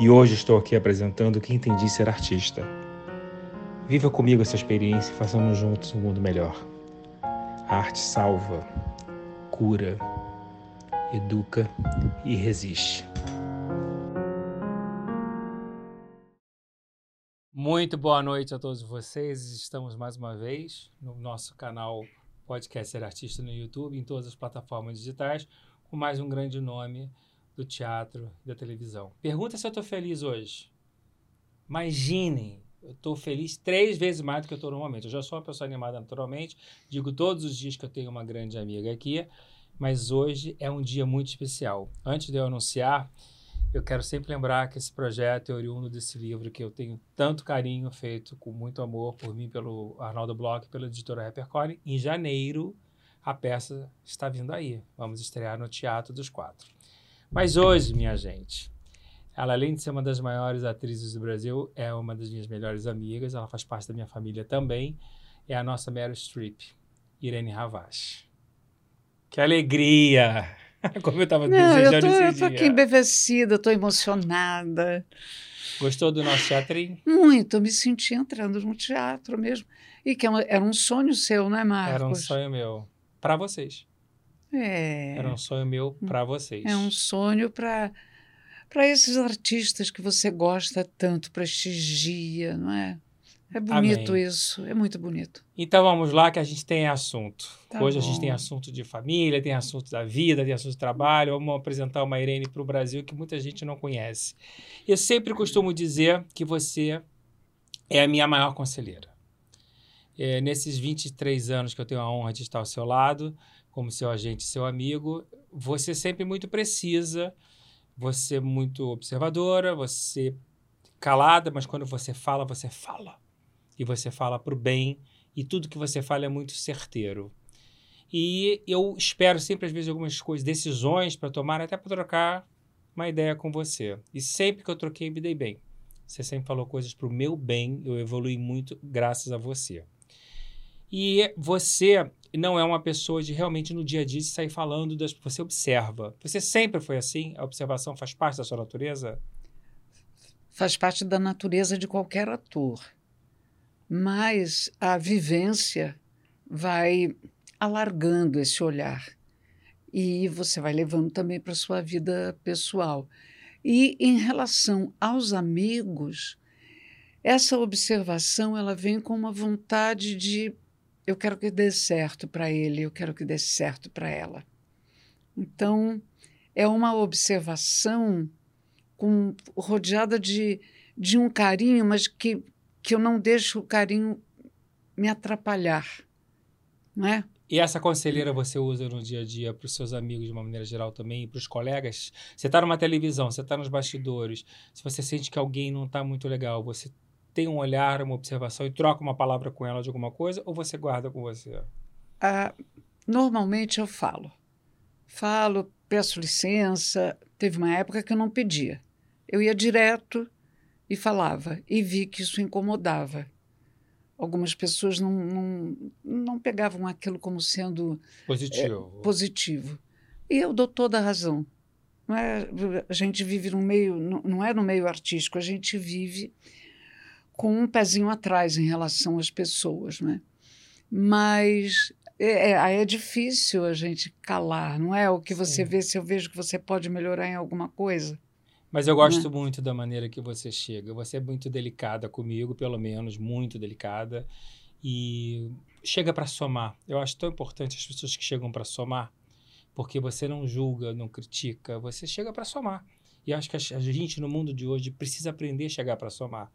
E hoje estou aqui apresentando o que entendi ser artista. Viva comigo essa experiência e façamos juntos um mundo melhor. A arte salva, cura, educa e resiste. Muito boa noite a todos vocês. Estamos mais uma vez no nosso canal Podcast Ser Artista no YouTube, em todas as plataformas digitais, com mais um grande nome do teatro da televisão. Pergunta se eu estou feliz hoje. Imaginem, eu estou feliz três vezes mais do que eu estou normalmente. Eu já sou uma pessoa animada naturalmente, digo todos os dias que eu tenho uma grande amiga aqui, mas hoje é um dia muito especial. Antes de eu anunciar, eu quero sempre lembrar que esse projeto é oriundo desse livro que eu tenho tanto carinho, feito com muito amor por mim, pelo Arnaldo Bloch, pela editora Repercore. Em janeiro, a peça está vindo aí. Vamos estrear no Teatro dos Quatro. Mas hoje, minha gente, ela, além de ser uma das maiores atrizes do Brasil, é uma das minhas melhores amigas. Ela faz parte da minha família também. É a nossa Meryl Streep, Irene Ravache. Que alegria! Como eu estava desejando eu tô, esse eu dia. aqui embevecida, estou emocionada. Gostou do nosso teatrinho? Muito, eu me senti entrando no teatro mesmo. E que é era um sonho seu, não é, Marcos? Era um sonho meu. Para vocês. É, Era um sonho meu para vocês. é um sonho para para esses artistas que você gosta tanto, prestigia, não é? É bonito Amém. isso, é muito bonito. Então vamos lá que a gente tem assunto. Tá Hoje a gente bom. tem assunto de família, tem assunto da vida, tem assunto de trabalho. Vamos apresentar uma Irene para o Brasil que muita gente não conhece. Eu sempre costumo dizer que você é a minha maior conselheira. É, nesses 23 anos que eu tenho a honra de estar ao seu lado, como seu agente, seu amigo, você sempre muito precisa, você muito observadora, você calada, mas quando você fala, você fala. E você fala para o bem, e tudo que você fala é muito certeiro. E eu espero sempre, às vezes, algumas coisas, decisões para tomar, até para trocar uma ideia com você. E sempre que eu troquei, me dei bem. Você sempre falou coisas para o meu bem, eu evolui muito graças a você. E você não é uma pessoa de realmente no dia a dia de sair falando das. Você observa. Você sempre foi assim? A observação faz parte da sua natureza? Faz parte da natureza de qualquer ator. Mas a vivência vai alargando esse olhar. E você vai levando também para sua vida pessoal. E em relação aos amigos, essa observação ela vem com uma vontade de eu quero que dê certo para ele, eu quero que dê certo para ela. Então, é uma observação com, rodeada de, de um carinho, mas que, que eu não deixo o carinho me atrapalhar. Não é? E essa conselheira você usa no dia a dia para os seus amigos de uma maneira geral também, para os colegas? Você está numa televisão, você está nos bastidores, se você sente que alguém não está muito legal, você tem um olhar, uma observação e troca uma palavra com ela de alguma coisa ou você guarda com você? Ah, normalmente eu falo. Falo, peço licença. Teve uma época que eu não pedia. Eu ia direto e falava. E vi que isso incomodava. Algumas pessoas não, não, não pegavam aquilo como sendo Positivo. positivo. E eu dou toda a razão. Não é, a gente vive no meio, não não é no meio artístico, a gente vive com um pezinho atrás em relação às pessoas, não é? Mas é, é, é difícil a gente calar, não é? O que você Sim. vê, se eu vejo que você pode melhorar em alguma coisa. Mas eu gosto né? muito da maneira que você chega. Você é muito delicada comigo, pelo menos, muito delicada. E chega para somar. Eu acho tão importante as pessoas que chegam para somar, porque você não julga, não critica, você chega para somar. E acho que a gente, no mundo de hoje, precisa aprender a chegar para somar.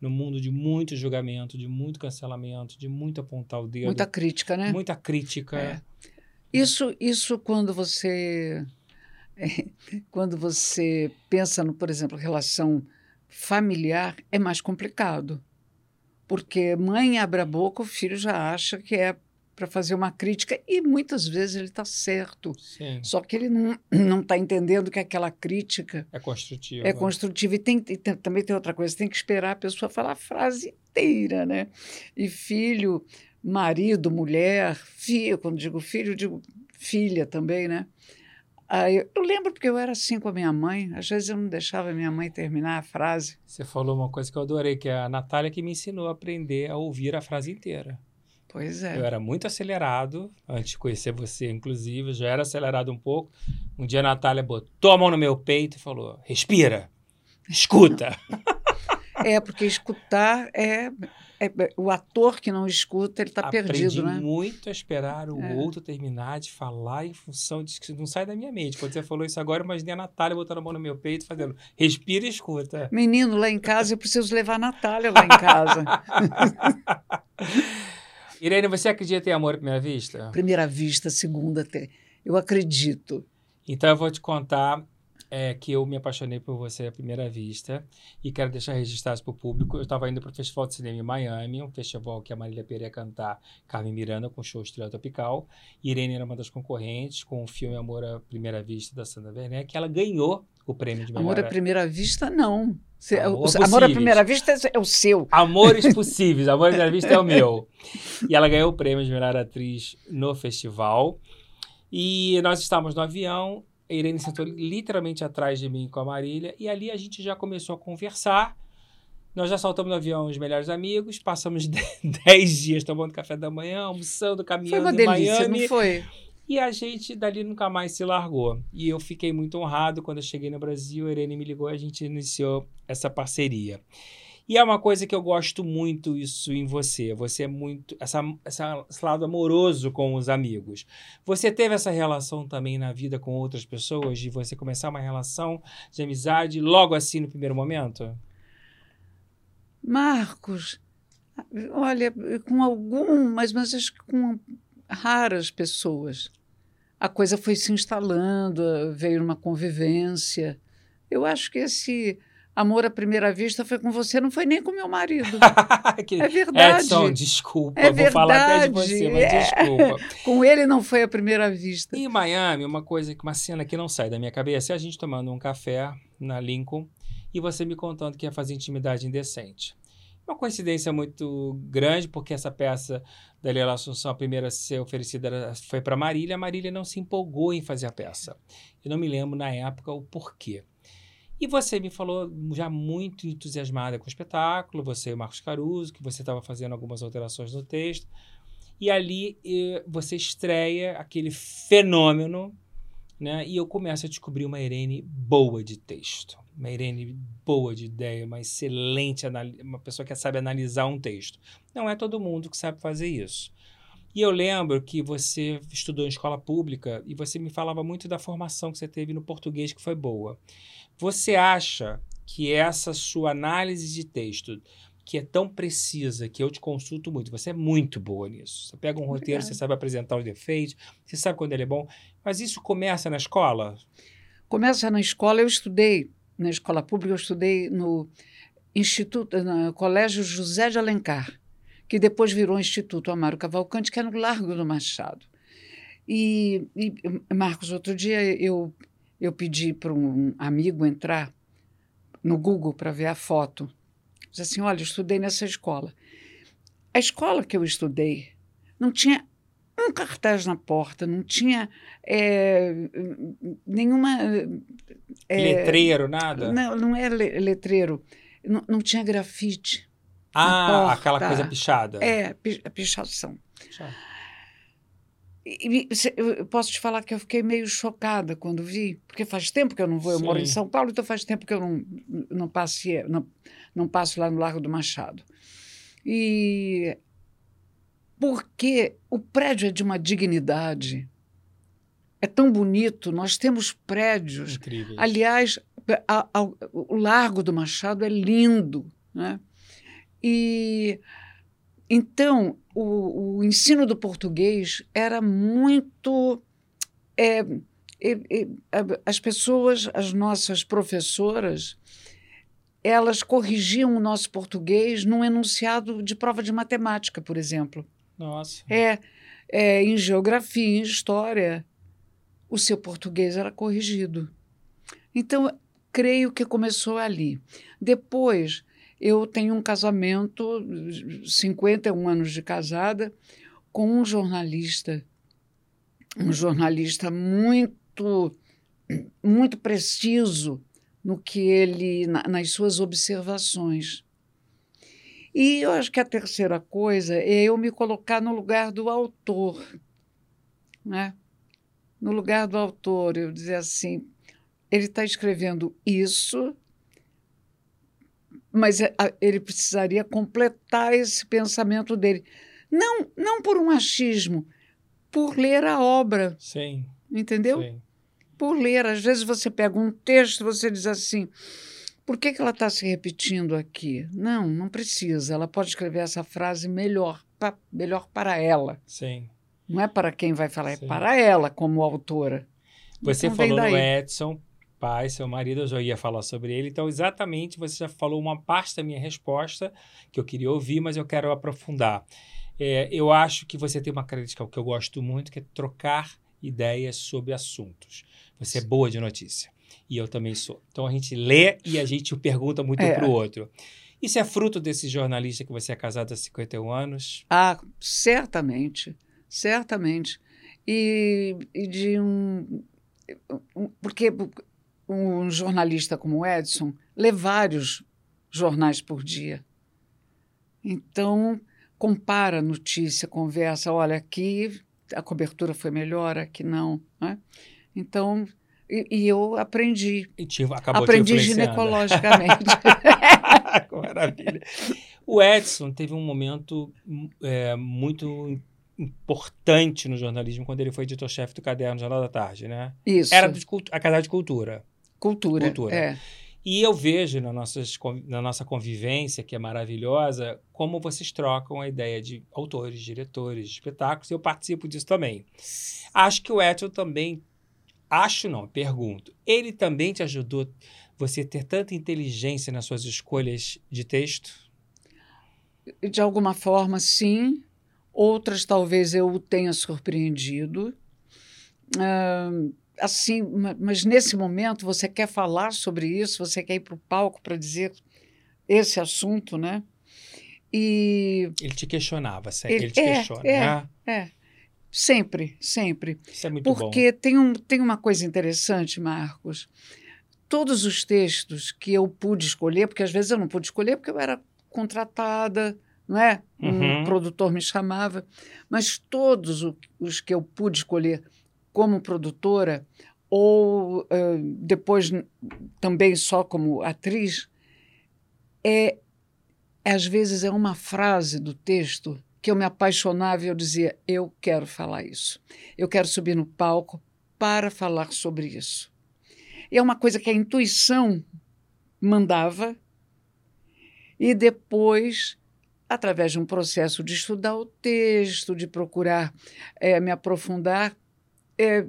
No mundo de muito julgamento, de muito cancelamento, de muito apontar o dedo. Muita crítica, né? Muita crítica. É. Isso, isso quando você quando você pensa no, por exemplo, relação familiar, é mais complicado. Porque mãe abre a boca, o filho já acha que é para fazer uma crítica e muitas vezes ele está certo. Sim. Só que ele não está entendendo que aquela crítica é construtiva. É construtiva. E, tem, tem, também tem outra coisa, tem que esperar a pessoa falar a frase inteira, né? E filho, marido, mulher, filho, quando digo filho, digo filha também, né? Aí, eu lembro porque eu era assim com a minha mãe, às vezes eu não deixava a minha mãe terminar a frase. Você falou uma coisa que eu adorei, que é a Natália que me ensinou a aprender a ouvir a frase inteira. Pois é. Eu era muito acelerado, antes de conhecer você, inclusive, já era acelerado um pouco. Um dia a Natália botou a mão no meu peito e falou: respira, escuta. é, porque escutar é é, é, o ator que não escuta, ele está perdido, né? muito a esperar o é. outro terminar de falar em função de que não sai da minha mente. Quando você falou isso agora, eu imaginei a Natália botando a mão no meu peito, fazendo respira e escuta. Menino, lá em casa eu preciso levar a Natália lá em casa. Irene, você acredita em amor à primeira vista? Primeira vista, segunda até. Eu acredito. Então eu vou te contar é que eu me apaixonei por você à primeira vista e quero deixar registrado para o público. Eu estava indo para o Festival de Cinema em Miami, um festival que a Marília Pereira ia cantar Carmen Miranda com o show Estrela Tropical. Irene era uma das concorrentes com o filme Amor à Primeira Vista da Sandra Werneck, que ela ganhou o prêmio de melhor... Amor à Primeira Vista, não. Amor, o, amor à Primeira Vista é o seu. Amores Possíveis, Amor à Primeira Vista é o meu. E ela ganhou o prêmio de melhor atriz no festival. E nós estávamos no avião a Irene sentou literalmente atrás de mim com a Marília e ali a gente já começou a conversar. Nós já saltamos no avião os melhores amigos, passamos 10 dias tomando café da manhã, almoçando, caminhando foi uma delícia, Miami. Não foi? E a gente dali nunca mais se largou. E eu fiquei muito honrado quando eu cheguei no Brasil, a Irene me ligou e a gente iniciou essa parceria. E é uma coisa que eu gosto muito isso em você. Você é muito essa, essa, esse lado amoroso com os amigos. Você teve essa relação também na vida com outras pessoas de você começar uma relação de amizade logo assim no primeiro momento? Marcos, olha, com algumas, mas acho que com raras pessoas. A coisa foi se instalando, veio uma convivência. Eu acho que esse Amor à primeira vista foi com você, não foi nem com meu marido. é verdade. Edson, desculpa, é vou falar até de você, mas é. desculpa. com ele não foi a primeira vista. Em Miami, uma coisa, uma cena que não sai da minha cabeça é a gente tomando um café na Lincoln e você me contando que ia fazer intimidade indecente. Uma coincidência muito grande, porque essa peça da Leila Assunção, a primeira a ser oferecida foi para Marília. A Marília não se empolgou em fazer a peça. Eu não me lembro na época o porquê. E você me falou já muito entusiasmada com o espetáculo, você e o Marcos Caruso, que você estava fazendo algumas alterações no texto. E ali você estreia aquele fenômeno, né? E eu começo a descobrir uma Irene boa de texto, uma Irene boa de ideia, uma excelente, uma pessoa que sabe analisar um texto. Não é todo mundo que sabe fazer isso. E eu lembro que você estudou em escola pública e você me falava muito da formação que você teve no português, que foi boa. Você acha que essa sua análise de texto, que é tão precisa, que eu te consulto muito, você é muito boa nisso. Você pega um roteiro, você sabe apresentar os defeitos, você sabe quando ele é bom, mas isso começa na escola? Começa na escola. Eu estudei na escola pública, eu estudei no Instituto, no Colégio José de Alencar que depois virou Instituto Amaro Cavalcante, que é no Largo do Machado. E, e Marcos, outro dia eu, eu pedi para um amigo entrar no Google para ver a foto. Diz assim: olha, eu estudei nessa escola. A escola que eu estudei não tinha um cartaz na porta, não tinha é, nenhuma. É, letreiro, nada? Não, não é letreiro. Não, não tinha grafite. Ah, aquela coisa pichada. É, a pichação. E, eu posso te falar que eu fiquei meio chocada quando vi, porque faz tempo que eu não vou, eu Sim. moro em São Paulo, então faz tempo que eu não, não, passe, não, não passo lá no Largo do Machado. E porque o prédio é de uma dignidade, é tão bonito, nós temos prédios. Incríveis. Aliás, a, a, o Largo do Machado é lindo, né? E então o, o ensino do português era muito. É, é, as pessoas, as nossas professoras, elas corrigiam o nosso português num enunciado de prova de matemática, por exemplo. Nossa. É, é em geografia, em história, o seu português era corrigido. Então, creio que começou ali. Depois, eu tenho um casamento, 51 anos de casada, com um jornalista, um jornalista muito, muito preciso no que ele, nas suas observações. E eu acho que a terceira coisa é eu me colocar no lugar do autor, né? No lugar do autor, eu dizer assim, ele está escrevendo isso mas é, ele precisaria completar esse pensamento dele. Não, não por um achismo, por ler a obra. Sim. Entendeu? Sim. Por ler. Às vezes você pega um texto você diz assim: por que, que ela está se repetindo aqui? Não, não precisa. Ela pode escrever essa frase melhor, pra, melhor para ela. Sim. Não é para quem vai falar, é Sim. é para ela como autora. Você então, falou no Edson pai, seu marido, eu já ia falar sobre ele. Então, exatamente, você já falou uma parte da minha resposta que eu queria ouvir, mas eu quero aprofundar. É, eu acho que você tem uma característica que eu gosto muito, que é trocar ideias sobre assuntos. Você é boa de notícia. E eu também sou. Então, a gente lê e a gente pergunta muito é. para o outro. Isso é fruto desse jornalista que você é casado há 51 anos? Ah, certamente. Certamente. E, e de um. Porque um jornalista como o Edson lê vários jornais por dia. Então, compara notícia, conversa, olha, aqui a cobertura foi melhor, aqui não. Né? Então, e, e, eu aprendi. E tive, acabou aprendi ginecologicamente. Maravilha. O Edson teve um momento é, muito importante no jornalismo quando ele foi editor-chefe do Caderno Jornal da Tarde, né? Isso. Era de, a Casa de Cultura. Cultura. Cultura. É. E eu vejo na, nossas, na nossa convivência, que é maravilhosa, como vocês trocam a ideia de autores, diretores, espetáculos, e eu participo disso também. Acho que o Edson também, acho não, pergunto, ele também te ajudou você ter tanta inteligência nas suas escolhas de texto? De alguma forma, sim. Outras talvez eu o tenha surpreendido. Uh, assim, mas nesse momento você quer falar sobre isso, você quer ir para o palco para dizer esse assunto, né? E ele te questionava, ele, ele te é, questiona, é, né? É, sempre, sempre. Isso é muito Porque bom. tem um tem uma coisa interessante, Marcos. Todos os textos que eu pude escolher, porque às vezes eu não pude escolher porque eu era contratada, não é? Um uhum. produtor me chamava, mas todos os que eu pude escolher como produtora ou uh, depois também só como atriz, é às vezes é uma frase do texto que eu me apaixonava e eu dizia: eu quero falar isso. Eu quero subir no palco para falar sobre isso. E é uma coisa que a intuição mandava e depois através de um processo de estudar o texto, de procurar é, me aprofundar, é,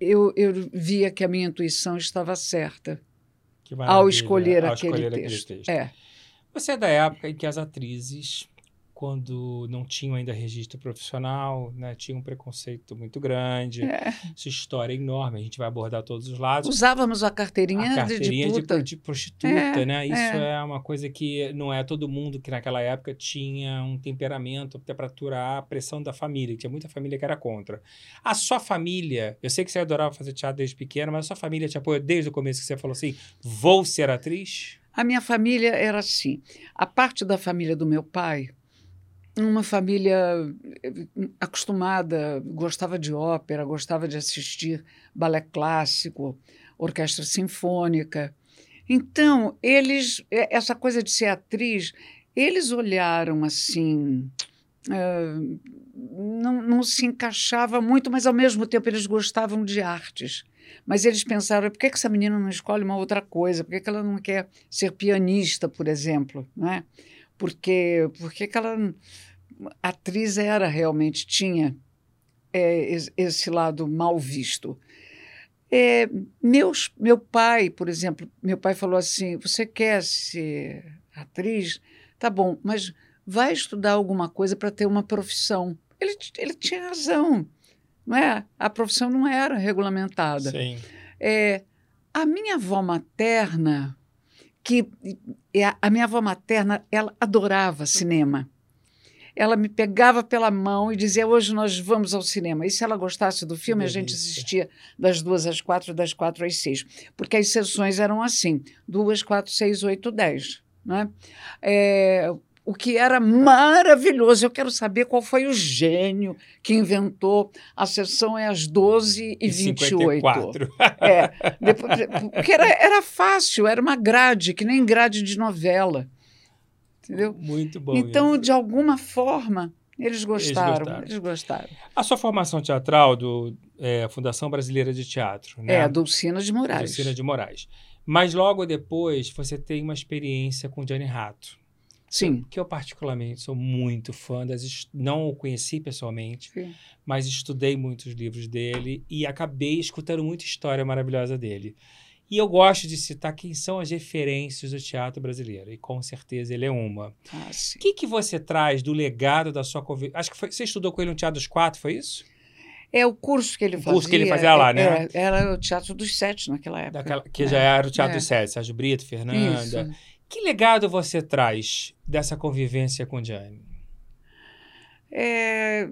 eu, eu via que a minha intuição estava certa ao escolher, ao aquele, escolher texto. aquele texto. É. Você é da época em que as atrizes quando não tinham ainda registro profissional, né? Tinha um preconceito muito grande. É. Essa história é enorme, a gente vai abordar todos os lados. Usávamos a carteirinha, a carteirinha de, de, de prostituta, é, né? Isso é. é. uma coisa que não é todo mundo que naquela época tinha um temperamento até para aturar a pressão da família, tinha muita família que era contra. A sua família, eu sei que você adorava fazer teatro desde pequena, mas a sua família te apoiou desde o começo que você falou assim: vou ser atriz? A minha família era assim. A parte da família do meu pai uma família eh, acostumada, gostava de ópera, gostava de assistir balé clássico, orquestra sinfônica. Então, eles, essa coisa de ser atriz, eles olharam assim. Uh, não, não se encaixava muito, mas ao mesmo tempo eles gostavam de artes. Mas eles pensaram, por que, essa menina não escolhe uma outra coisa? Por que, que ela não quer ser pianista, por exemplo? Não é? Porque, porque que ela... Atriz era realmente, tinha é, esse lado mal visto. É, meus, meu pai, por exemplo, meu pai falou assim, você quer ser atriz? Tá bom, mas vai estudar alguma coisa para ter uma profissão. Ele, ele tinha razão não é? A profissão não era regulamentada. Sim. É, a minha avó materna, que a minha avó materna, ela adorava cinema. Ela me pegava pela mão e dizia: hoje nós vamos ao cinema. E se ela gostasse do filme, a gente assistia das duas às quatro, das quatro às seis. Porque as sessões eram assim: duas, quatro, seis, oito, dez. Né? É, o que era maravilhoso. Eu quero saber qual foi o gênio que inventou a sessão é às 12 e 28. 54. É, depois, porque era, era fácil, era uma grade, que nem grade de novela. Entendeu? Muito bom. Então, isso. de alguma forma, eles gostaram, eles gostaram, eles gostaram. A sua formação teatral do é, Fundação Brasileira de Teatro, né? É, Dulcina de Moraes. Dulcina de Moraes. Mas logo depois você tem uma experiência com Johnny Rato. Sim. Que eu, particularmente, sou muito fã das. Não o conheci pessoalmente, Sim. mas estudei muitos livros dele e acabei escutando muita história maravilhosa dele. E eu gosto de citar quem são as referências do teatro brasileiro, e com certeza ele é uma. O ah, que, que você traz do legado da sua convivência? Acho que foi, você estudou com ele no Teatro dos Quatro, foi isso? É o curso que ele fazia. O curso que ele fazia lá, né? É, era o Teatro dos Sete naquela época. Daquela, que é, já era o Teatro é. dos Sete, Sérgio Brito, Fernanda. Isso. Que legado você traz dessa convivência com Jane? É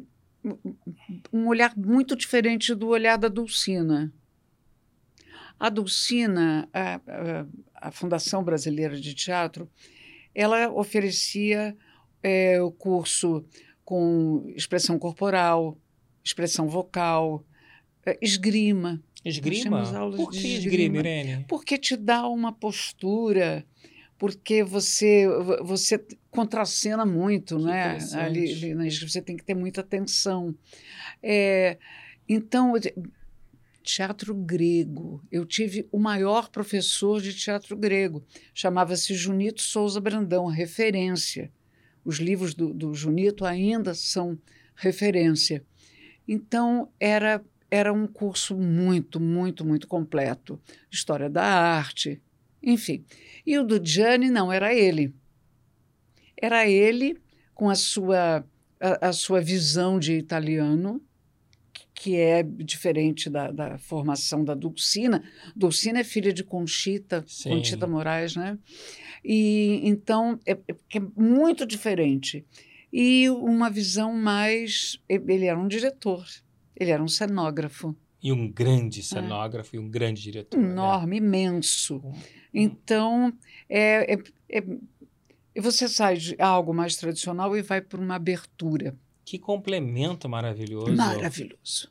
um olhar muito diferente do olhar da Dulcina. A Dulcina, a, a, a Fundação Brasileira de Teatro, ela oferecia é, o curso com expressão corporal, expressão vocal, é, esgrima. Esgrima? Por que esgrima, esgrima, Irene? Porque te dá uma postura porque você você contracena muito, que né? Ali, ali, né? você tem que ter muita atenção. É, então, teatro grego. Eu tive o maior professor de teatro grego, chamava-se Junito Souza Brandão, referência. Os livros do, do Junito ainda são referência. Então, era, era um curso muito, muito, muito completo. História da arte, enfim. E o do Gianni não, era ele. Era ele com a sua, a, a sua visão de italiano, que é diferente da, da, formação da Dulcina. Dulcina é filha de Conchita, Sim. Conchita Moraes, né? E então é, é, é, muito diferente. E uma visão mais. Ele era um diretor, ele era um cenógrafo. E um grande cenógrafo é. e um grande diretor. Né? Enorme, né? imenso. Então, é, é, é, você sai de algo mais tradicional e vai para uma abertura. Que complemento maravilhoso. Maravilhoso.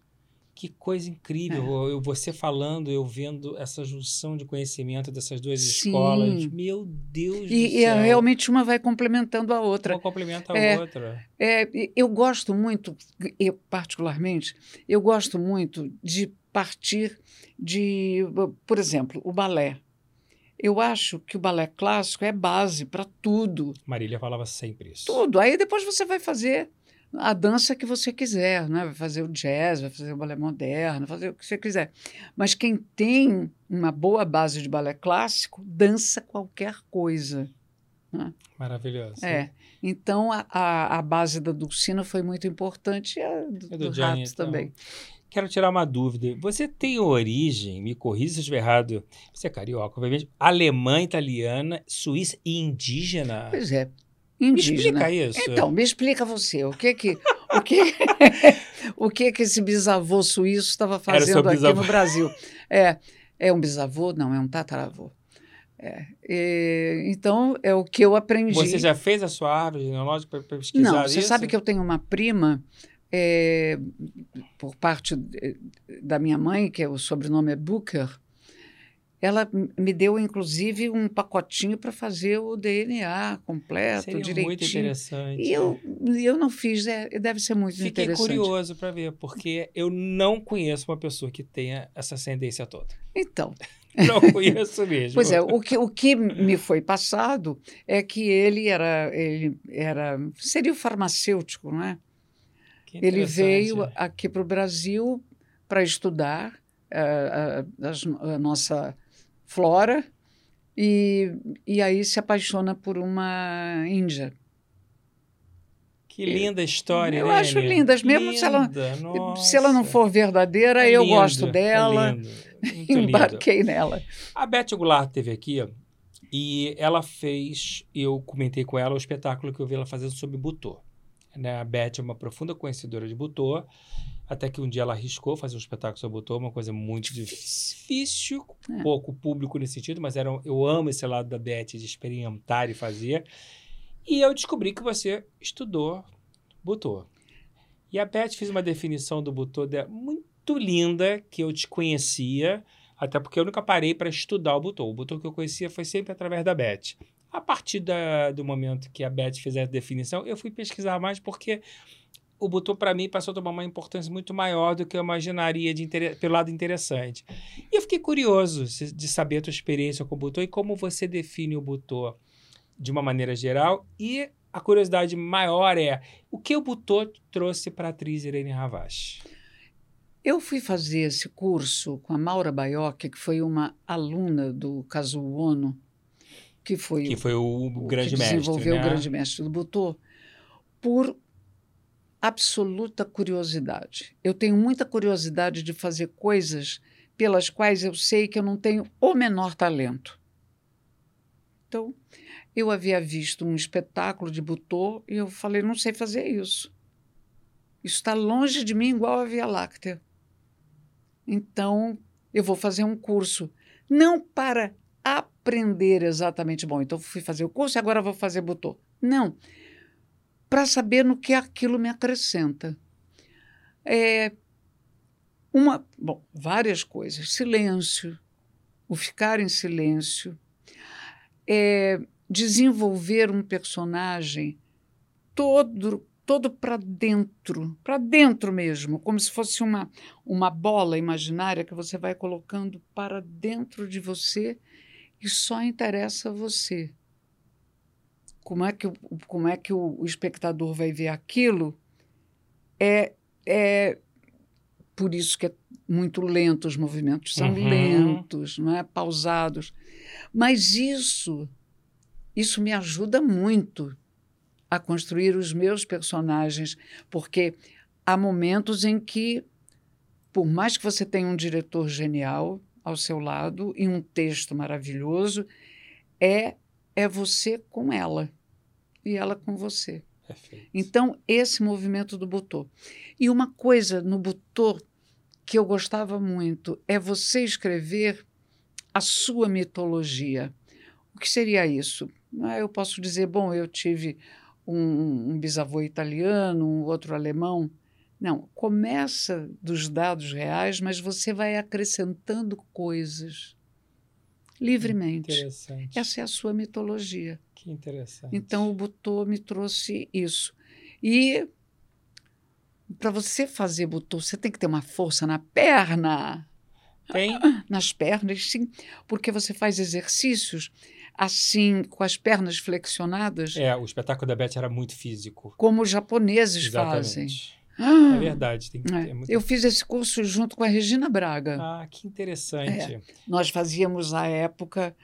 Que coisa incrível. É. Eu, você falando, eu vendo essa junção de conhecimento dessas duas Sim. escolas. Meu Deus e, do céu. E é, realmente uma vai complementando a outra. Uma complementa a é, outra. É, eu gosto muito, eu particularmente, eu gosto muito de partir de, por exemplo, o balé. Eu acho que o balé clássico é base para tudo. Marília falava sempre isso. Tudo. Aí depois você vai fazer a dança que você quiser, né? vai fazer o jazz, vai fazer o balé moderno, fazer o que você quiser. Mas quem tem uma boa base de balé clássico, dança qualquer coisa. Né? Maravilhoso. É. Então, a, a, a, base da Dulcina foi muito importante e a do, do, do Johnny, então. também. Quero tirar uma dúvida. Você tem origem, me corrija se eu estiver errado, você é carioca, obviamente, alemã, italiana, suíça e indígena? Pois é. Indígena. Me explica isso. Então, me explica você. O que que, o que, o que, que esse bisavô suíço estava fazendo aqui no Brasil? É, é um bisavô? Não, é um tataravô. É, e, então, é o que eu aprendi. Você já fez a sua árvore genealógica para pesquisar Não, isso? você sabe que eu tenho uma prima, é, por parte da minha mãe, que é, o sobrenome é Booker, ela me deu, inclusive, um pacotinho para fazer o DNA completo, Seria direitinho. muito interessante. E eu, eu não fiz, é, deve ser muito Fiquei interessante. curioso para ver, porque eu não conheço uma pessoa que tenha essa ascendência toda. Então, Não conheço mesmo. Pois é, o que, o que me foi passado é que ele era, ele era seria o farmacêutico, não é? Ele veio aqui para o Brasil para estudar eh, a, a- a nossa flora e, e aí se apaixona por uma índia. Que linda história, Eu né, acho Eli? lindas, mesmo se ela- Linda, Se ela não for verdadeira, É eu lindo, gosto é dela, lindo, muito lindo. embarquei nela. A Beth Goulart teve aqui ó, e ela fez, eu comentei com ela o espetáculo que eu vi ela fazendo sobre Butô. Né? A Beth é uma profunda conhecedora de Butô, até que um dia ela arriscou fazer um espetáculo sobre Butô, uma coisa muito difícil, É. pouco público nesse sentido, mas era, eu amo esse lado da Beth de experimentar e fazer. E eu descobri que você estudou Butô. E a Beth fez uma definição do Butô de- muito linda, que eu desconhecia, até porque eu nunca parei para estudar o Butô. O Butô que eu conhecia foi sempre através da Beth. A partir da- do momento que a Beth fez a definição, eu fui pesquisar mais porque o Butô, para mim, passou a tomar uma importância muito maior do que eu imaginaria de inter- pelo lado interessante. E eu fiquei curioso de saber a tua experiência com o Butô e como você define o Butô de uma maneira geral. E a curiosidade maior é o que o Butô trouxe para a atriz Irene Ravache? Eu fui fazer esse curso com a Maura Baiocchi, que foi uma aluna do Kazuo Ono, que foi, Que foi o, o grande que mestre. desenvolveu né? o grande mestre do Butô, por absoluta curiosidade. Eu tenho muita curiosidade de fazer coisas pelas quais eu sei que eu não tenho o menor talento. Então, eu havia visto um espetáculo de Butô e eu falei, não sei fazer isso. Isso está longe de mim igual a Via Láctea. Então, eu vou fazer um curso. Não para aprender exatamente, bom, então fui fazer o curso e agora vou fazer Butô. Não. Para saber no que aquilo me acrescenta. É uma, bom, várias coisas. Silêncio, o ficar em silêncio, é desenvolver um personagem todo todo para dentro, para dentro mesmo, como se fosse uma, uma bola imaginária que você vai colocando para dentro de você e só interessa a você. Como é que, o- como é que o, o espectador vai ver aquilo? É, é por isso que é muito lento, os movimentos são Uhum. lentos, não é? pausados. Mas isso, isso me ajuda muito a construir os meus personagens, porque há momentos em que, por mais que você tenha um diretor genial ao seu lado e um texto maravilhoso, é é você com ela e ela com você. Perfeito. Então, esse movimento do Butô. E uma coisa no Butô que eu gostava muito é você escrever a sua mitologia. O que seria isso? Ah, eu posso dizer, bom, eu tive um, um bisavô italiano, um outro alemão. Não, começa dos dados reais, mas você vai acrescentando coisas livremente. Interessante. Essa é a sua mitologia. Que interessante. Então o Butô me trouxe isso. E para você fazer Butô, você tem que ter uma força na perna, Tem? nas pernas, sim, porque você faz exercícios assim, com as pernas flexionadas, É, o espetáculo da Beth era muito físico. como os japoneses fazem. Exatamente. Ah, É verdade. Tem que é. ter muito... Eu fiz esse curso junto com a Regina Braga. Ah, que interessante. Nós fazíamos, à época,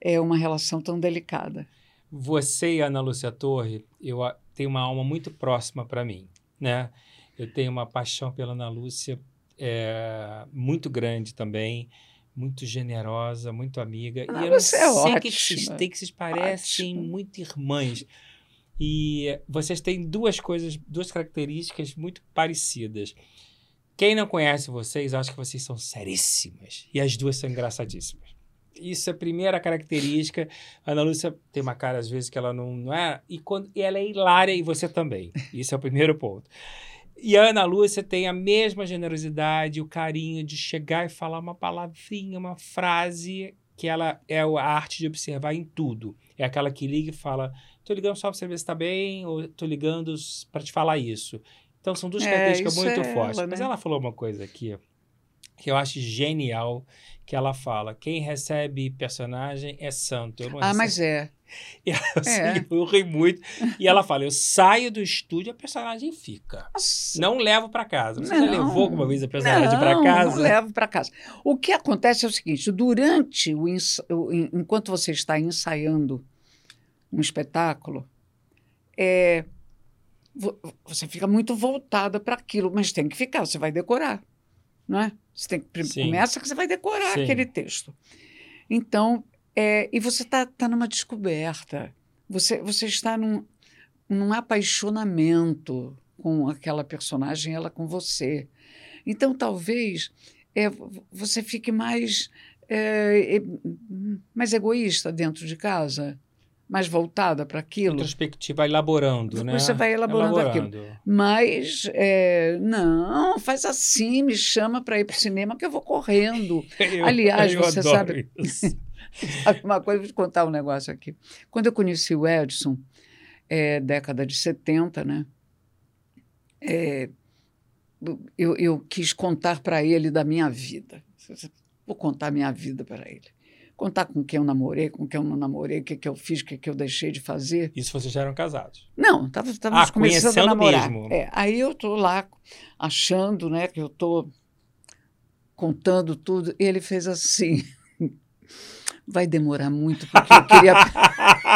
é, uma relação tão delicada. Você e a Ana Lúcia Torre, eu tenho uma alma muito próxima para mim, né? Eu tenho uma paixão pela Ana Lúcia é, muito grande também, muito generosa, muito amiga. Ah, e eu não é sei o que, vocês têm, que vocês parecem Ótima. muito irmãs. E vocês têm duas coisas, duas características muito parecidas. Quem não conhece vocês, acha que vocês são seríssimas. E as duas são engraçadíssimas. Isso é a primeira característica. A Ana Lúcia tem uma cara, às vezes, que ela não, não é. E, quando, e ela é hilária e você também. Isso é o primeiro ponto. E a Ana Lúcia tem a mesma generosidade, o carinho de chegar e falar uma palavrinha, uma frase que ela é a arte de observar em tudo. É aquela que liga e fala: tô ligando só para saber se está bem, ou tô ligando para te falar isso. Então são duas é, características muito é fortes. Ela, né? Mas ela falou uma coisa aqui que eu acho genial, que ela fala: quem recebe personagem é santo. ah, mas é. E ela, assim, é. Eu ri muito. E ela fala: eu saio do estúdio, a personagem fica. Nossa. Não levo para casa. Você não, já levou alguma vez a personagem para casa? Não levo para casa. O que acontece é o seguinte: durante o, o enquanto você está ensaiando um espetáculo, é, você fica muito voltada para aquilo, mas tem que ficar, você vai decorar não é? Você tem que Sim. começa que você vai decorar Sim. aquele texto. Então, é, e você está tá numa descoberta. Você, você está num, num apaixonamento com aquela personagem, ela com você. Então, talvez é, você fique mais, é, mais egoísta dentro de casa mais voltada para aquilo. Introspectiva, elaborando, né? Você vai elaborando, elaborando. aquilo. Mas, é, não, faz assim, me chama para ir para o cinema que eu vou correndo. eu, Aliás, eu você sabe, sabe uma coisa, vou te contar um negócio aqui. Quando eu conheci o Edson, é, década de 70, né? É, eu, eu quis contar para ele da minha vida. Vou contar a minha vida para ele contar com quem eu namorei, com quem eu não namorei, o que, que eu fiz, o que, que eu deixei de fazer. Isso vocês já eram casados? Não, estávamos ah, começando a namorar. Mesmo. É, aí eu estou lá achando né, que eu estou contando tudo, e ele fez assim. Vai demorar muito, porque eu queria.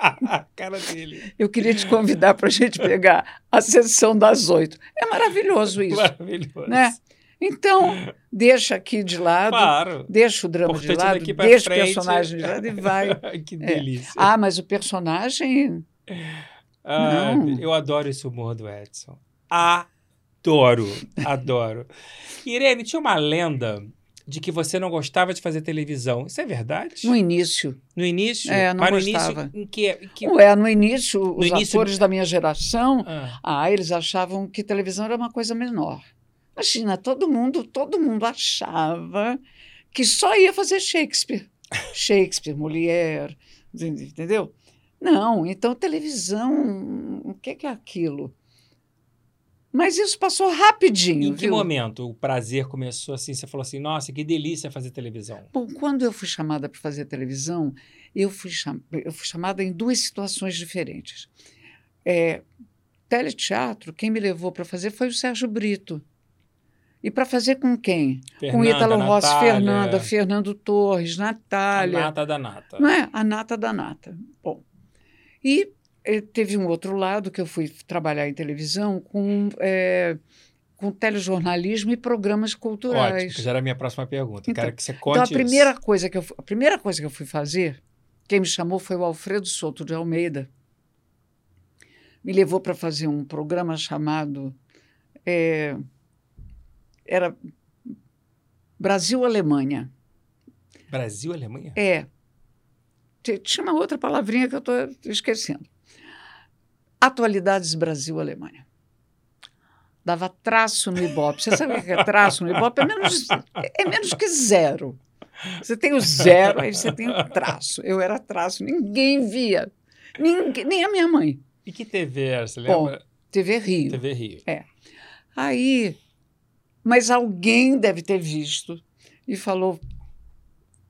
cara dele. Eu queria te convidar para a gente pegar a sessão das oito. É maravilhoso isso. Maravilhoso. Né? Então, deixa aqui de lado, claro. deixa o drama de lado, deixa frente. o personagem de lado e vai. que é. delícia. É. Ah, mas o personagem. Ah, eu adoro esse humor do Edson. Adoro, adoro. Irene, tinha uma lenda de que você não gostava de fazer televisão. Isso é verdade? No início. No início? É, não Mas gostava. No início, em que, em que... Ué, no início, no os início... atores da minha geração, ah. ah, eles achavam que televisão era uma coisa menor. Imagina, todo mundo, todo mundo achava que só ia fazer Shakespeare. Shakespeare, Molière, entendeu? Não, então televisão, o que é aquilo? Mas isso passou rapidinho. Em que viu? momento o prazer começou assim? Você falou assim, nossa, que delícia fazer televisão. Bom, quando eu fui chamada para fazer televisão, eu fui, cham... eu fui chamada em duas situações diferentes. É, teleteatro, quem me levou para fazer foi o Sérgio Brito. E para fazer com quem? Fernanda, com Ítalo Rossi. Fernanda, Fernando Torres, Natália. A nata da nata. Não é? A nata da nata. Bom. E eh, teve um outro lado que eu fui trabalhar em televisão com, é, com telejornalismo e programas culturais. Ótimo, que já era a minha próxima pergunta. Então, Quero que você conte então a primeira isso. coisa que eu a primeira coisa que eu fui fazer, quem me chamou foi o Alfredo Souto de Almeida. Me levou para fazer um programa chamado é, era Brasil-Alemanha. Brasil-Alemanha? É. Tinha uma outra palavrinha que eu estou esquecendo. Atualidades Brasil-Alemanha. Dava traço no Ibope. Você sabe o que é traço no Ibope? É menos, é menos que zero. Você tem o zero, aí você tem o traço. Eu era traço, ninguém via. Ninguém, nem a minha mãe. E que TV era? Você lembra? Bom, TV Rio. TV Rio. É. Aí mas alguém deve ter visto e falou: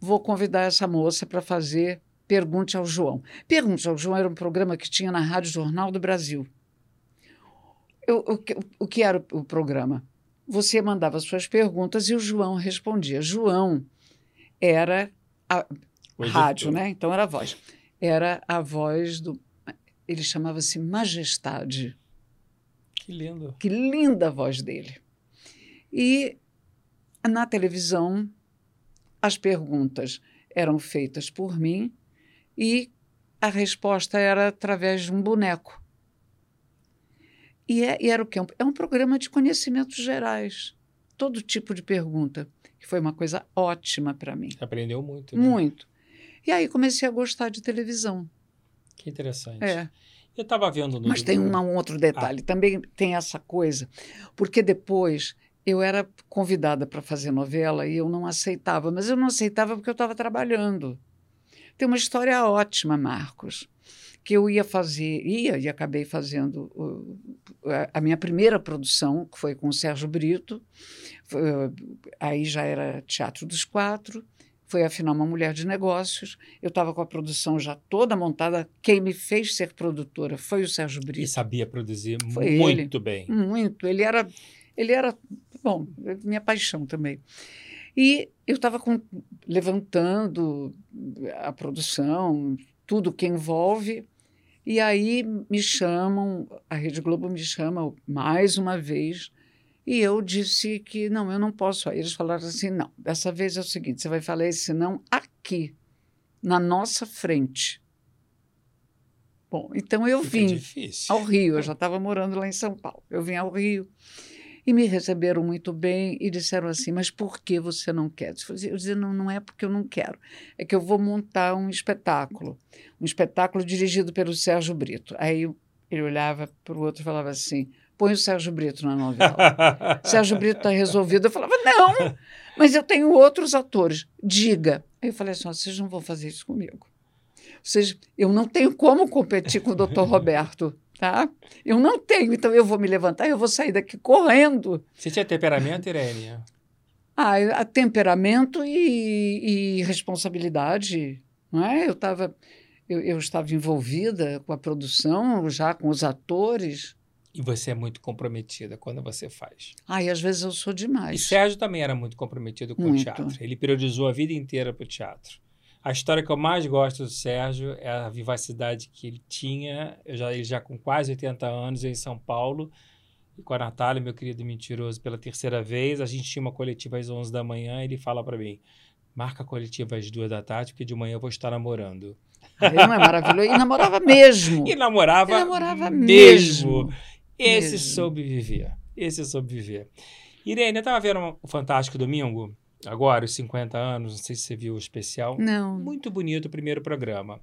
vou convidar essa moça para fazer Pergunte ao João. Pergunte ao João era um programa que tinha na Rádio Jornal do Brasil. Eu, o, o, que era o, programa? Você mandava suas perguntas e o João respondia. João era a rádio, né? Então era a voz. Era a voz do. Ele chamava-se Majestade. Que lindo. Que linda a voz dele. E na televisão, as perguntas eram feitas por mim e a resposta era através de um boneco. E, é, e era o quê? É um programa de conhecimentos gerais. todo tipo de pergunta, que foi uma coisa ótima para mim. Aprendeu muito. Né? Muito. E aí comecei a gostar de televisão. Que interessante. É. Eu estava vendo no. Mas tem uma, um outro detalhe, ah. também tem essa coisa, porque depois eu era convidada para fazer novela e eu não aceitava, mas eu não aceitava porque eu estava trabalhando. Tem uma história ótima, Marcos, que eu ia fazer, ia e acabei fazendo uh, a minha primeira produção, que foi com o Sérgio Brito, foi, aí já era Teatro dos Quatro, foi afinal uma mulher de negócios. Eu estava com a produção já toda montada. Quem me fez ser produtora foi o Sérgio Brito. E sabia produzir foi muito ele, bem. Muito. Ele era, ele era, bom, minha paixão também. E eu estava levantando a produção, tudo que envolve. E aí me chamam, a Rede Globo me chama mais uma vez e eu disse que não, eu não posso. Aí eles falaram assim: não, dessa vez é o seguinte, você vai falar esse não aqui, na nossa frente. Bom, então eu Fica vim difícil. ao Rio, eu já estava morando lá em São Paulo. Eu vim ao Rio e me receberam muito bem e disseram assim: Mas por que você não quer? Eu disse: Não, não é porque eu não quero, é que eu vou montar um espetáculo, um espetáculo dirigido pelo Sérgio Brito. Aí ele olhava para o outro e falava assim: põe o Sérgio Brito na novela. Sérgio Brito está resolvido. Eu falava, não, mas eu tenho outros atores. Diga. Aí eu falei assim: vocês não vão fazer isso comigo. Vocês, eu não tenho como competir com o doutor Roberto. Tá? Eu não tenho, então eu vou me levantar e eu vou sair daqui correndo. Você tinha temperamento, Irene? Ah, temperamento e, e responsabilidade. Não é? eu, tava, eu, eu estava envolvida com a produção, já com os atores. E você é muito comprometida quando você faz. Ah, e às vezes eu sou demais. E Sérgio também era muito comprometido com muito. o teatro. Ele priorizou a vida inteira para o teatro. A história que eu mais gosto do Sérgio é a vivacidade que ele tinha. Eu já, ele já com quase 80 anos em São Paulo. E com a Natália, meu querido mentiroso, pela terceira vez. A gente tinha uma coletiva às 11 da manhã. Ele fala para mim: marca a coletiva às duas da tarde, porque de manhã eu vou estar namorando. Ele não é maravilhoso? E namorava mesmo. E namorava, e namorava mesmo. mesmo. Esse mesmo. soube viver. Esse soube viver. Irene, eu estava vendo o Fantástico Domingo, agora, os 50 anos, não sei se você viu o especial. Não. Muito bonito o primeiro programa.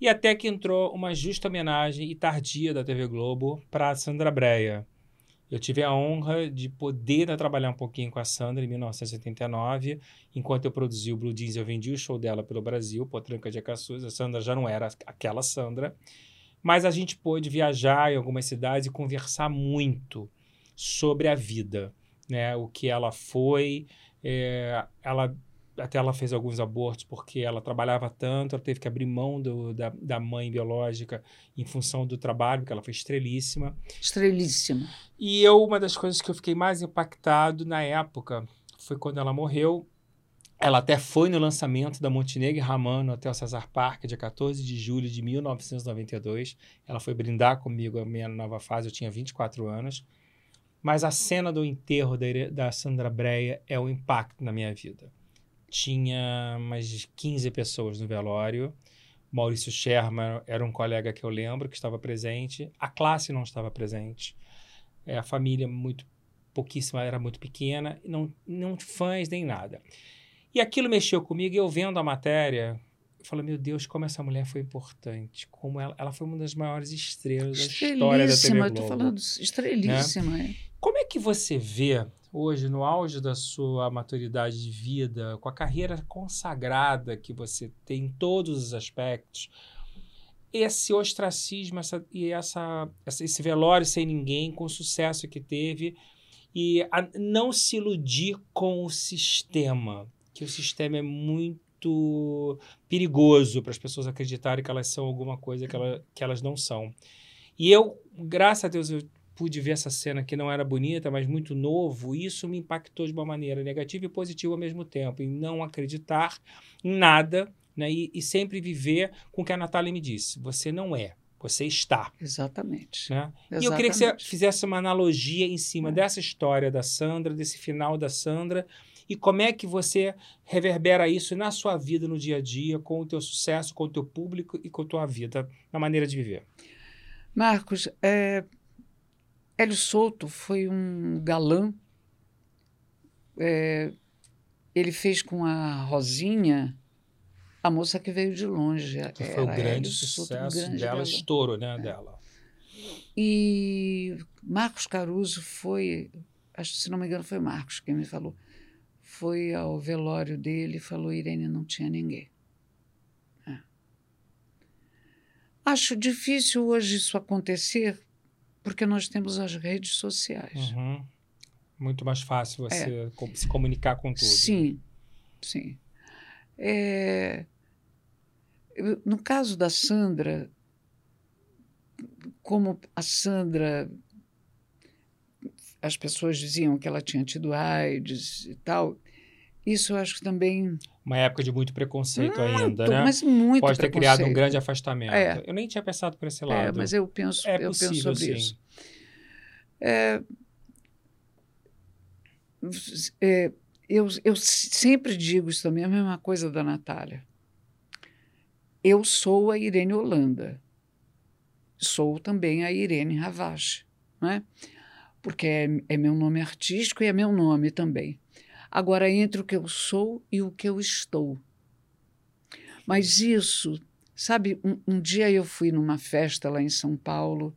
E até que entrou uma justa homenagem e tardia da TV Globo para Sandra Breia. Eu tive a honra de poder trabalhar um pouquinho com a Sandra em 1989. Enquanto eu produzi o Blue Jeans, eu vendi o show dela pelo Brasil, Potranca de Acassus. A Sandra já não era aquela Sandra. Mas a gente pôde viajar em algumas cidades e conversar muito sobre a vida, né? O que ela foi, é, ela até ela fez alguns abortos porque ela trabalhava tanto, ela teve que abrir mão do, da, da mãe biológica em função do trabalho, porque ela foi estrelíssima. Estrelíssima. E eu, uma das coisas que eu fiquei mais impactado na época foi quando ela morreu. Ela até foi no lançamento da Montenegro Raman no Hotel Cesar Park, dia 14 de julho de 1992. Ela foi brindar comigo a minha nova fase, eu tinha 24 anos. Mas a cena do enterro da, da Sandra Breia é o impacto na minha vida. Tinha mais 15 pessoas no velório. Maurício Sherman era um colega que eu lembro que estava presente. A classe não estava presente. É, a família muito pouquíssima era muito pequena, não não fãs nem nada. E aquilo mexeu comigo e eu vendo a matéria, eu falei, meu Deus, como essa mulher foi importante. Como ela, ela foi uma das maiores estrelas da história da TV Globo. Estou falando estrelíssima. Né? Como é que você vê hoje, no auge da sua maturidade de vida, com a carreira consagrada que você tem em todos os aspectos, esse ostracismo essa, e essa, esse velório sem ninguém, com o sucesso que teve, e não se iludir com o sistema que o sistema é muito perigoso para as pessoas acreditarem que elas são alguma coisa que, ela, que elas não são. E eu, graças a Deus, eu pude ver essa cena que não era bonita, mas muito novo, e isso me impactou de uma maneira negativa e positiva ao mesmo tempo, em não acreditar em nada né, e, e sempre viver com o que a Natália me disse: você não é, você está. Exatamente. Né? Exatamente. E eu queria que você fizesse uma analogia em cima é. dessa história da Sandra, desse final da Sandra, e como é que você reverbera isso na sua vida, no dia a dia, com o teu sucesso, com o teu público e com a tua vida, na maneira de viver? Marcos, é, Hélio Souto foi um galã é, ele fez com a Rosinha a moça que veio de longe. Que foi o grande sucesso grande dela, dela, estouro né, é. dela. E Marcos Caruso foi, acho se não me engano foi Marcos quem me falou, foi ao velório dele e falou Irene não tinha ninguém. É. Acho difícil hoje isso acontecer porque nós temos as redes sociais. Uhum. Muito mais fácil você é. se comunicar com tudo. Sim, sim. É, no caso da Sandra, como a Sandra, as pessoas diziam que ela tinha tido AIDS e tal, isso eu acho que também. Uma época de muito preconceito muito, ainda, né? Mas muito Pode ter criado um grande afastamento. É. Eu nem tinha pensado por esse é, lado. É, mas eu penso, é eu possível, penso sobre sim. isso. É, é, eu, eu sempre digo isso também, a mesma coisa da Natália. Eu sou a Irene Holanda. Sou também a Irene Ravache, né? porque é, é meu nome artístico e é meu nome também. Agora, entre o que eu sou e o que eu estou. Mas isso, sabe, um, um dia eu fui numa festa lá em São Paulo,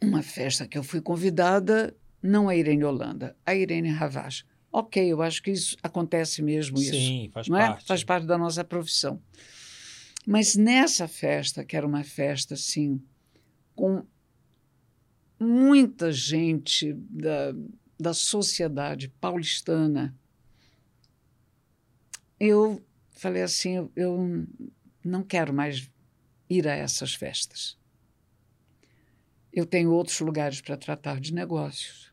uma festa que eu fui convidada não a Irene Holanda, a Irene Ravache. Ok, eu acho que isso acontece mesmo isso. Sim, faz não parte. É? Faz parte da nossa profissão. Mas nessa festa, que era uma festa assim, com muita gente da, da sociedade paulistana, eu falei assim: eu, não quero mais ir a essas festas. Eu tenho outros lugares para tratar de negócios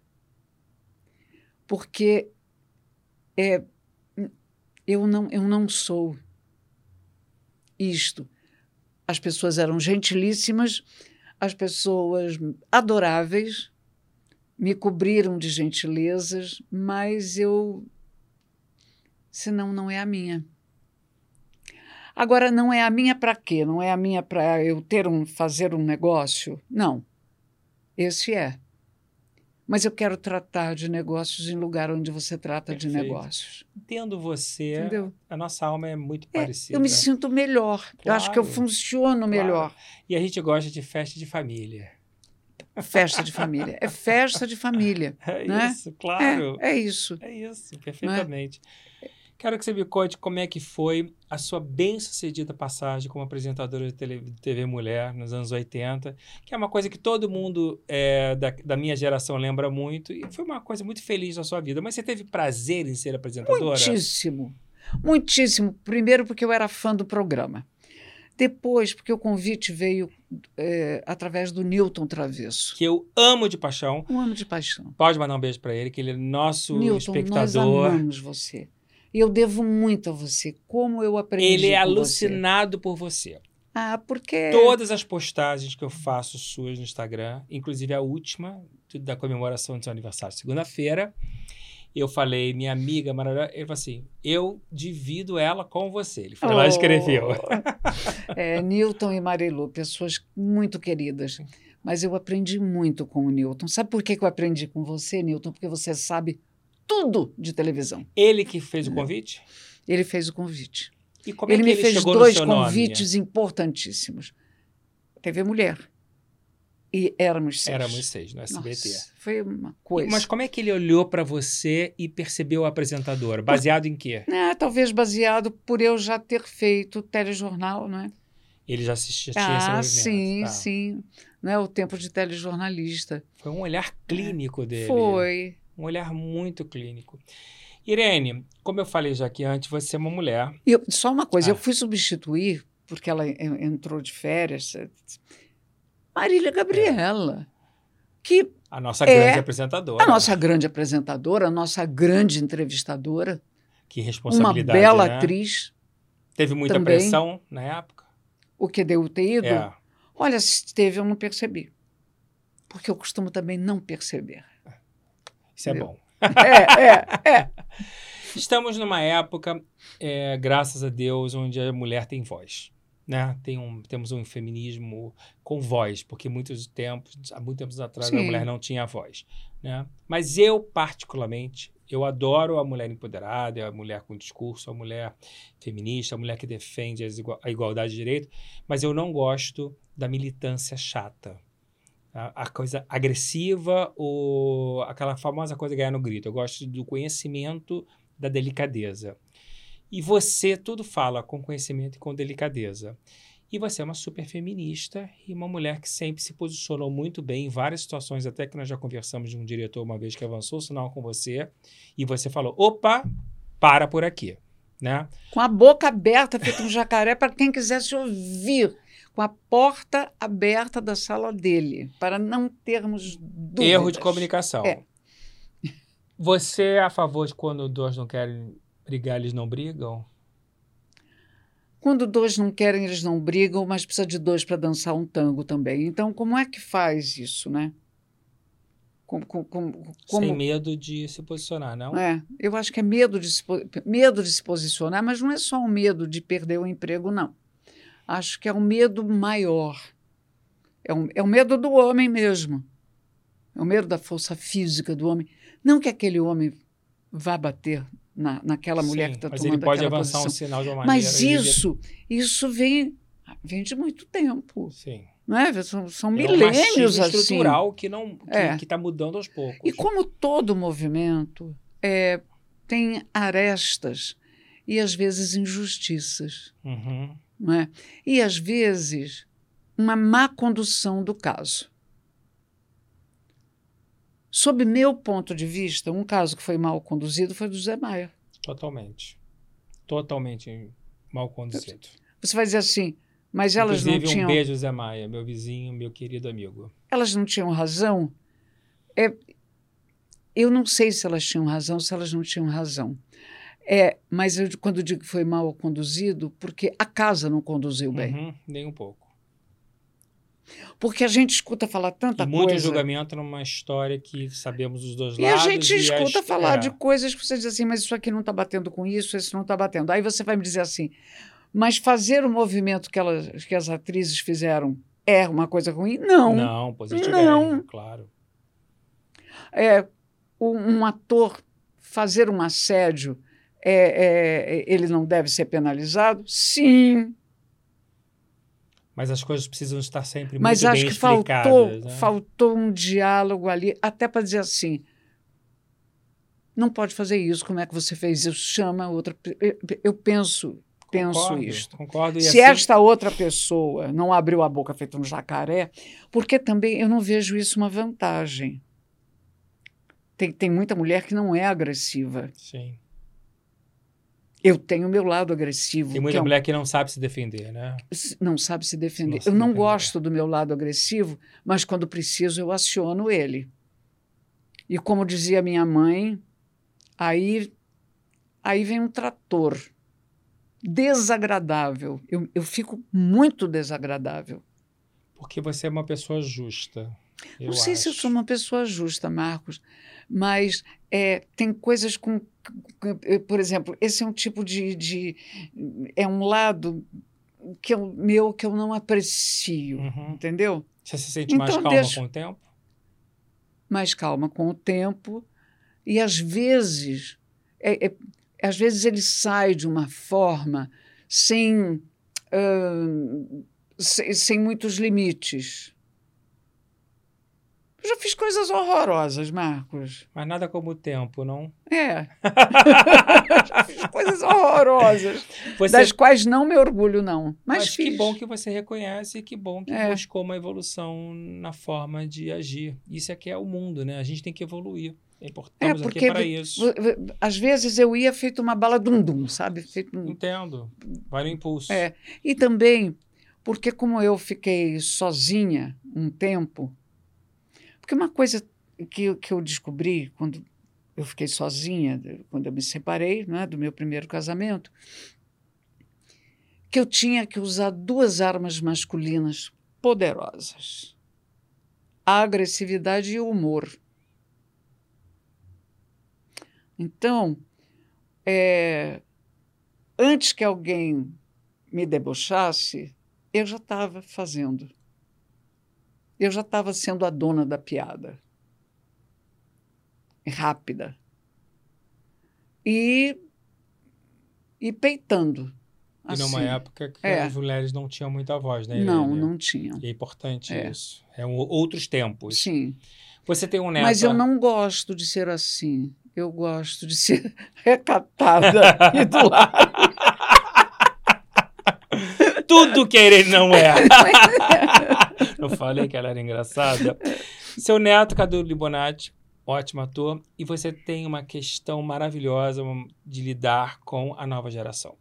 porque é, eu, não, eu não sou isto. As pessoas eram gentilíssimas, as pessoas adoráveis, me cobriram de gentilezas, mas eu. Senão, não é a minha. Agora, não é a minha para quê? Não é a minha para eu ter um, fazer um negócio? Não. Esse é mas eu quero tratar de negócios em lugar onde você trata Perfeito. de negócios. Entendo você, Entendeu? a nossa alma é muito é, parecida. Eu me sinto melhor, claro, eu acho que eu funciono melhor. Claro. E a gente gosta de festa de família. Festa de família. É festa de família. É né? isso, claro. É, é isso. É isso, perfeitamente. É? Quero que você me conte como é que foi a sua bem-sucedida passagem como apresentadora de TV Mulher nos anos 80, que é uma coisa que todo mundo é, da, da, minha geração lembra muito, e foi uma coisa muito feliz na sua vida. Mas você teve prazer em ser apresentadora? Muitíssimo. Muitíssimo. Primeiro, porque eu era fã do programa. Depois, porque o convite veio é, através do Newton Travesso. Que eu amo de paixão. Eu amo de paixão. Pode mandar um beijo para ele, que ele é nosso Newton, espectador. Nós amamos você. E eu devo muito a você. Como eu aprendi. Ele é alucinado você. por você. Ah, porque. Todas as postagens que eu faço suas no Instagram, inclusive a última da comemoração do seu aniversário, segunda-feira, eu falei, minha amiga maravilhosa, ele falou assim: eu divido ela com você. Ele foi oh. lá e escreveu. é, Newton e Marilu, pessoas muito queridas. Mas eu aprendi muito com o Newton. Sabe por que eu aprendi com você, Newton? Porque você sabe tudo de televisão. Ele que fez o convite? Ele fez o convite. E como é ele é que me fez dois convites nome? importantíssimos. TV Mulher. E éramos seis. Éramos seis no SBT. Nossa, foi uma coisa. Mas como é que ele olhou para você e percebeu o apresentador? Baseado por... em quê? É, talvez baseado por eu já ter feito telejornal, não é? Ele já assistia ah, esse sim, tá. sim. Não é o tempo de telejornalista. Foi um olhar clínico é. dele. Foi. Um olhar muito clínico. Irene, como eu falei já aqui antes, você é uma mulher. Eu, só uma coisa, ah. eu fui substituir, porque ela entrou de férias, Marília Gabriela, que. A nossa grande é apresentadora. A nossa grande apresentadora, a nossa grande entrevistadora. Que responsabilidade. Uma bela né? atriz. Teve muita também. pressão na época? O que deu ter ido? É. Olha, se teve, eu não percebi. Porque eu costumo também não perceber. Isso é bom. É, é, é. Estamos numa época, é, graças a Deus, onde a mulher tem voz. Né? Tem um, temos um feminismo com voz, porque muitos tempos, há muitos tempos atrás Sim. a mulher não tinha voz. Né? Mas eu, particularmente, Eu adoro a mulher empoderada, a mulher com discurso, a mulher feminista, a mulher que defende a igualdade de direito, mas eu não gosto da militância chata. A, a coisa agressiva ou aquela famosa coisa ganhar no grito. Eu gosto do conhecimento, da delicadeza. E você tudo fala com conhecimento e com delicadeza. E você é uma super feminista e uma mulher que sempre se posicionou muito bem em várias situações, até que nós já conversamos de um diretor uma vez que avançou o sinal com você, e você falou: opa, para por aqui. Né? Com a boca aberta, feito um jacaré, para quem quisesse ouvir, com a porta aberta da sala dele, para não termos dúvidas. Erro de comunicação. É. Você é a favor de quando dois não querem brigar, eles não brigam? Quando dois não querem, eles não brigam, mas precisa de dois para dançar um tango também. Então, como é que faz isso, né? Como, como, como, Sem medo de se posicionar, não? É, eu acho que é medo de, se, medo de se posicionar, mas não é só o medo de perder o emprego, não. Acho que é um medo maior. É, um, é o medo do homem mesmo. É o medo da força física do homem. Não que aquele homem vá bater na, naquela mulher que está tomando ele pode avançar posição. um sinal de uma maneira. Mas isso, isso vem, vem de muito tempo. Sim. Não é? São, são é milênios um assim. estrutural que não que é. está mudando aos poucos. E como todo movimento é, tem arestas e às vezes injustiças, uhum. não é? E às vezes uma má condução do caso. Sob meu ponto de vista, um caso que foi mal conduzido foi do Zé Maia. Totalmente. Totalmente mal conduzido. Você vai dizer assim, mas elas Inclusive, não tinham... um beijo, Zé Maia, meu vizinho, meu querido amigo. Elas não tinham razão? É, eu não sei se elas tinham razão, se elas não tinham razão. É, mas eu, quando digo que foi mal conduzido, porque a casa não conduziu bem. Uhum, nem um pouco. Porque a gente escuta falar tanta e muito coisa. Muito julgamento numa história que sabemos os dois e lados. A gente escuta falar é. de coisas que você diz assim, mas isso aqui não está batendo com isso, isso não está batendo. Aí você vai me dizer assim, mas fazer o movimento que, elas, que as atrizes fizeram é uma coisa ruim? Não. Não, positivo. Não. É, claro. É, um ator fazer um assédio, é, é, ele não deve ser penalizado? Sim. Mas as coisas precisam estar sempre Mas muito acho bem que faltou, né? faltou um diálogo ali, até para dizer assim, não pode fazer isso, como é que você fez isso? Chama outra... Eu penso, penso concordo, isto. Concordo. Se assim... esta outra pessoa não abriu a boca feito um jacaré, porque também eu não vejo isso uma vantagem. Tem, tem muita mulher que não é agressiva. Sim. Eu tenho o meu lado agressivo. Tem muita é um... mulher que não sabe se defender, né? Não sabe se defender. Eu não gosto do meu lado agressivo, mas quando preciso eu aciono ele. E como dizia minha mãe, aí, aí vem um trator desagradável. Eu, eu fico muito desagradável. Porque você é uma pessoa justa. não sei acho. se eu sou uma pessoa justa, Marcos, mas é, tem coisas com. Por exemplo, esse é um tipo de. de é um lado que eu, meu que eu não aprecio, Uhum. entendeu? Você se sente mais Então, calma deixa- com o tempo? mais calma com o tempo e às vezes é- é- às vezes ele sai de uma forma sem ahn, sem, sem muitos limites eu já fiz coisas horrorosas Marcos Mas nada como o tempo, não? é já fiz coisas horrorosas Você... das quais não me orgulho não mas, Mas fiz. que bom que você reconhece e que bom que É. buscou uma evolução na forma de agir. Isso é que é o mundo, né? A gente tem que evoluir. É importante é porque aqui para isso. às vezes eu ia feito uma bala dum dum sabe feito Entendo. Vai no impulso. É. E também porque, como eu fiquei sozinha um tempo, porque uma coisa que, eu- que eu descobri quando eu fiquei sozinha, quando eu me separei né, do meu primeiro casamento, que eu tinha que usar duas armas masculinas poderosas: a agressividade e o humor. Então, é, antes que alguém me debochasse, eu já estava fazendo. Eu já estava sendo a dona da piada. Rápida. e, e peitando. E numa assim. época que É. as mulheres não tinham muita voz, né? Não, Irene? não tinham. E é importante É. isso. É um- outros tempos. Sim. Você tem um neto. Mas eu não gosto de ser assim. Eu gosto de ser recatada e do lado. Tudo que Irene não é. não falei que ela era engraçada. Seu neto, Cadu Libonati, ótimo ator. E você tem uma questão maravilhosa de lidar com a nova geração.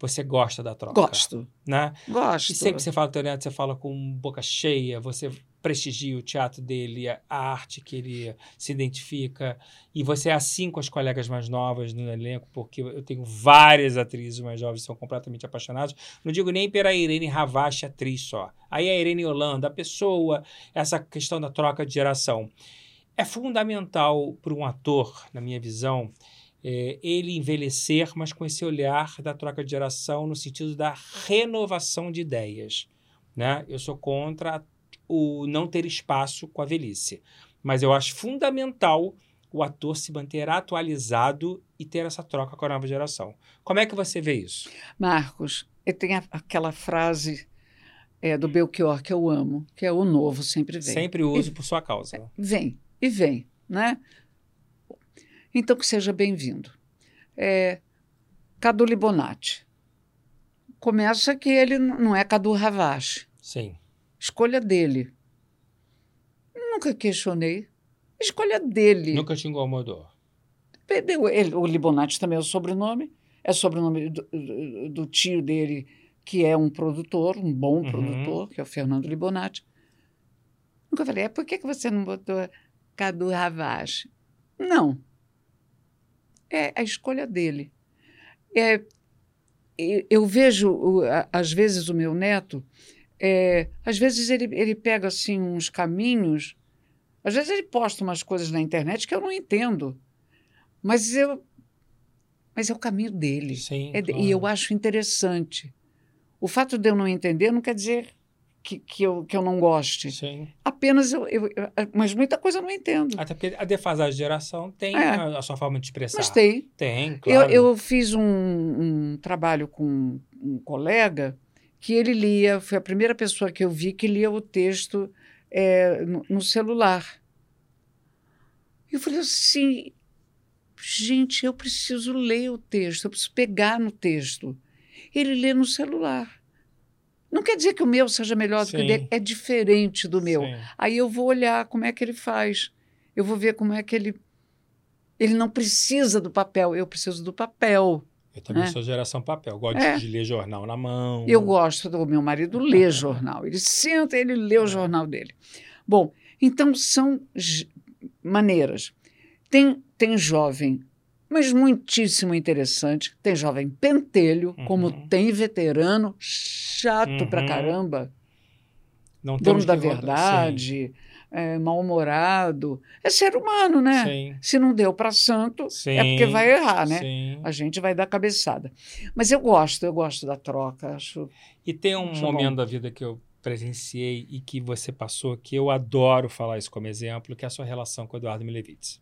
Você gosta da troca. Gosto, Né? gosto. E sempre que você fala do teu neto, você fala com boca cheia, você prestigia o teatro dele, a a arte que ele se identifica. E você é assim com as colegas mais novas no elenco, porque eu tenho várias atrizes mais jovens que são completamente apaixonadas. Não digo nem pela Irene Ravache, atriz só. Aí a Irene Holanda, a pessoa, essa questão da troca de geração. É fundamental para um ator, na minha visão, é, ele envelhecer, mas com esse olhar da troca de geração no sentido da renovação de ideias. Né? Eu sou contra o não ter espaço com a velhice, mas eu acho fundamental o ator se manter atualizado e ter essa troca com a nova geração. Como é que você vê isso? Marcos, eu tenho aquela frase é, do Belchior que eu amo, que é o novo sempre vem. Sempre uso por sua causa. Vem e vem, né? Então que seja bem-vindo. É, Cadu Libonati. Começa que ele não é Cadu Ravache. Sim. Escolha dele. Nunca questionei. Escolha dele. Nunca te incomodou. Perdeu ele, o Libonati também é o sobrenome, é sobrenome do, do- do tio dele, que é um produtor, um bom Uhum. produtor, que é o Fernando Libonati. Nunca falei, é, por que, que você não botou Cadu Ravache? Não. É a escolha dele. É, eu vejo, às vezes, o meu neto, é, às vezes ele, ele pega assim uns caminhos, às vezes ele posta umas coisas na internet que eu não entendo. Mas eu. Mas é o caminho dele. Sim. É claro. E eu acho interessante. O fato de eu não entender não quer dizer que, que, eu, que eu não goste. Sim. Apenas eu, eu- eu- Mas muita coisa eu não entendo. Até porque a defasagem de geração tem É. a, a sua forma de expressar. Mas tem. Tem, Eu, claro. eu fiz um, um trabalho com um colega que ele lia, foi a primeira pessoa que eu vi que lia o texto é, no, no celular. E eu falei assim, gente, eu preciso ler o texto, eu preciso pegar no texto. Ele lê no celular. Não quer dizer que o meu seja melhor do que o Sim. dele, é diferente do meu. Sim. Aí eu vou olhar como é que ele faz. Eu vou ver como é que ele. Ele não precisa do papel, eu preciso do papel. Eu também É. sou geração papel. Eu Gosto É. de ler jornal na mão. Eu gosto do meu marido ler jornal. Ele senta, ele lê o jornal dele. Bom, então são maneiras. Tem, tem jovem, mas muitíssimo interessante. Tem jovem pentelho, como Uhum. tem veterano, chato pra Uhum. caramba. Não dono da verdade, é, mal-humorado. É ser humano, né? Sim. Se não deu para santo, Sim. é porque vai errar, né? Sim. A gente vai dar cabeçada. Mas eu gosto, eu gosto da troca. Acho E tem um momento bom. da vida que eu presenciei e que você passou, que eu adoro falar isso como exemplo, que é a sua relação com o Eduardo Milevitz.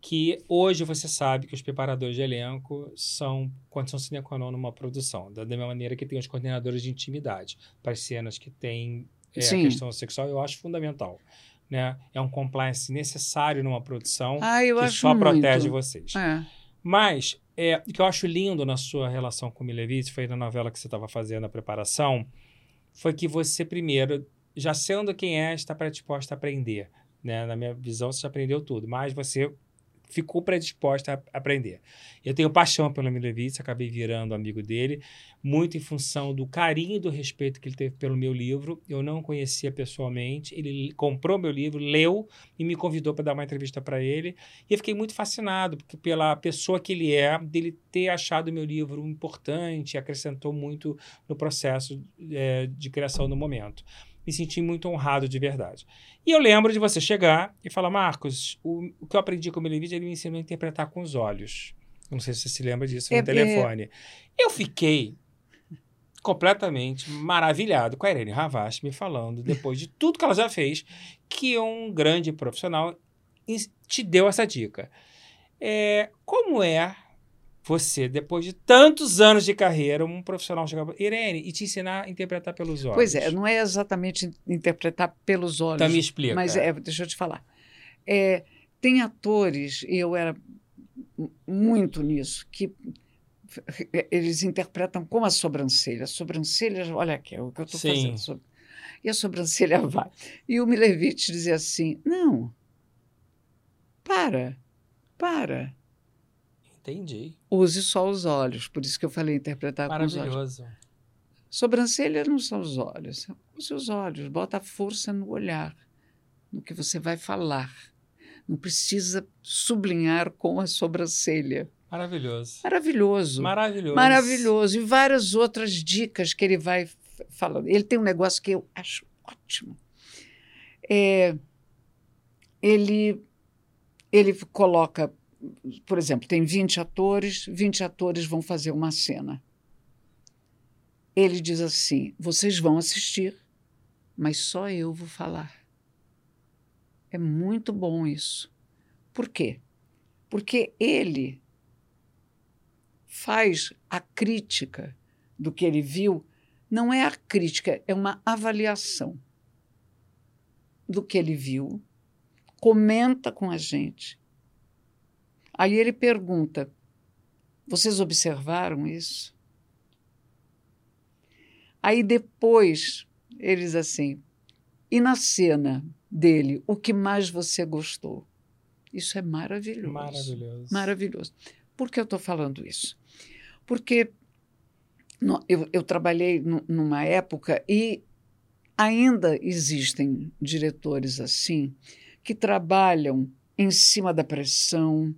Que hoje você sabe que os preparadores de elenco são condição sine qua non numa produção, da mesma maneira que tem os coordenadores de intimidade, para as cenas que tem é, a questão sexual, eu acho fundamental. Né? É um compliance necessário numa produção Ah, que só muito. protege vocês. É. Mas é, o que eu acho lindo na sua relação com o Milevitz, foi na novela que você estava fazendo a preparação, foi que você, primeiro, já sendo quem é, está predisposta a aprender. Né? Na minha visão, você já aprendeu tudo, mas você ficou predisposta a aprender. Eu tenho paixão pelo Milevitz, acabei virando amigo dele, muito em função do carinho e do respeito que ele teve pelo meu livro. Eu não conhecia pessoalmente, ele comprou meu livro, leu e me convidou para dar uma entrevista para ele. E eu fiquei muito fascinado porque pela pessoa que ele é, dele ter achado meu livro importante, acrescentou muito no processo é, de criação do momento. Me senti muito honrado de verdade. E eu lembro de você chegar e falar, Marcos, o, o que eu aprendi com o Milevich, ele me ensinou a interpretar com os olhos. Eu não sei se você se lembra disso É, no telefone. Eu fiquei completamente maravilhado com a Irene Ravache me falando, depois de tudo que ela já fez, que um grande profissional te deu essa dica. É, como é você, depois de tantos anos de carreira, um profissional chegar Irene e te ensinar a interpretar pelos olhos. Pois é, não é exatamente interpretar pelos olhos. Então me explica. Mas é, deixa eu te falar. É, tem atores, e eu era muito nisso, que eles interpretam como a sobrancelha. A sobrancelha, olha aqui, é o que eu estou fazendo. E a sobrancelha vai. E o Milevich dizia assim: não, para, para. Entendi. Use só os olhos, por isso que eu falei interpretar com os olhos. Maravilhoso. Sobrancelha não são os olhos. Use os olhos, bota a força no olhar, no que você vai falar. Não precisa sublinhar com a sobrancelha. Maravilhoso. Maravilhoso. Maravilhoso. Maravilhoso. E várias outras dicas que ele vai falando. Ele tem um negócio que eu acho ótimo. É, ele, ele coloca, por exemplo, tem 20 atores, 20 atores vão fazer uma cena. Ele diz assim: vocês vão assistir, mas só eu vou falar. É muito bom isso. Por quê? Porque ele faz a crítica do que ele viu, não é a crítica, é uma avaliação do que ele viu, comenta com a gente. Aí ele pergunta: vocês observaram isso? Aí depois ele diz assim: e na cena dele, o que mais você gostou? Isso é maravilhoso. Maravilhoso. Maravilhoso. Por que eu estou falando isso? Porque no, eu, eu, trabalhei numa época e ainda existem diretores assim que trabalham em cima da pressão,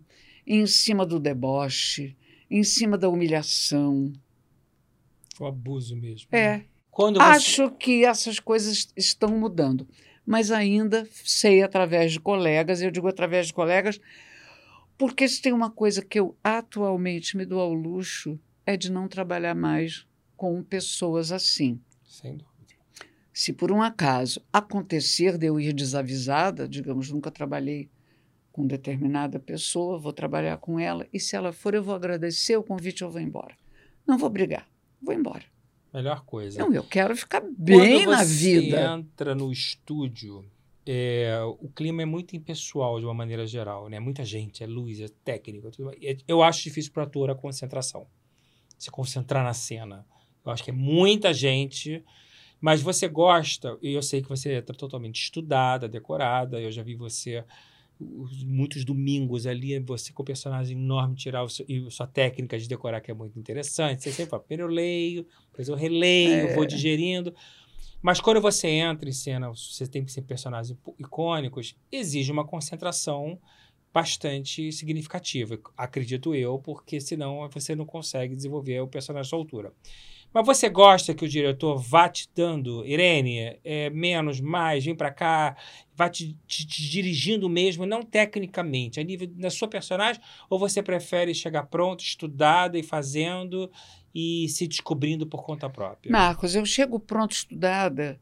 em cima do deboche, em cima da humilhação. O abuso mesmo. É. Né? Você... Acho que essas coisas estão mudando, mas ainda sei através de colegas, eu digo através de colegas, porque se tem uma coisa que eu atualmente me dou ao luxo é de não trabalhar mais com pessoas assim. Sem dúvida. Se por um acaso acontecer de eu ir desavisada, digamos, nunca trabalhei com determinada pessoa, vou trabalhar com ela, e se ela for, eu vou agradecer o convite, eu vou embora. Não vou brigar, vou embora. Melhor coisa. Não, eu quero ficar bem na vida. Quando você entra no estúdio, é, o clima é muito impessoal de uma maneira geral, né? Muita gente, é luz, é técnica. Tudo. Eu acho difícil para o ator a concentração. Se concentrar na cena. Eu acho que é muita gente, mas você gosta, e eu sei que você é totalmente estudada, decorada, eu já vi você muitos domingos ali, você com o personagem enorme, tirar o seu, e sua técnica de decorar, que é muito interessante. Você sempre fala, primeiro eu leio, depois eu releio, é. vou digerindo. Mas quando você entra em cena, você tem que ser personagens icônicos, exige uma concentração bastante significativa, acredito eu, porque senão você não consegue desenvolver o personagem à sua altura. Mas você gosta que o diretor vá te dando, Irene, é, menos, mais, vem para cá, vá te, te, te, dirigindo mesmo, não tecnicamente, a nível da sua personagem, ou você prefere chegar pronto, estudada e fazendo e se descobrindo por conta própria? Marcos, eu chego pronto, estudada.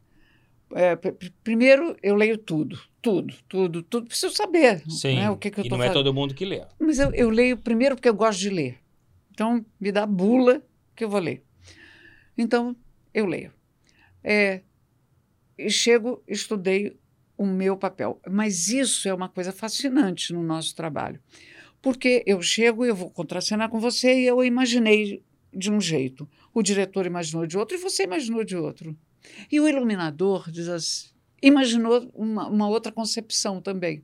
É, primeiro, eu leio tudo, tudo, tudo, tudo. Preciso saber Sim, né, o que, que eu e não é todo mundo que lê. Mas eu, eu leio primeiro porque eu gosto de ler. Então, me dá bula que eu vou ler. Então, eu leio. É, e chego, estudei o meu papel. Mas isso é uma coisa fascinante no nosso trabalho. Porque eu chego e eu vou contracenar com você e eu imaginei de um jeito, o diretor imaginou de outro e você imaginou de outro. E o iluminador diz assim, imaginou uma, uma outra concepção também.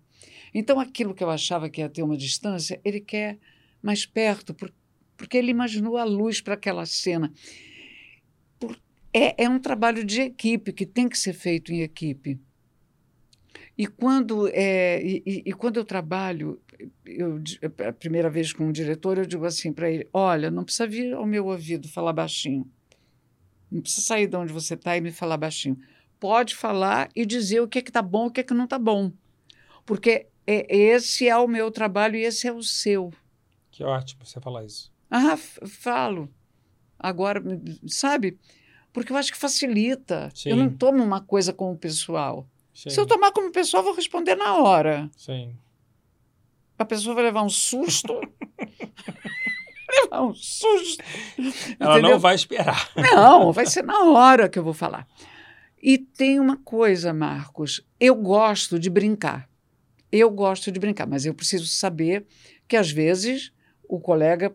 Então, aquilo que eu achava que ia ter uma distância, ele quer mais perto, por, porque ele imaginou a luz para aquela cena. É, é um trabalho de equipe que tem que ser feito em equipe. E quando, é, e, e, quando eu trabalho, eu, a primeira vez com um diretor, eu digo assim para ele: olha, não precisa vir ao meu ouvido falar baixinho. Não precisa sair de onde você está e me falar baixinho. Pode falar e dizer o que é que está bom, o que é que não está bom. Porque é, esse é o meu trabalho e esse é o seu. Que ótimo você falar isso. Ah, falo. Agora, sabe? Porque eu acho que facilita. Sim. Eu não tomo uma coisa como pessoal. Sim. Se eu tomar como pessoal, vou responder na hora. Sim. A pessoa vai levar um susto. levar um susto. Ela Entendeu? não vai esperar. Não, vai ser na hora que eu vou falar. E tem uma coisa, Marcos, eu gosto de brincar. Eu gosto de brincar, mas eu preciso saber que às vezes o colega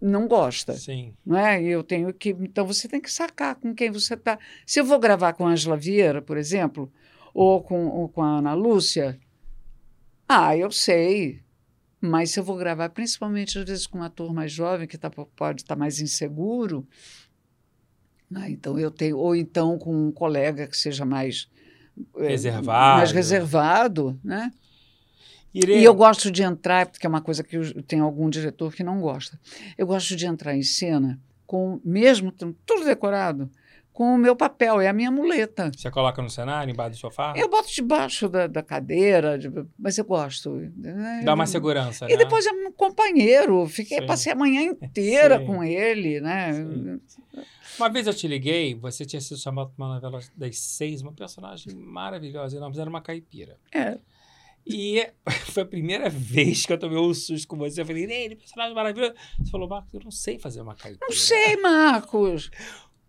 não gosta. Sim. Não é? Eu tenho que. Então você tem que sacar com quem você está. Se eu vou gravar com a Angela Vieira, por exemplo, ou com, ou com a Ana Lúcia, ah, eu sei. Mas se eu vou gravar, principalmente às vezes com um ator mais jovem, que tá, pode estar tá mais inseguro, né? então eu tenho. Ou então com um colega que seja mais. Eh, reservado. mais reservado, né? Irei... E eu gosto de entrar, porque é uma coisa que eu, tem algum diretor que não gosta. Eu gosto de entrar em cena com, mesmo tudo decorado, com o meu papel, é a minha muleta. Você coloca no cenário, embaixo do sofá? Eu boto debaixo da, da cadeira, de, mas eu gosto. Né? Dá uma segurança, E né? depois é um companheiro, fiquei, passei a manhã inteira Sim. com ele, né? Sim. Uma vez eu te liguei, você tinha sido chamado para uma novela das seis, uma personagem maravilhosa, e nós era uma caipira. É. E foi a primeira vez que eu tomei um susto com você. Eu falei, ele, personagem maravilhoso. Você falou, Marcos, eu não sei fazer uma caipira. Não sei, Marcos.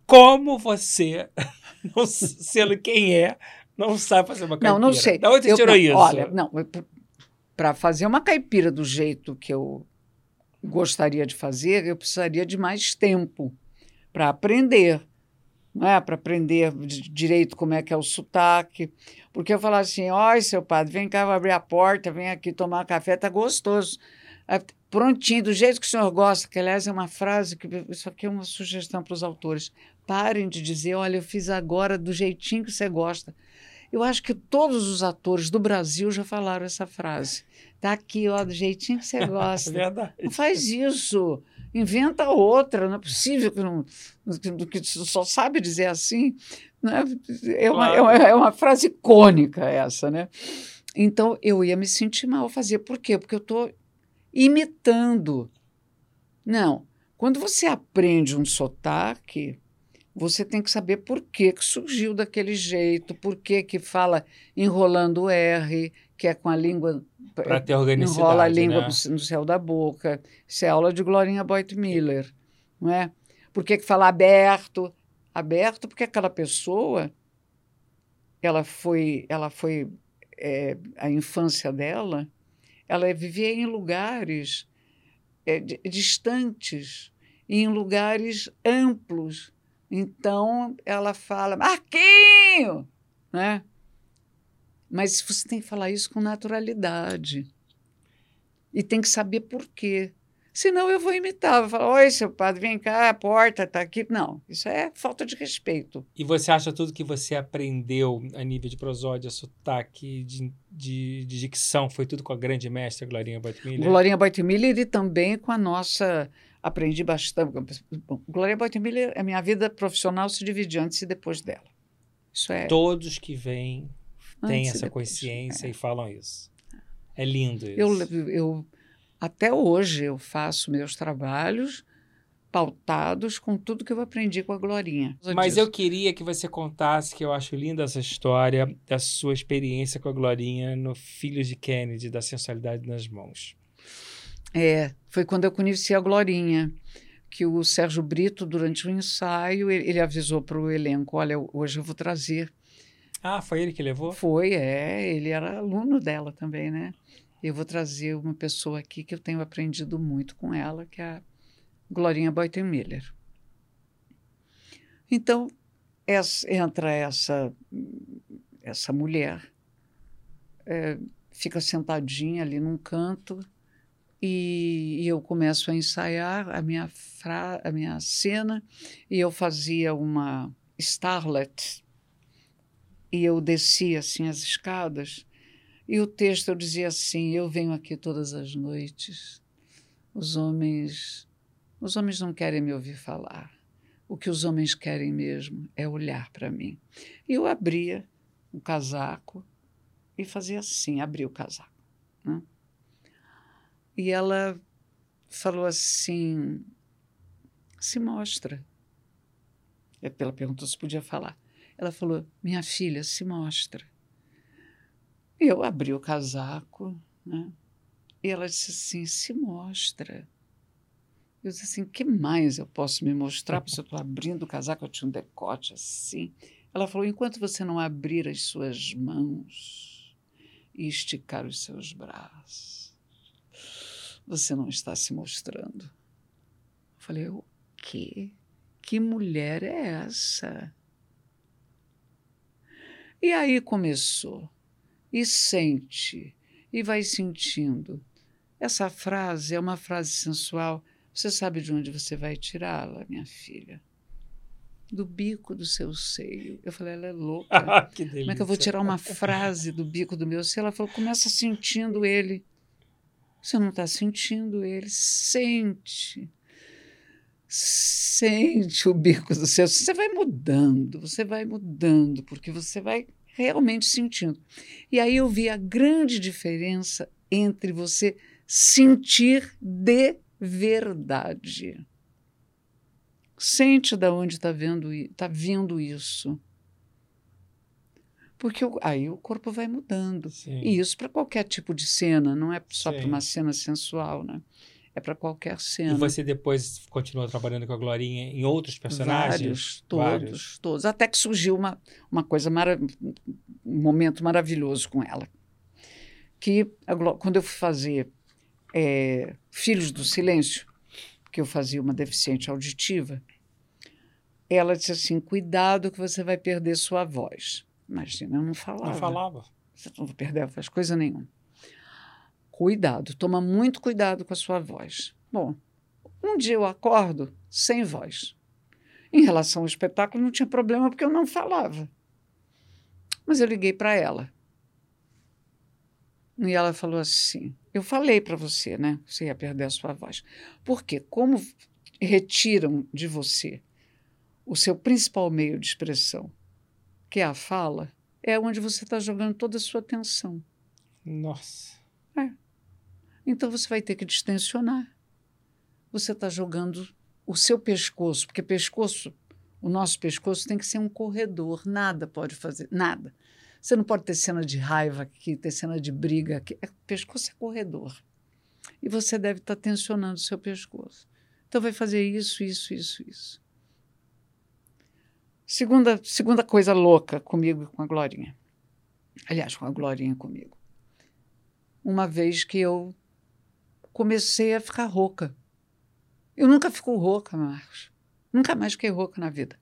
Como você, não sendo quem é, não sabe fazer uma caipira? Não, não sei. Da onde você tirou isso? Olha, não, para fazer uma caipira do jeito que eu gostaria de fazer, eu precisaria de mais tempo para aprender né, para aprender direito como é que é o sotaque. Porque eu falava assim, oi, seu padre, vem cá, vou abrir a porta, vem aqui tomar café, tá gostoso. prontinho, do jeito que o senhor gosta, que aliás é uma frase que isso aqui é uma sugestão para os autores. Parem de dizer, olha, eu fiz agora do jeitinho que você gosta. Eu acho que todos os atores do Brasil já falaram essa frase. Tá aqui, ó, do jeitinho que você gosta. é verdade. Não faz isso inventa outra, não é possível que, não, que só sabe dizer assim. Né? É, uma, claro. é, uma, é uma frase icônica essa, né? Então eu ia me sentir mal fazer. Por quê? Porque eu estou imitando. Não. Quando você aprende um sotaque, você tem que saber por que, que surgiu daquele jeito, por que, que fala enrolando o R, que é com a língua para ter organicidade. Enrola a língua né? no céu da boca. Isso é aula de Glorinha Boyd Miller, não é? Por que, que fala aberto? Aberto porque aquela pessoa, ela foi, ela foi é, a infância dela, ela vivia em lugares é, distantes, em lugares amplos. Então ela fala Marquinho, né? Mas você tem que falar isso com naturalidade. E tem que saber por quê. Senão eu vou imitar, vou falar, oi, seu padre, vem cá, a porta está aqui. Não, isso é falta de respeito. E você acha tudo que você aprendeu a nível de prosódia, sotaque, de, de, de dicção, foi tudo com a grande mestra Glorinha Boitmiller? Glorinha Boitmiller e também com a nossa... Aprendi bastante. Bom, Glorinha Boitmiller, a minha vida profissional se divide antes e depois dela. Isso é... Todos que vêm têm essa consciência é. e falam isso. É lindo isso. Eu, eu, até hoje eu faço meus trabalhos pautados com tudo que eu aprendi com a Glorinha. Mas eu queria que você contasse, que eu acho linda essa história, da sua experiência com a Glorinha no Filhos de Kennedy, da Sensualidade nas Mãos. É, foi quando eu conheci a Glorinha, que o Sérgio Brito, durante o ensaio, ele, ele avisou para o elenco, olha, hoje eu vou trazer ah, foi ele que levou? Foi, é. Ele era aluno dela também, né? Eu vou trazer uma pessoa aqui que eu tenho aprendido muito com ela, que é a Glorinha Miller. Então, essa, entra essa, essa mulher, é, fica sentadinha ali num canto e, e, eu começo a ensaiar a minha, fra, a minha cena e eu fazia uma starlet, e eu descia assim as escadas e o texto eu dizia assim: eu venho aqui todas as noites. Os homens, os homens não querem me ouvir falar. O que os homens querem mesmo é olhar para mim. E eu abria o casaco e fazia assim, abria o casaco. Né? E ela falou assim: se mostra. Ela perguntou se podia falar. Ela falou: Minha filha, se mostra. Eu abri o casaco, né? E ela disse assim: Se mostra. Eu disse assim: que mais eu posso me mostrar? Porque eu estou abrindo o casaco, eu tinha um decote assim. Ela falou: enquanto você não abrir as suas mãos e esticar os seus braços, você não está se mostrando. Eu falei: o quê? Que mulher é essa? E aí começou. E sente, e vai sentindo. Essa frase é uma frase sensual. Você sabe de onde você vai tirá-la, minha filha? Do bico do seu seio. Eu falei, ela é louca. Ah. Como é que eu vou tirar uma frase do bico do meu seio? Ela falou, começa sentindo ele. Você não está sentindo ele. Sente. Sente o bico do seu. Você vai mudando, você vai mudando, porque você vai realmente sentindo. E aí eu vi a grande diferença entre você sentir de verdade. Sente de onde está tá vindo isso. Porque aí o corpo vai mudando. Sim. E isso para qualquer tipo de cena, não é só para uma cena sensual, né? É para qualquer E cena. você depois continuou trabalhando com a Glorinha em outros personagens? Vários, todos, Vários. todos. Até que surgiu uma, uma coisa, mara um momento maravilhoso com ela. Que quando eu fui fazer é, Filhos do Silêncio, que eu fazia uma deficiente auditiva, ela disse assim: cuidado que você vai perder sua voz. Imagina, eu não falava. Não falava. Você não vai perder a voz, coisa nenhuma. Cuidado, toma muito cuidado com a sua voz. Bom, um dia eu acordo sem voz. Em relação ao espetáculo, não tinha problema porque eu não falava. Mas eu liguei para ela. E ela falou assim: Eu falei para você, né? Você ia perder a sua voz. Porque, como retiram de você o seu principal meio de expressão, que é a fala, é onde você está jogando toda a sua atenção. Nossa. Então você vai ter que distensionar. Você está jogando o seu pescoço, porque pescoço, o nosso pescoço tem que ser um corredor, nada pode fazer, nada. Você não pode ter cena de raiva aqui, ter cena de briga aqui. É, pescoço é corredor. E você deve estar tensionando o seu pescoço. Então vai fazer isso, isso, isso, isso. Segunda, segunda coisa louca comigo e com a Glorinha. Aliás, com a Glorinha comigo. Uma vez que eu comecei a ficar rouca. Eu nunca fico rouca, Marcos. Nunca mais fiquei rouca na vida.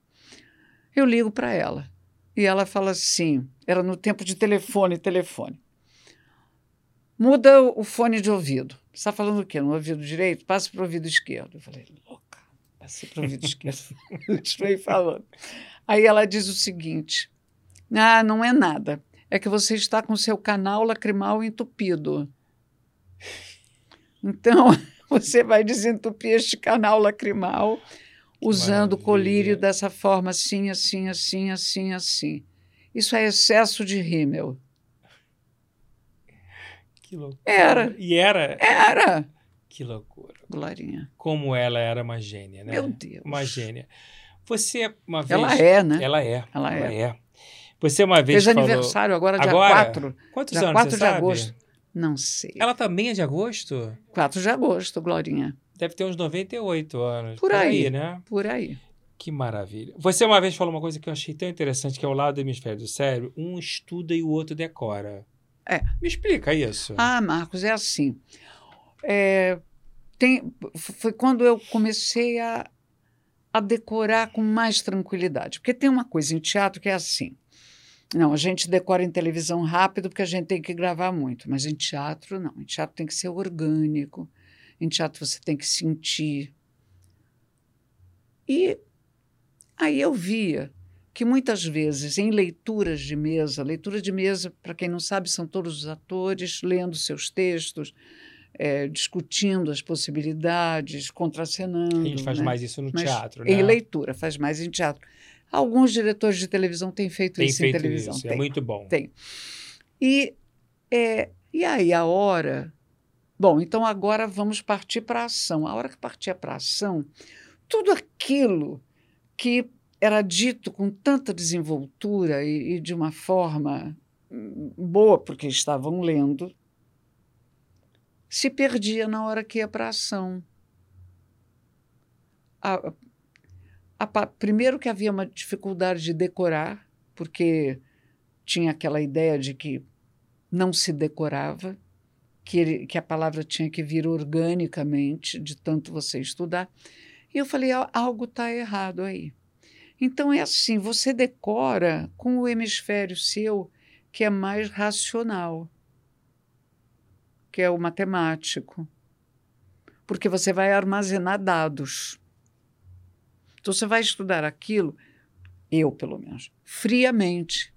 Eu ligo para ela e ela fala assim: era no tempo de telefone, telefone. Muda o fone de ouvido. Você está falando o quê? No ouvido direito? Passa para o ouvido esquerdo. Eu falei, louca, passei para o ouvido esquerdo. Estou falando. Aí ela diz o seguinte: ah, não é nada. É que você está com seu canal lacrimal entupido. Então, você vai desentupir este canal lacrimal usando o colírio dessa forma, assim, assim, assim, assim, assim. Isso é excesso de rímel. Que loucura. Era. E era. Era, Que loucura. Glorinha. Como ela era uma gênia, né? Meu Deus. Uma gênia. Você, uma vez. Ela é, né? Ela é. Ela é. Você uma vez Fez falou... aniversário agora, dia Agora? 4. Quantos Dia anos 4 você de sabe? agosto. Não sei. Ela também é de agosto? 4 de agosto, Glorinha. Deve ter uns 98 anos. Por aí. né? Por aí. Que maravilha. Você uma vez falou uma coisa que eu achei tão interessante, que é o lado do hemisfério do cérebro, um estuda e o outro decora. É. Me explica isso. Ah, Marcos, é assim. É, tem, foi quando eu comecei a, a decorar com mais tranquilidade. Porque tem uma coisa em teatro que é assim. Não, a gente decora em televisão rápido porque a gente tem que gravar muito, mas em teatro não. Em teatro tem que ser orgânico. Em teatro você tem que sentir. E aí eu via que muitas vezes em leituras de mesa, leitura de mesa, para quem não sabe, são todos os atores lendo seus textos, eh, discutindo as possibilidades, contracenando. a gente faz né? mais isso no Mas teatro, né? Em leitura, faz mais em teatro. Alguns diretores de televisão têm feito Tem isso feito em televisão. isso, é tem. muito bom. Tem. E, é, e aí, a hora. Bom, então agora vamos partir para a ação. A hora que partir para a ação, tudo aquilo que era dito com tanta desenvoltura e, e de uma forma hum, boa, porque estavam lendo, se perdia na hora que ia para a ação. a, a, primeiro que havia uma dificuldade de decorar, porque tinha aquela ideia de que não se decorava, que, que a palavra tinha que vir organicamente, de tanto você estudar. E eu falei: algo está errado aí. Então é assim: você decora com o hemisfério seu que é mais racional, que é o matemático, porque você vai armazenar dados. Então você vai estudar aquilo, eu pelo menos, friamente.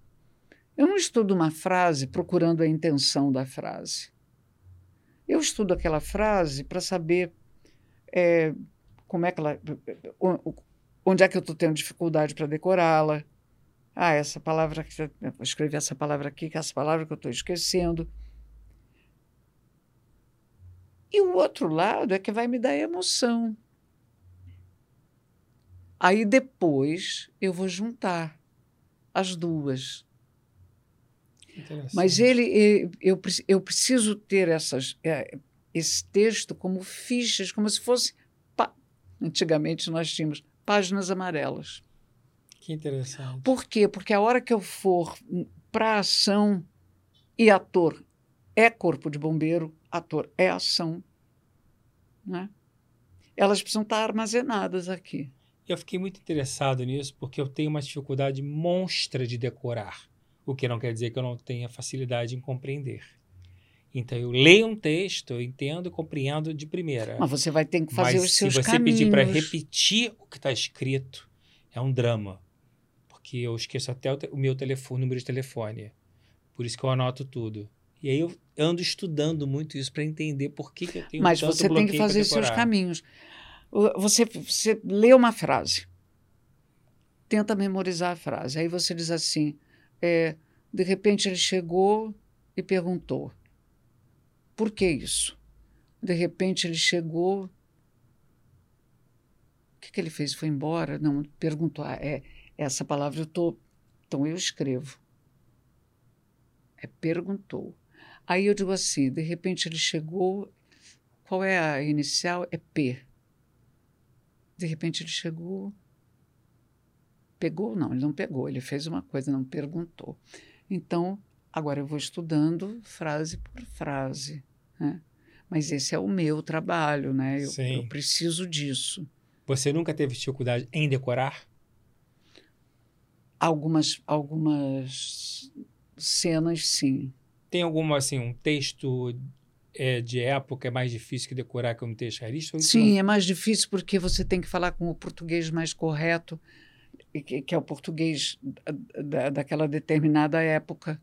Eu não estudo uma frase procurando a intenção da frase. Eu estudo aquela frase para saber é, como é que ela. onde é que eu estou tendo dificuldade para decorá-la. Ah, essa palavra que escrevi essa palavra aqui, que é essa palavra que eu estou esquecendo. E o outro lado é que vai me dar emoção. Aí depois eu vou juntar as duas. Mas ele, eu, eu preciso ter essas, é, esse texto como fichas, como se fosse. Antigamente nós tínhamos páginas amarelas. Que interessante. Por quê? Porque a hora que eu for para ação e ator é corpo de bombeiro, ator é ação, né? elas precisam estar armazenadas aqui. Eu fiquei muito interessado nisso porque eu tenho uma dificuldade monstra de decorar, o que não quer dizer que eu não tenha facilidade em compreender. Então eu leio um texto, eu entendo e compreendo de primeira. Mas você vai ter que fazer Mas os seus caminhos. Se você pedir para repetir o que está escrito, é um drama. Porque eu esqueço até o, o meu telefone, número de telefone. Por isso que eu anoto tudo. E aí eu ando estudando muito isso para entender por que, que eu tenho Mas tanto você tem que fazer seus caminhos. Você, você lê uma frase, tenta memorizar a frase. Aí você diz assim: é, de repente ele chegou e perguntou: por que isso? De repente ele chegou. O que, que ele fez? Foi embora? Não, perguntou. Ah, é, essa palavra eu estou. Então eu escrevo. É perguntou. Aí eu digo assim: de repente ele chegou. Qual é a inicial? É P. De repente ele chegou, pegou, não, ele não pegou, ele fez uma coisa, não perguntou. Então, agora eu vou estudando frase por frase, né? Mas esse é o meu trabalho, né? Eu, eu preciso disso. Você nunca teve dificuldade em decorar? Algumas, algumas cenas, sim. Tem alguma assim um texto é, de época é mais difícil que decorar que um texto realista? Sim, não... é mais difícil porque você tem que falar com o português mais correto, que, é o português da, daquela determinada época.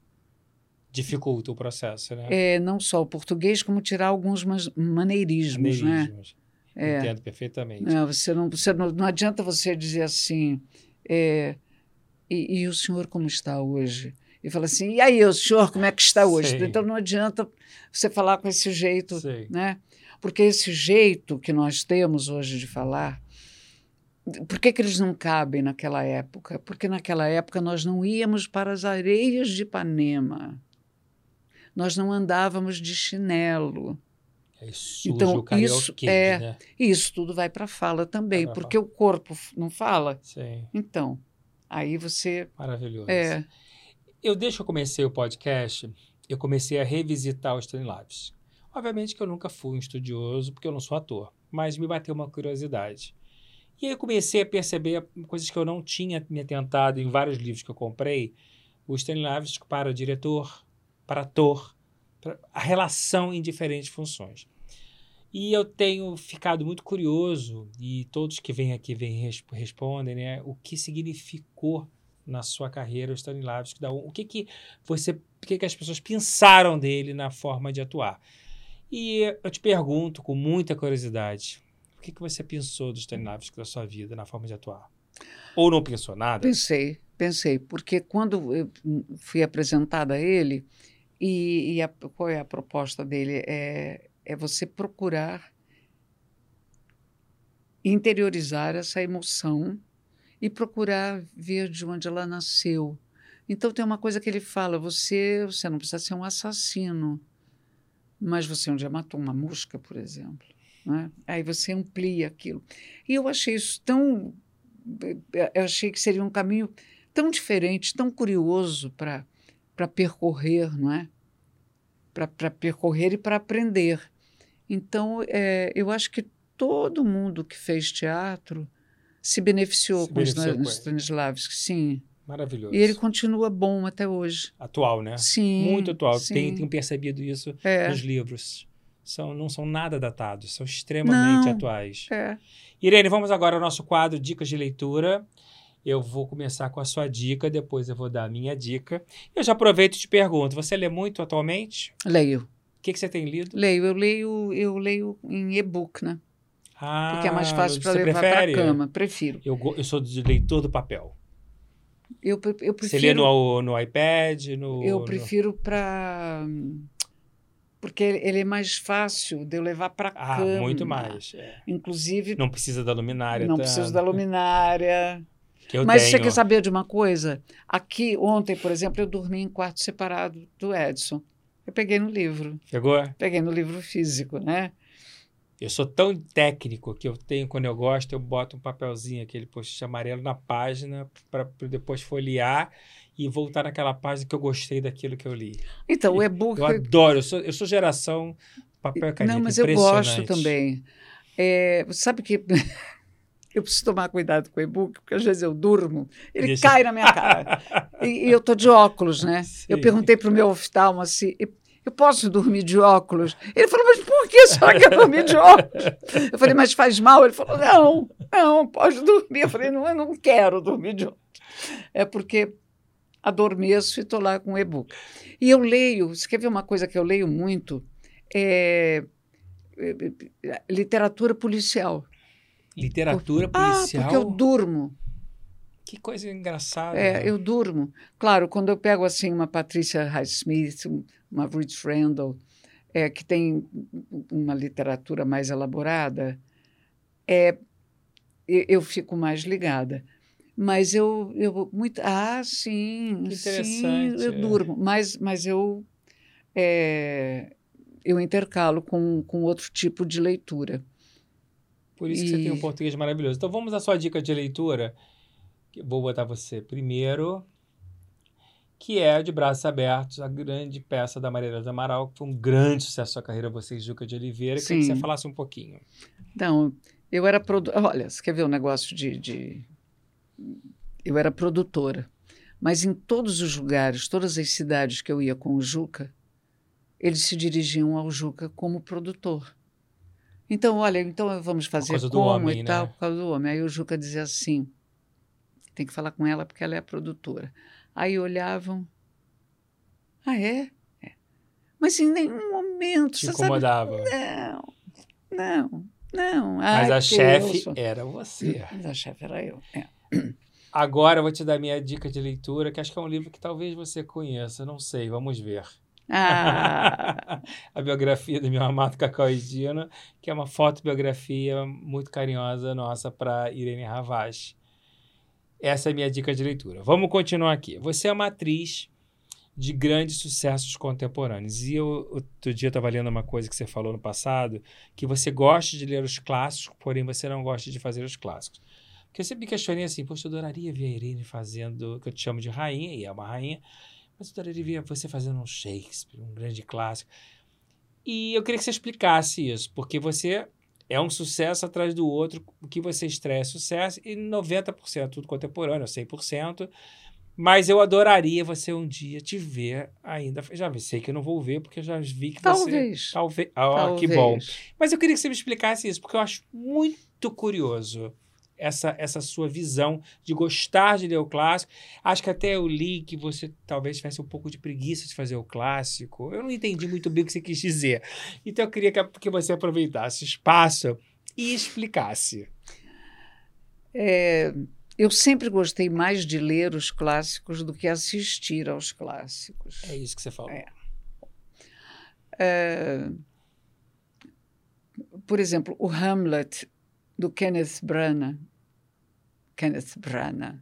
Dificulta o processo, né? É, não só o português, como tirar alguns maneirismos, né? maneirismos. né? Entendo é. perfeitamente. Não, você não, você não, não adianta você dizer assim, é, e, e o senhor como está hoje? E fala assim: e aí, o senhor, como é que está hoje? Sei. Então não adianta você falar com esse jeito, Sei. né? Porque esse jeito que nós temos hoje de falar, por que, que eles não cabem naquela época? Porque naquela época nós não íamos para as areias de Ipanema, nós não andávamos de chinelo. É então, isso, é, né? isso tudo vai para a fala também, porque fala. o corpo não fala. Sim. Então, aí você. Maravilhoso. É. Eu, desde que eu comecei o podcast, eu comecei a revisitar os Lives. Obviamente que eu nunca fui um estudioso, porque eu não sou ator, mas me bateu uma curiosidade. E aí eu comecei a perceber coisas que eu não tinha me atentado em vários livros que eu comprei. O Lives para diretor, para ator, para a relação em diferentes funções. E eu tenho ficado muito curioso, e todos que vêm aqui vêm respondem, né, o que significou na sua carreira o Stanislavski? O que que você, o que que as pessoas pensaram dele na forma de atuar? E eu te pergunto com muita curiosidade, o que que você pensou do Stanislavski da sua vida na forma de atuar? Ou não pensou nada? Pensei, pensei, porque quando eu fui apresentada a ele e, e a, qual é a proposta dele é é você procurar interiorizar essa emoção e procurar ver de onde ela nasceu. Então tem uma coisa que ele fala: você, você não precisa ser um assassino, mas você um dia matou uma mosca, por exemplo. Né? Aí você amplia aquilo. E eu achei isso tão. Eu achei que seria um caminho tão diferente, tão curioso para percorrer, não é? Para percorrer e para aprender. Então, é, eu acho que todo mundo que fez teatro se beneficiou, se beneficiou com os Stanislavski, sim. Maravilhoso. E ele continua bom até hoje. Atual, né? Sim. Muito atual. Sim. Tenho, tenho percebido isso é. nos livros. São, não são nada datados, são extremamente não. atuais. É. Irene, vamos agora ao nosso quadro Dicas de Leitura. Eu vou começar com a sua dica, depois eu vou dar a minha dica. Eu já aproveito e te pergunto: você lê muito atualmente? Leio. O que, que você tem lido? Leio, eu leio, eu leio em e-book, né? Ah, Porque é mais fácil para levar para cama. Prefiro. Eu, eu sou de leitor do papel. Eu, eu prefiro. Você lê no, no iPad, no. Eu no- prefiro para. Porque ele é mais fácil de eu levar para Ah, cama. muito mais. é. Inclusive, Não precisa da luminária. não tanto, preciso da luminária. Mas tenho. você quer saber de uma coisa? Aqui, ontem, por exemplo, eu dormi em quarto separado do Edson. Eu peguei no livro. Pegou? Peguei no livro físico, né? Eu sou tão técnico que eu tenho, quando eu gosto, eu boto um papelzinho, aquele post amarelo na página, para depois folhear e voltar naquela página que eu gostei daquilo que eu li. Então, o e-book. Eu adoro, eu sou, eu sou geração papel e caneta. Não, mas eu gosto também. É, sabe que eu preciso tomar cuidado com o e-book, porque às vezes eu durmo, ele Deixa- cai na minha cara. e, e eu estou de óculos, né? Eu Sim. perguntei para o meu oftalmo assim. Eu posso dormir de óculos? Ele falou, mas por que você quer dormir de óculos? Eu falei, mas faz mal? Ele falou, não, não, pode dormir. Eu falei, não, eu não quero dormir de óculos. É porque adormeço e estou lá com o e-book. E eu leio, você quer ver uma coisa que eu leio muito? É, é, é, literatura policial. Literatura Ah, policial. porque eu durmo. Que coisa engraçada. É, eu durmo. Claro, quando eu pego assim uma Patrícia Highsmith, uma Ruth Randall, é, que tem uma literatura mais elaborada, é, eu, fico mais ligada. Mas eu, eu muito, ah, sim, Que sim, eu é. durmo. Mas, mas eu, é, eu intercalo com, com outro tipo de leitura. Por isso que você tem um E- português maravilhoso. Então vamos à sua dica de leitura. Vou botar você primeiro, que é De Braços Abertos, a grande peça da Maria do Amaral, que foi um grande sucesso na sua carreira, você e Juca de Oliveira. Queria que Sim. você falasse um pouquinho. Então, eu era produ... Olha, você quer ver um negócio de, de. Eu era produtora. Mas em todos os lugares, todas as cidades que eu ia com o Juca, eles se dirigiam ao Juca como produtor. Então, olha, então vamos fazer causa do como homem, e tal, né? por causa do homem. Aí o Juca dizia assim: tem que falar com ela porque ela é a produtora. Aí olhavam. Ah, é? É. Mas em nenhum momento. Te você sabe, incomodava. não, não, não. Mas Ai, a chefe era você. Mas a chefe era eu. é. Agora eu vou te dar minha dica de leitura, que acho que é um livro que talvez você conheça, não sei, vamos ver. Ah, a biografia do meu amado Cacau e Dino, que é uma fotobiografia muito carinhosa nossa para Irene Ravaz. Essa é a minha dica de leitura. Vamos continuar aqui. Você é uma atriz de grandes sucessos contemporâneos. E eu, outro dia, estava lendo uma coisa que você falou no passado, que você gosta de ler os clássicos, porém você não gosta de fazer os clássicos. Porque eu sempre me questionei assim, poxa, eu adoraria ver a Irene fazendo, que eu te chamo de rainha, e é uma rainha, mas eu adoraria ver você fazendo um Shakespeare, um grande clássico. E eu queria que você explicasse isso, porque você é um sucesso atrás do outro, o que você estreia é sucesso, e 90% tudo contemporâneo, 100%. Mas eu adoraria você um dia te ver ainda. Já sei que eu não vou ver, porque eu já vi que você. talvez. Talvez. Ah, talvez. que bom. Mas eu queria que você me explicasse isso, porque eu acho muito curioso essa, essa sua visão de gostar de ler o clássico. Acho que até eu li que você talvez tivesse um pouco de preguiça de fazer o clássico. Eu não entendi muito bem o que você quis dizer. Então eu queria que, que você aproveitasse o espaço e explicasse. É, eu sempre gostei mais de ler os clássicos do que assistir aos clássicos. É isso que você falou. É. É, por exemplo, o Hamlet do Kenneth Branagh, Kenneth Branagh,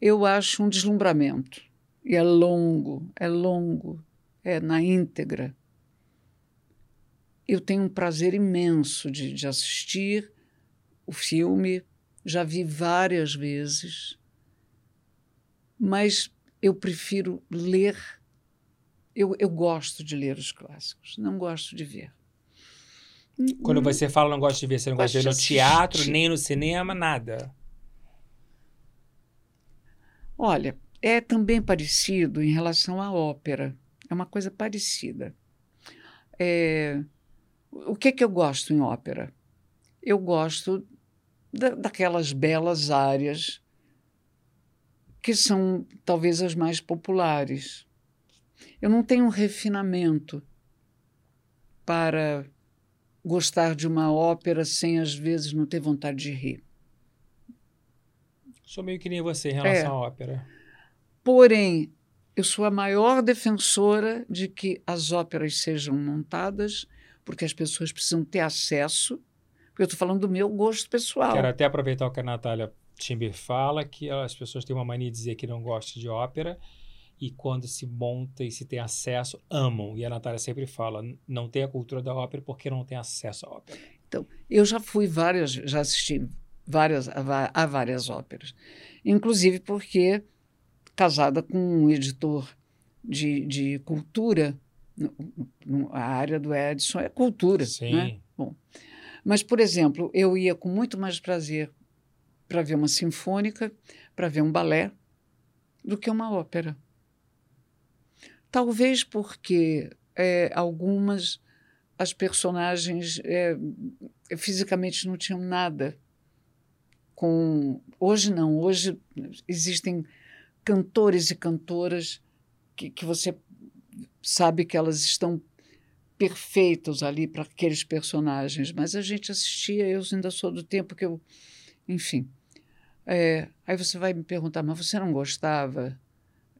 eu acho um deslumbramento. E é longo, é longo, é na íntegra. eu tenho um prazer imenso de, de assistir o filme, já vi várias vezes, mas eu prefiro ler. Eu, eu gosto de ler os clássicos, não gosto de ver. Quando você fala não gosta de ver, você não gosta de ver no teatro, nem no cinema, nada. Olha, é também parecido em relação à ópera. É uma coisa parecida. É, o que, que eu gosto em ópera? Eu gosto da, daquelas belas áreas que são talvez as mais populares. Eu não tenho um refinamento para gostar de uma ópera sem às vezes não ter vontade de rir. Sou meio que nem você em relação é. à ópera. Porém, eu sou a maior defensora de que as óperas sejam montadas, porque as pessoas precisam ter acesso. Porque eu estou falando do meu gosto pessoal. Quero até aproveitar o que a Natália Timber fala, que as pessoas têm uma mania de dizer que não gostam de ópera e quando se monta e se tem acesso, amam. E a Natália sempre fala, não tem a cultura da ópera porque não tem acesso à ópera. Então, eu já fui várias, já assisti várias, a, a várias óperas. Inclusive porque casada com um editor de, de cultura, a área do Edson é cultura, Sim. né? Bom, mas, por exemplo, eu ia com muito mais prazer para ver uma sinfônica, para ver um balé, do que uma ópera. Talvez porque é, algumas as personagens é, fisicamente não tinham nada com hoje não hoje existem cantores e cantoras que, que você sabe que elas estão perfeitos ali para aqueles personagens mas a gente assistia eu ainda sou do tempo que eu enfim. É, aí você vai me perguntar mas você não gostava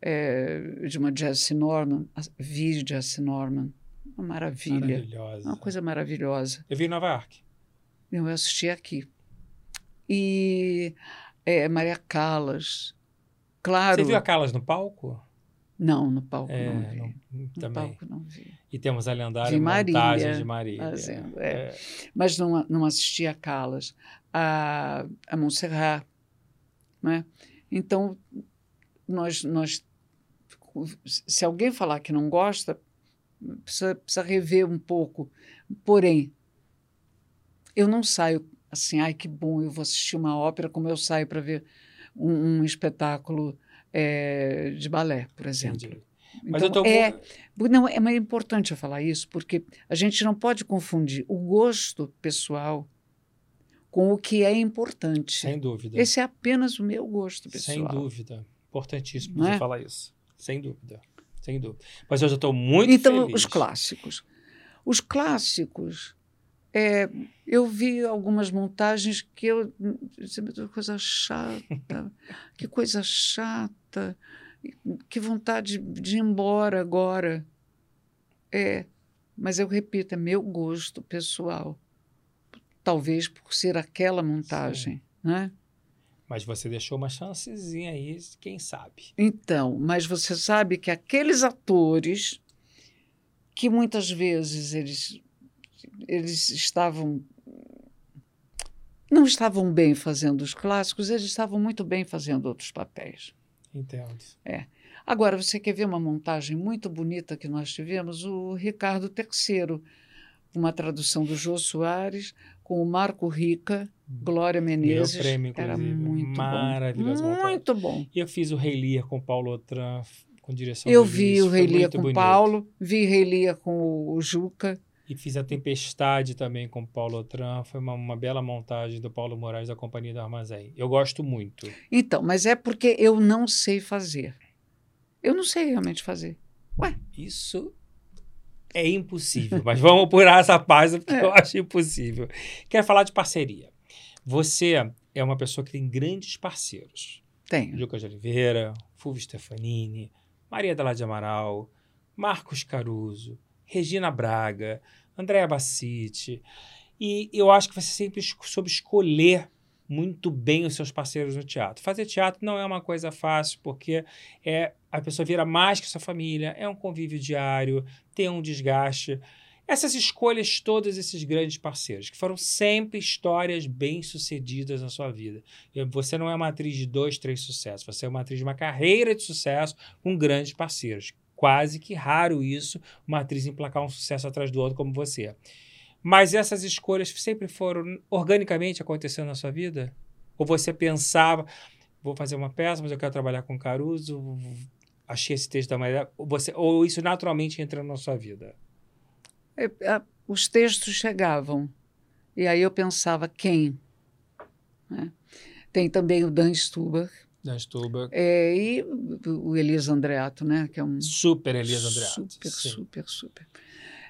é, de uma Jessie Norman, vi Jessie Norman, uma maravilha. Maravilhosa. Uma coisa maravilhosa. Eu vi em Nova York. Eu assisti aqui. E é, Maria Callas, claro. Você viu a Callas no palco? Não, no palco é, não vi. Não, no também. palco não vi. E temos a lendária de Maria, montagem de Maria. Fazendo, é. É. Mas não, não assisti a Callas. A, a Montserrat. Né? Então, nós, nós se alguém falar que não gosta, precisa, precisa rever um pouco. Porém, eu não saio assim, ai que bom, eu vou assistir uma ópera como eu saio para ver um, um espetáculo é, de balé, por exemplo. Entendi. Mas então, tô... é, não, é mais importante eu falar isso, porque a gente não pode confundir o gosto pessoal com o que é importante. Sem dúvida. Esse é apenas o meu gosto pessoal. Sem dúvida. Importantíssimo você é? falar isso. Sem dúvida. Sem dúvida. Mas eu já estou muito então, feliz. Então, os clássicos. Os clássicos, é, eu vi algumas montagens que eu. Que coisa chata, que coisa chata, que vontade de ir embora agora. É, mas eu repito, é meu gosto pessoal. Talvez por ser aquela montagem, Sim. né? Mas você deixou uma chancezinha aí, quem sabe. Então, mas você sabe que aqueles atores que muitas vezes eles eles estavam não estavam bem fazendo os clássicos, eles estavam muito bem fazendo outros papéis. Entendo. É. Agora, você quer ver uma montagem muito bonita que nós tivemos? O Ricardo III, uma tradução do Jô Soares, com o Marco Rica, Glória Menezes. Meu prêmio, Era muito Maravilhoso. bom. Muito bom. E eu fiz o Rei Lear com Paulo Otran, com direção Eu vi o Rei Lear com bonito. Paulo, vi Rei Lear com o Juca. E fiz a Tempestade também com Paulo Otran. Foi uma, uma, bela montagem do Paulo Moraes da Companhia do Armazém. Eu gosto muito. Então, mas é porque eu não sei fazer. Eu não sei realmente fazer. Ué. Isso é impossível, mas vamos apurar essa página porque é. eu acho impossível. Quero falar de parceria. Você é uma pessoa que tem grandes parceiros. Tem. Lucas de Oliveira, Fulvio Stefanini, Maria Della de Amaral, Marcos Caruso, Regina Braga, Andréa Bassiti. E eu acho que você sempre soube escolher muito bem os seus parceiros no teatro. Fazer teatro não é uma coisa fácil, porque é a pessoa vira mais que sua família, é um convívio diário, tem um desgaste. Essas escolhas, todos esses grandes parceiros, que foram sempre histórias bem-sucedidas na sua vida. Você não é uma atriz de dois, três sucessos, você é uma atriz de uma carreira de sucesso com grandes parceiros. Quase que raro isso, uma atriz emplacar um sucesso atrás do outro como você. Mas essas escolhas sempre foram organicamente acontecendo na sua vida? Ou você pensava, vou fazer uma peça, mas eu quero trabalhar com Caruso, achei esse texto da maneira. Você, ou isso naturalmente entra na sua vida? É, os textos chegavam. E aí eu pensava, quem? Né? Tem também o Dan Stuber. Dan Stuber. É, e o Elias Andreato, né? Que é um super Elias Andreato. Super, Sim. super, super.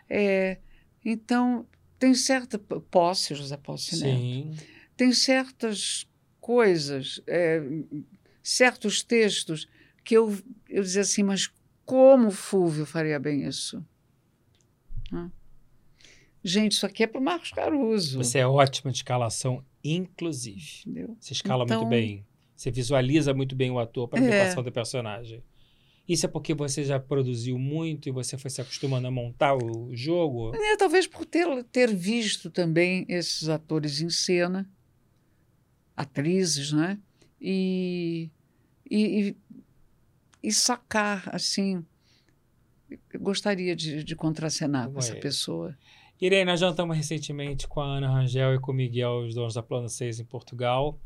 É, então, tem certa... Posse, José Posse Sim. Neto. Tem certas coisas, é, certos textos que eu, eu dizia assim, mas como o Fúvio faria bem isso? Gente, isso aqui é para o Marcos Caruso. Você é ótima de escalação, inclusive. Entendeu? Você escala então, muito bem. Você visualiza muito bem o ator para a é. do personagem. Isso é porque você já produziu muito e você foi se acostumando a montar o jogo? É, talvez por ter, ter visto também esses atores em cena, atrizes, né? E, e, e, e sacar, assim, eu gostaria de, de contracenar Como com é? essa pessoa. Irene, nós jantamos recentemente com a Ana Rangel e com o Miguel, os donos da Plano 6 em Portugal.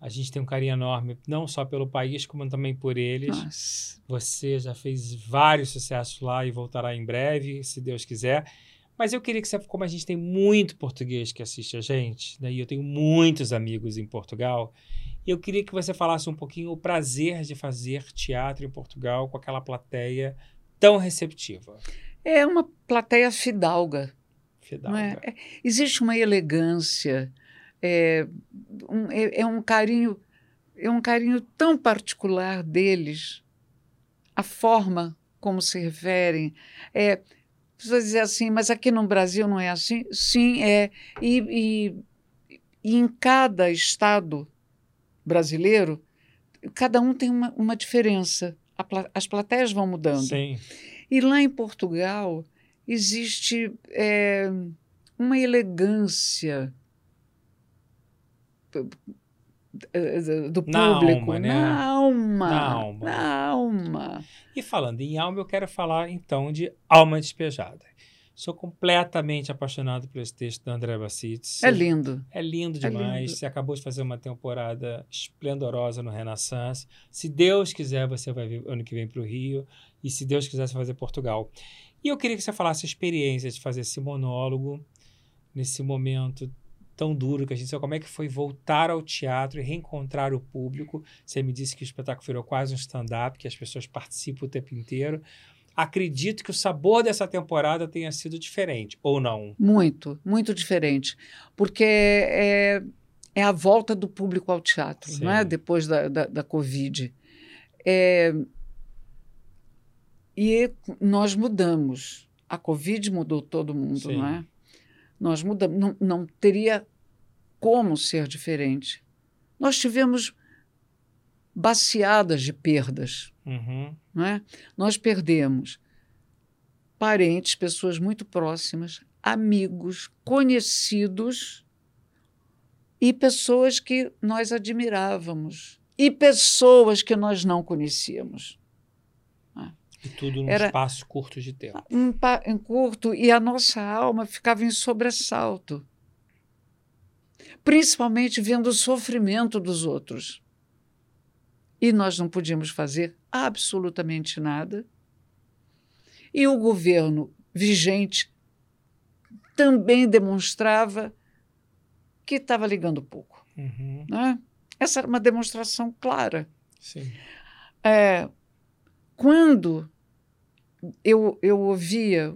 A gente tem um carinho enorme, não só pelo país, como também por eles. Nossa. Você já fez vários sucessos lá e voltará em breve, se Deus quiser. Mas eu queria que você, como a gente tem muito português que assiste a gente, né, e eu tenho muitos amigos em Portugal, eu queria que você falasse um pouquinho o prazer de fazer teatro em Portugal com aquela plateia tão receptiva. É uma plateia fidalga. Fidalga. É? É, existe uma elegância, é um, é, é um carinho, é um carinho tão particular deles, a forma como se referem. É, pessoas dizer assim, mas aqui no Brasil não é assim? Sim, é. E, e, e em cada estado brasileiro, cada um tem uma, uma diferença. as plateias vão mudando. Sim. E lá em Portugal existe é, uma elegância do público, na alma, né? na, alma, na alma, na alma. E falando em alma, eu quero falar então de Alma Despejada. Sou completamente apaixonado por esse texto da André Bacites. É lindo. É lindo demais. É lindo. Você acabou de fazer uma temporada esplendorosa no Renaissance. Se Deus quiser, você vai vir ano que vem para o Rio. E se Deus quiser, você vai fazer Portugal. E eu queria que você falasse a experiência de fazer esse monólogo nesse momento tão duro que a gente sabe como é que foi voltar ao teatro e reencontrar o público. Você me disse que o espetáculo virou quase um stand-up, que as pessoas participam o tempo inteiro. Acredito que o sabor dessa temporada tenha sido diferente, ou não? Muito, muito diferente. Porque é, é a volta do público ao teatro, não é? depois da, da, da Covid. É, e nós mudamos. A Covid mudou todo mundo, Sim. não é? Nós mudamos. Não, não teria como ser diferente. Nós tivemos baciadas de perdas. Uhum. Não é? Nós perdemos parentes, pessoas muito próximas, amigos, conhecidos e pessoas que nós admirávamos e pessoas que nós não conhecíamos. E tudo num Era espaço curto de tempo. Um, um curto, e a nossa alma ficava em sobressalto. Principalmente vendo o sofrimento dos outros. E nós não podíamos fazer absolutamente nada. E o governo vigente também demonstrava que estava ligando pouco. Uhum. Né? Essa era uma demonstração clara. Sim. É, quando eu, eu ouvia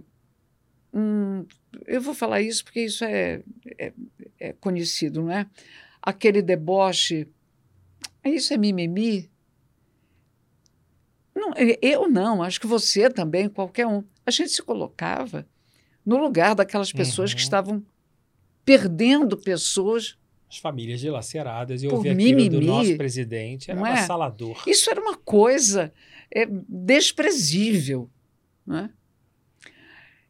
um. Eu vou falar isso porque isso é, é, é conhecido, não é? Aquele deboche. Isso é mimimi? Não, eu não, acho que você também, qualquer um. A gente se colocava no lugar daquelas pessoas uhum. que estavam perdendo pessoas as famílias dilaceradas e ouvir aquilo do nosso presidente era é? avassalador. Isso era uma coisa é desprezível. Né?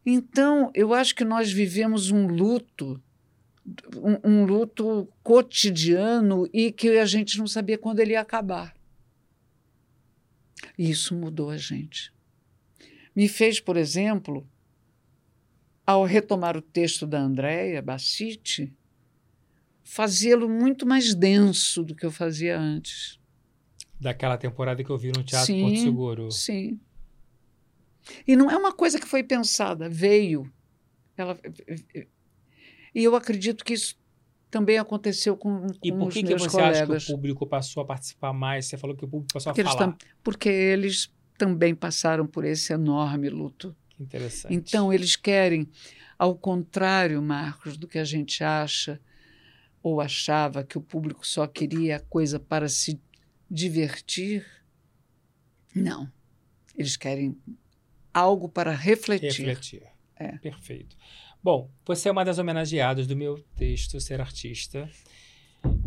Então, eu acho que nós vivemos um luto, um, um luto cotidiano e que a gente não sabia quando ele ia acabar. E isso mudou a gente. Me fez, por exemplo, ao retomar o texto da Andréia Bassiti, fazê-lo muito mais denso do que eu fazia antes. Daquela temporada que eu vi no Teatro sim, Porto Seguro. Sim. E não é uma coisa que foi pensada, veio. Ela, e eu acredito que isso também aconteceu com, com E por que, que você colegas. acha que o público passou a participar mais? Você falou que o público passou porque a eles, falar. tam, porque eles também passaram por esse enorme luto. Que interessante. Então, eles querem, ao contrário, Marcos, do que a gente acha ou achava que o público só queria coisa para se divertir. Não. Eles querem algo para refletir. Refletir. É. Perfeito. Bom, você é uma das homenageadas do meu texto Ser Artista,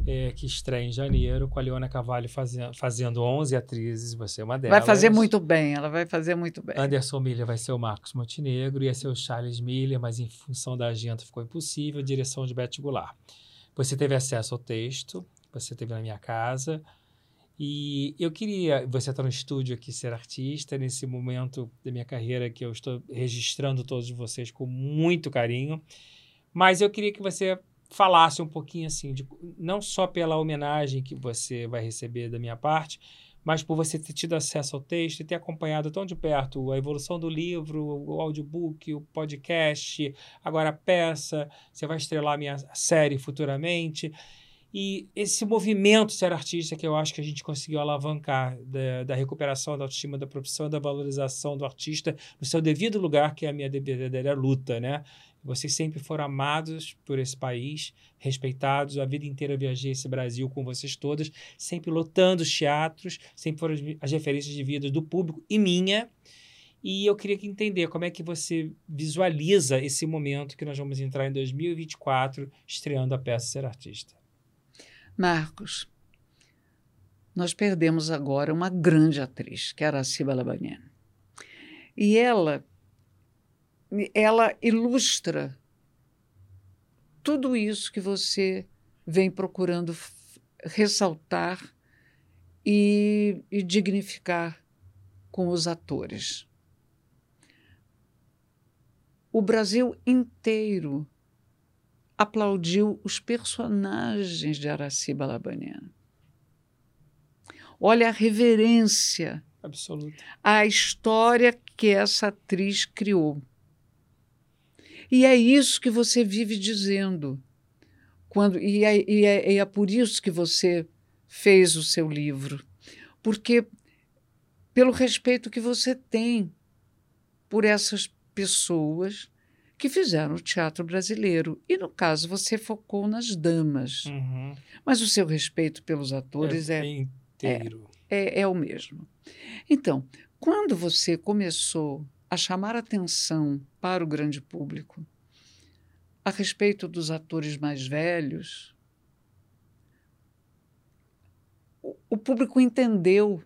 é, que estreia em janeiro, com a Leona Cavalho fazendo, fazendo 11 atrizes, você é uma delas. Vai fazer muito bem, ela vai fazer muito bem. Anderson Miller vai ser o Marcos Montenegro, ia ser o Charles Miller, mas em função da agenda ficou impossível, direção de Beth Goulart. Você teve acesso ao texto, você teve na minha casa, e eu queria, você está no estúdio aqui, ser artista, nesse momento da minha carreira que eu estou registrando todos vocês com muito carinho, mas eu queria que você falasse um pouquinho assim, de, não só pela homenagem que você vai receber da minha parte, mas por você ter tido acesso ao texto e ter acompanhado tão de perto a evolução do livro, o audiobook, o podcast, agora a peça, você vai estrelar minha série futuramente. E esse movimento ser artista que eu acho que a gente conseguiu alavancar da, da recuperação da autoestima da profissão, da valorização do artista no seu devido lugar, que é a minha verdadeira luta, né? Vocês sempre foram amados por esse país, respeitados. A vida inteira viajei esse Brasil com vocês todas, sempre lotando os teatros, sempre foram as referências de vida do público e minha. E eu queria entender como é que você visualiza esse momento que nós vamos entrar em 2024, estreando a peça Ser Artista. Marcos, nós perdemos agora uma grande atriz, que era a Ciba Labanian. E ela, ela ilustra tudo isso que você vem procurando ressaltar e, e dignificar com os atores. O Brasil inteiro aplaudiu os personagens de Araci Balabanian. Olha a reverência Absoluta. à história que essa atriz criou. E é isso que você vive dizendo. Quando, e, é, e, é, e é por isso que você fez o seu livro. Porque, pelo respeito que você tem por essas pessoas que fizeram o teatro brasileiro. E, no caso, você focou nas damas. Uhum. Mas o seu respeito pelos atores é, é inteiro. É, é, é o mesmo. Então, quando você começou a chamar atenção para o grande público a respeito dos atores mais velhos, o, o público entendeu.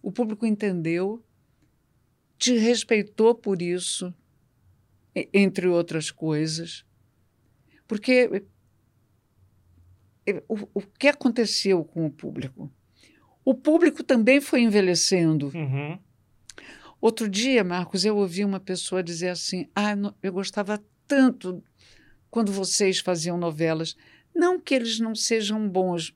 O público entendeu, te respeitou por isso, entre outras coisas. Porque o, o que aconteceu com o público? O público também foi envelhecendo. Uhum. Outro dia, Marcos, eu ouvi uma pessoa dizer assim: Ah, eu gostava tanto quando vocês faziam novelas. Não que eles não sejam bons.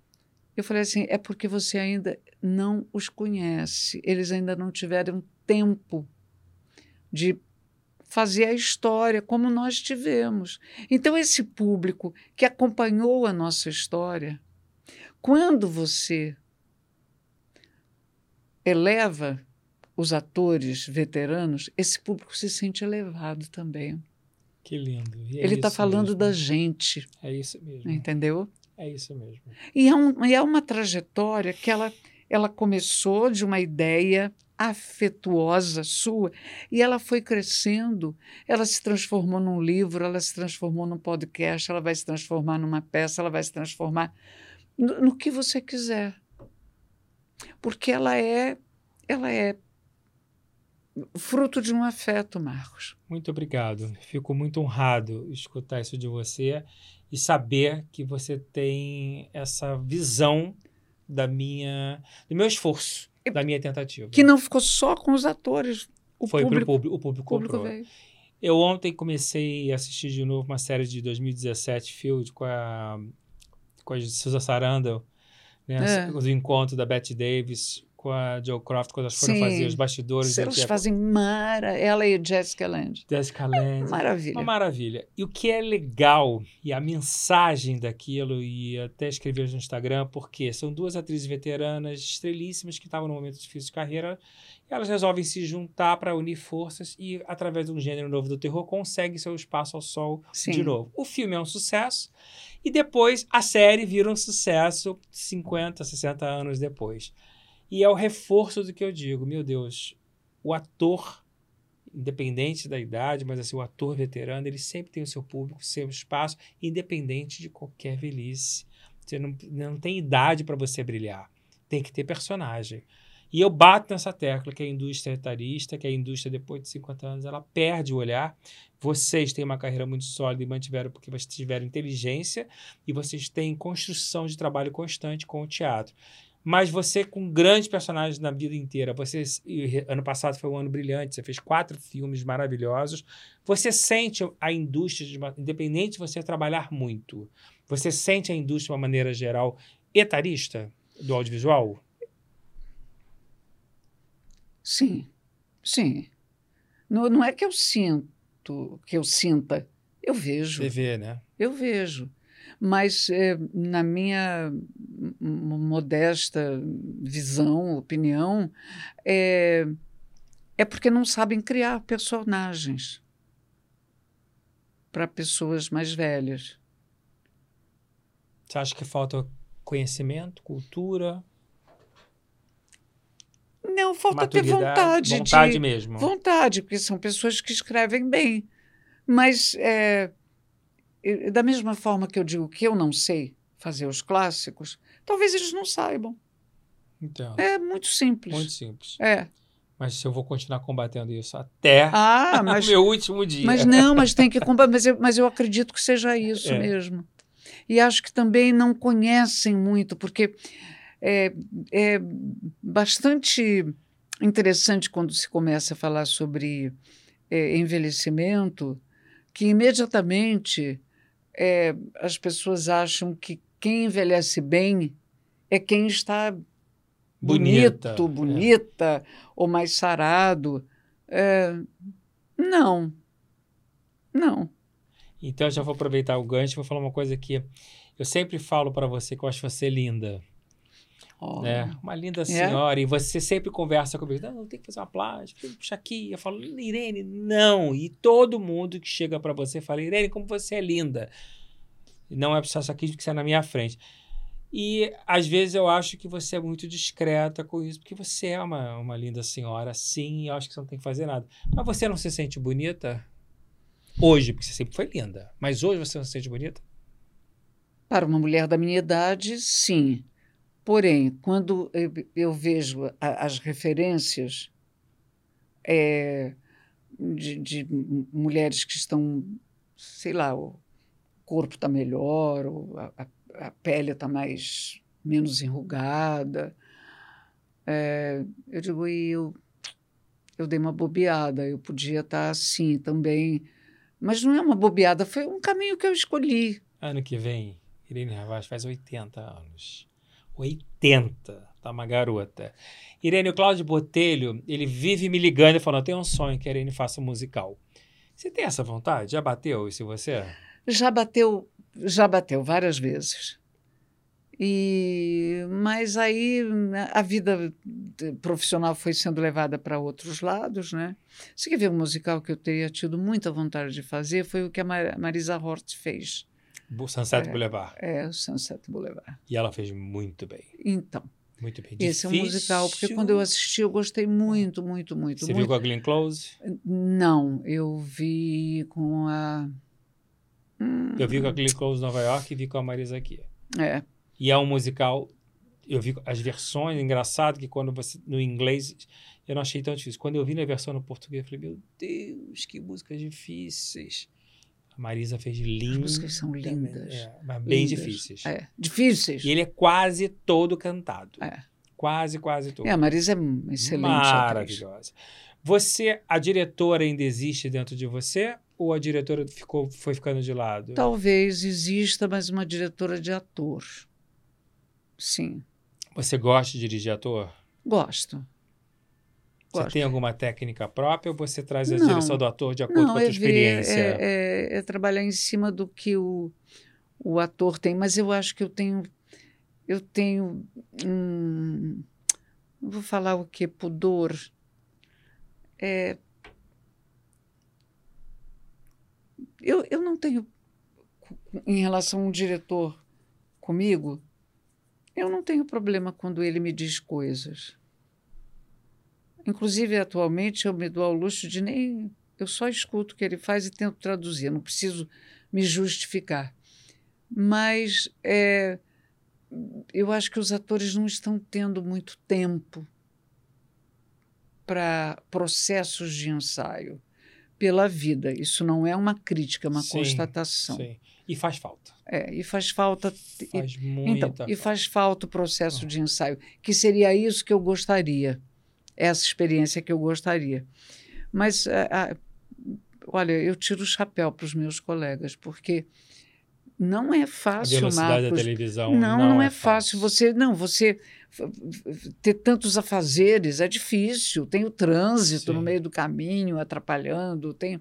Eu falei assim: é porque você ainda não os conhece. Eles ainda não tiveram tempo de fazer a história como nós tivemos. Então, esse público que acompanhou a nossa história, quando você eleva os atores veteranos, esse público se sente elevado também. Que lindo. É Ele está falando mesmo. da gente. É isso mesmo. Entendeu? É isso mesmo. E é, um, é uma trajetória que ela, ela começou de uma ideia afetuosa sua e ela foi crescendo. Ela se transformou num livro, ela se transformou num podcast, ela vai se transformar numa peça, ela vai se transformar no, no que você quiser. Porque ela é ela é fruto de um afeto, Marcos. Muito obrigado. Fico muito honrado escutar isso de você e saber que você tem essa visão da minha, do meu esforço, da minha tentativa. Que não ficou só com os atores. O Foi público, pro público, o público, o público comprou. veio. Eu ontem comecei a assistir de novo uma série de 2017, Field, com a, com a Susan Sarandon, né? É. O encontro da Bette Davis com a Joe Croft, quando elas foram Sim. fazer os bastidores. Elas a- fazem mara, ela e Jessica Lange. Jessica Lange. Maravilha. Uma maravilha. E o que é legal, e a mensagem daquilo, e até escrevi no Instagram, porque são duas atrizes veteranas, estrelíssimas, que estavam num momento difícil de carreira, e elas resolvem se juntar para unir forças e, através de um gênero novo do terror, conseguem seu espaço ao sol Sim. de novo. O filme é um sucesso, e depois a série vira um sucesso 50, 60 anos depois. E é o reforço do que eu digo, meu Deus, o ator independente da idade, mas assim, o ator veterano, ele sempre tem o seu público, seu espaço, independente de qualquer velhice. Você não, não tem idade para você brilhar. Tem que ter personagem. E eu bato nessa tecla que a indústria é etarista, que a indústria, depois de 50 anos, ela perde o olhar. Vocês têm uma carreira muito sólida e mantiveram porque vocês tiveram inteligência e vocês têm construção de trabalho constante com o teatro. Mas você com grandes personagens na vida inteira, você ano passado foi um ano brilhante, você fez quatro filmes maravilhosos. Você sente a indústria, uma- independente de você trabalhar muito, você sente a indústria de uma maneira geral etarista do audiovisual? Sim, sim. Não, não é que eu sinto, que eu sinta, eu vejo. Você vê, né? Eu vejo. Mas, eh, na minha modesta visão, opinião, é, é porque não sabem criar personagens para pessoas mais velhas. Você acha que falta conhecimento, cultura, Não, falta ter vontade. vontade de, mesmo? Vontade, porque são pessoas que escrevem bem. Mas, é, da mesma forma que eu digo que eu não sei fazer os clássicos, talvez eles não saibam. Então, É muito simples. muito simples. É. Mas se eu vou continuar combatendo isso até Ah, o mas, meu último dia. mas não, mas tem que combater. Mas eu, mas eu acredito que seja isso É. mesmo. E acho que também não conhecem muito, porque é, é bastante interessante quando se começa a falar sobre é, envelhecimento, que imediatamente é, as pessoas acham que quem envelhece bem é quem está Bonita, bonito, é. bonita, ou mais sarado. É, não. Não. Então, eu já vou aproveitar o gancho e vou falar uma coisa que eu sempre falo para você que eu acho você linda. Ó, né? Uma linda senhora. E você sempre conversa comigo. Não, tem que fazer uma plástica, puxar aqui. Eu falo, Irene, não. E todo mundo que chega para você fala, Irene, como você é linda. Não é puxar isso aqui porque você é na minha frente. E às vezes eu acho que você é muito discreta com isso, porque você é uma, uma linda senhora, sim, e eu acho que você não tem que fazer nada. Mas você não se sente bonita? Hoje, porque você sempre foi linda. Mas hoje você não se sente bonita? Para uma mulher da minha idade, sim. Porém, quando eu, vejo as referências é, de, de mulheres que estão, sei lá, o corpo está melhor, a, a- pele está mais menos enrugada, é, eu digo, e eu, eu dei uma bobeada, eu podia estar assim também. Mas não é uma bobeada, foi um caminho que eu escolhi. Ano que vem, Irene Ravaz faz 80 anos. 80, tá uma garota. Irene, o Cláudio Botelho, ele vive me ligando e falando: tenho um sonho que a Irene faça um musical. Você tem essa vontade? Já bateu isso em você? Já bateu, já bateu várias vezes. E mas aí a vida profissional foi sendo levada para outros lados, né? Você quer ver um musical que eu teria tido muita vontade de fazer foi o que a Mar- Marisa Hort fez, Sunset É. Boulevard. é o Sunset Boulevard. E ela fez muito bem. Então, Muito bem. esse é um musical porque quando eu assisti eu gostei muito, muito, muito, Você viu muito. com a Glenn Close? Não, eu vi com a Hum, Eu vi com a Glenn Close em Nova York e vi com a Marisa aqui. é, E é um musical eu vi as versões, engraçado que quando você, no inglês, eu não achei tão difícil. Quando eu vi na versão no português, eu falei, meu Deus, que músicas difíceis. A Marisa fez lindas. As músicas são lindas. É, mas bem lindas. difíceis. É, difíceis. E ele é quase todo cantado. É. Quase, quase todo. É, a Marisa é excelente. Maravilhosa. Você, a diretora ainda existe dentro de você? Ou a diretora ficou, foi ficando de lado? Talvez exista, mas uma diretora de ator. Sim. Você gosta de dirigir ator? Gosto. Você tem alguma técnica própria ou você traz a não, direção do ator de acordo não, com a sua é experiência? É, é, é, trabalhar em cima do que o, o ator tem, mas eu acho que eu tenho. Eu tenho. Hum, vou falar o que? Pudor. É, eu, eu não tenho. Em relação a um diretor comigo, eu não tenho problema quando ele me diz coisas. Inclusive, atualmente, eu me dou ao luxo de nem. Eu só escuto o que ele faz e tento traduzir, não preciso me justificar. Mas é, eu acho que os atores não estão tendo muito tempo para processos de ensaio pela vida. Isso não é uma crítica, é uma sim, constatação. Sim. E faz falta. É, e faz falta. Faz e, muita então, falta. E faz falta o processo de ensaio, que seria isso que eu gostaria essa experiência que eu gostaria. Mas, a, a, olha, eu tiro o chapéu para os meus colegas, porque não é fácil, a velocidade Marcos. da televisão não, não, não é, é fácil. Você não, você ter tantos afazeres é difícil. Tem o trânsito Sim. no meio do caminho atrapalhando, tem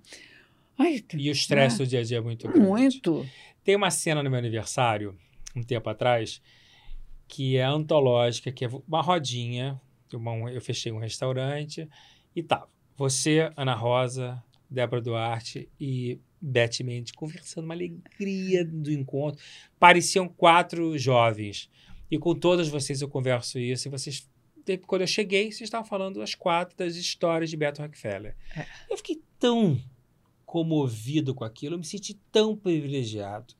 Ai, e o estresse do dia a dia é muito grande. Muito. Tem uma cena no meu aniversário, um tempo atrás, que é antológica, que é uma rodinha uma, eu fechei um restaurante e tava você, Ana Rosa, Débora Duarte e Beth Mendes conversando, uma alegria do encontro. Pareciam quatro jovens. E com todas vocês eu converso isso. E vocês, quando eu cheguei, vocês estavam falando as quatro das histórias de Beto Rockefeller. É. Eu fiquei tão comovido com aquilo, eu me senti tão privilegiado.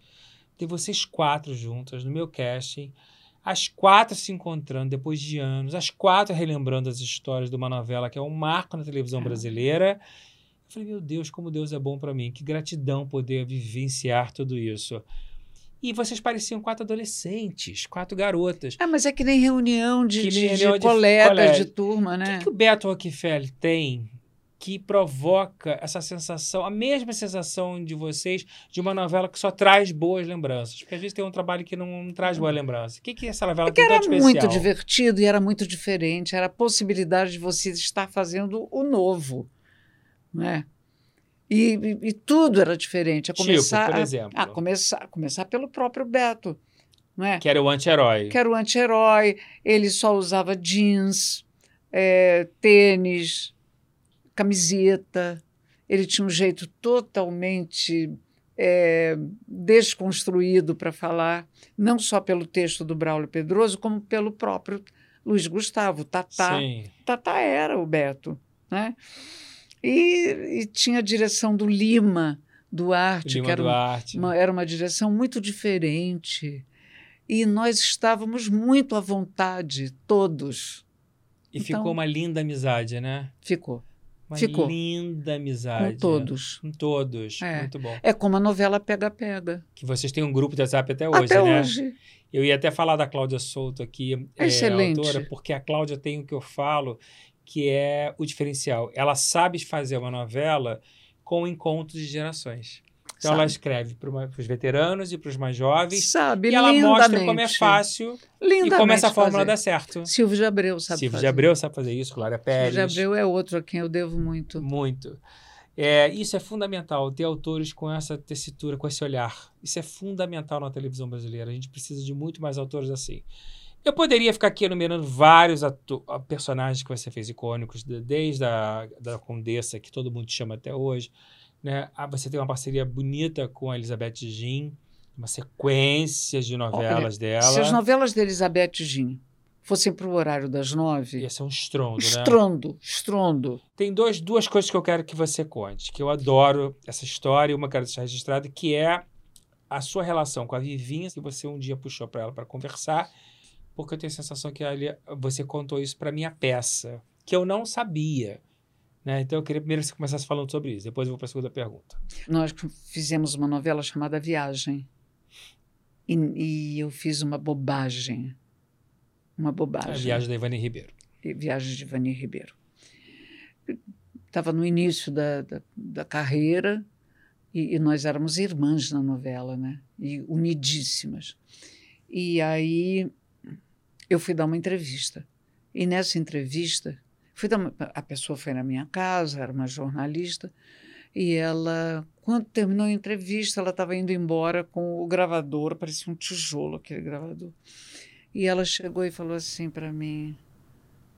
Ter vocês quatro juntas no meu casting as quatro se encontrando depois de anos, as quatro relembrando as histórias de uma novela que é um marco na televisão brasileira. Eu falei, meu Deus, como Deus é bom para mim, que gratidão poder vivenciar tudo isso. E vocês pareciam quatro adolescentes, quatro garotas. Ah, mas é que nem reunião de, de, de, de colegas de turma, né? O que, que o Beto Rockefeller tem que provoca essa sensação, a mesma sensação de vocês de uma novela que só traz boas lembranças. Porque às vezes tem um trabalho que não, não traz boa lembrança. O que, que é essa novela Porque tem era muito divertido e era muito diferente. Era a possibilidade de você estar fazendo o novo. Né? E, e, e tudo era diferente. A começar, tipo, por exemplo. A, a começar, começar pelo próprio Beto. Não é? Que era o anti-herói. Que era o anti-herói. Ele só usava jeans, é, tênis, camiseta. Ele tinha um jeito totalmente é, desconstruído para falar, não só pelo texto do Braulio Pedroso, como pelo próprio Luiz Gustavo. Tatá, Sim. Tatá era o Beto. Né? E, e tinha a direção do Lima Duarte, Lima que era, Duarte. Uma, era uma direção muito diferente. E nós estávamos muito à vontade, todos. E então, ficou uma linda amizade, né? Ficou. Uma Ficou. linda amizade. Com todos. Com todos. É. Muito bom. É como a novela Pega Pega. Que vocês têm um grupo de WhatsApp até hoje, até né? hoje. Eu ia até falar da Cláudia Souto aqui, é, Excelente. autora, porque a Cláudia tem o que eu falo, que é o diferencial. Ela sabe fazer uma novela com encontros de gerações. Então Sabe. ela escreve para os veteranos e para os mais jovens. Sabe, e ela mostra como é fácil lindamente e como essa fórmula fazer. dá certo. Silvio de Abreu sabe Silvio fazer. de Abreu sabe fazer isso, Clara Pérez. Silvio de Abreu é outro a quem eu devo muito. Muito. É, isso é fundamental, ter autores com essa tessitura, com esse olhar. Isso é fundamental na televisão brasileira. A gente precisa de muito mais autores assim. Eu poderia ficar aqui enumerando vários personagens que você fez icônicos, desde a da Condessa, que todo mundo chama até hoje, né? Ah, você tem uma parceria bonita com a Elizabeth Jean, uma sequência de novelas Olha, dela. Se as novelas da Elizabeth Jean fossem para o horário das nove. Ia ser um estrondo, né? Estrondo, estrondo. Tem dois, duas coisas que eu quero que você conte, que eu adoro essa história, uma quero deixar registrada, que é a sua relação com a Vivinha, que você um dia puxou para ela para conversar, porque eu tenho a sensação que ali você contou isso para minha peça, que eu não sabia. Né? Então eu queria primeiro que você começasse falando sobre isso, depois eu vou para a segunda pergunta. Nós fizemos uma novela chamada Viagem. E, e eu fiz uma bobagem. Uma bobagem. A viagem da Ivani Ribeiro. Viagem de Ivani Ribeiro. Estava no início da, da, da carreira e, e, nós éramos irmãs na novela, né? E unidíssimas. E aí eu fui dar uma entrevista. E nessa entrevista, fui dar uma, a pessoa foi na minha casa, era uma jornalista, e ela, quando terminou a entrevista, ela estava indo embora com o gravador, parecia um tijolo aquele gravador. E ela chegou e falou assim para mim: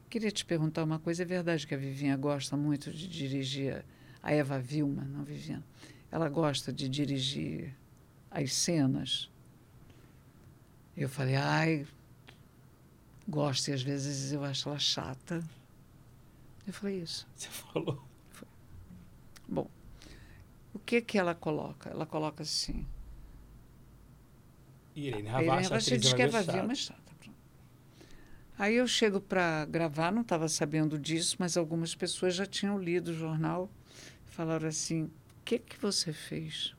Queria te perguntar uma coisa. É verdade que a Vivinha gosta muito de dirigir a Eva Vilma, não Vivinha? Ela gosta de dirigir as cenas. Eu falei, ai, gosto e às vezes eu acho ela chata. Eu falei isso. Você falou? Foi. Bom, o que que ela coloca? Ela coloca assim. Irene Ravache, Irene diz que é vazia, mas chata. Aí eu chego para gravar, não estava sabendo disso, mas algumas pessoas já tinham lido o jornal, falaram assim: "O que que você fez?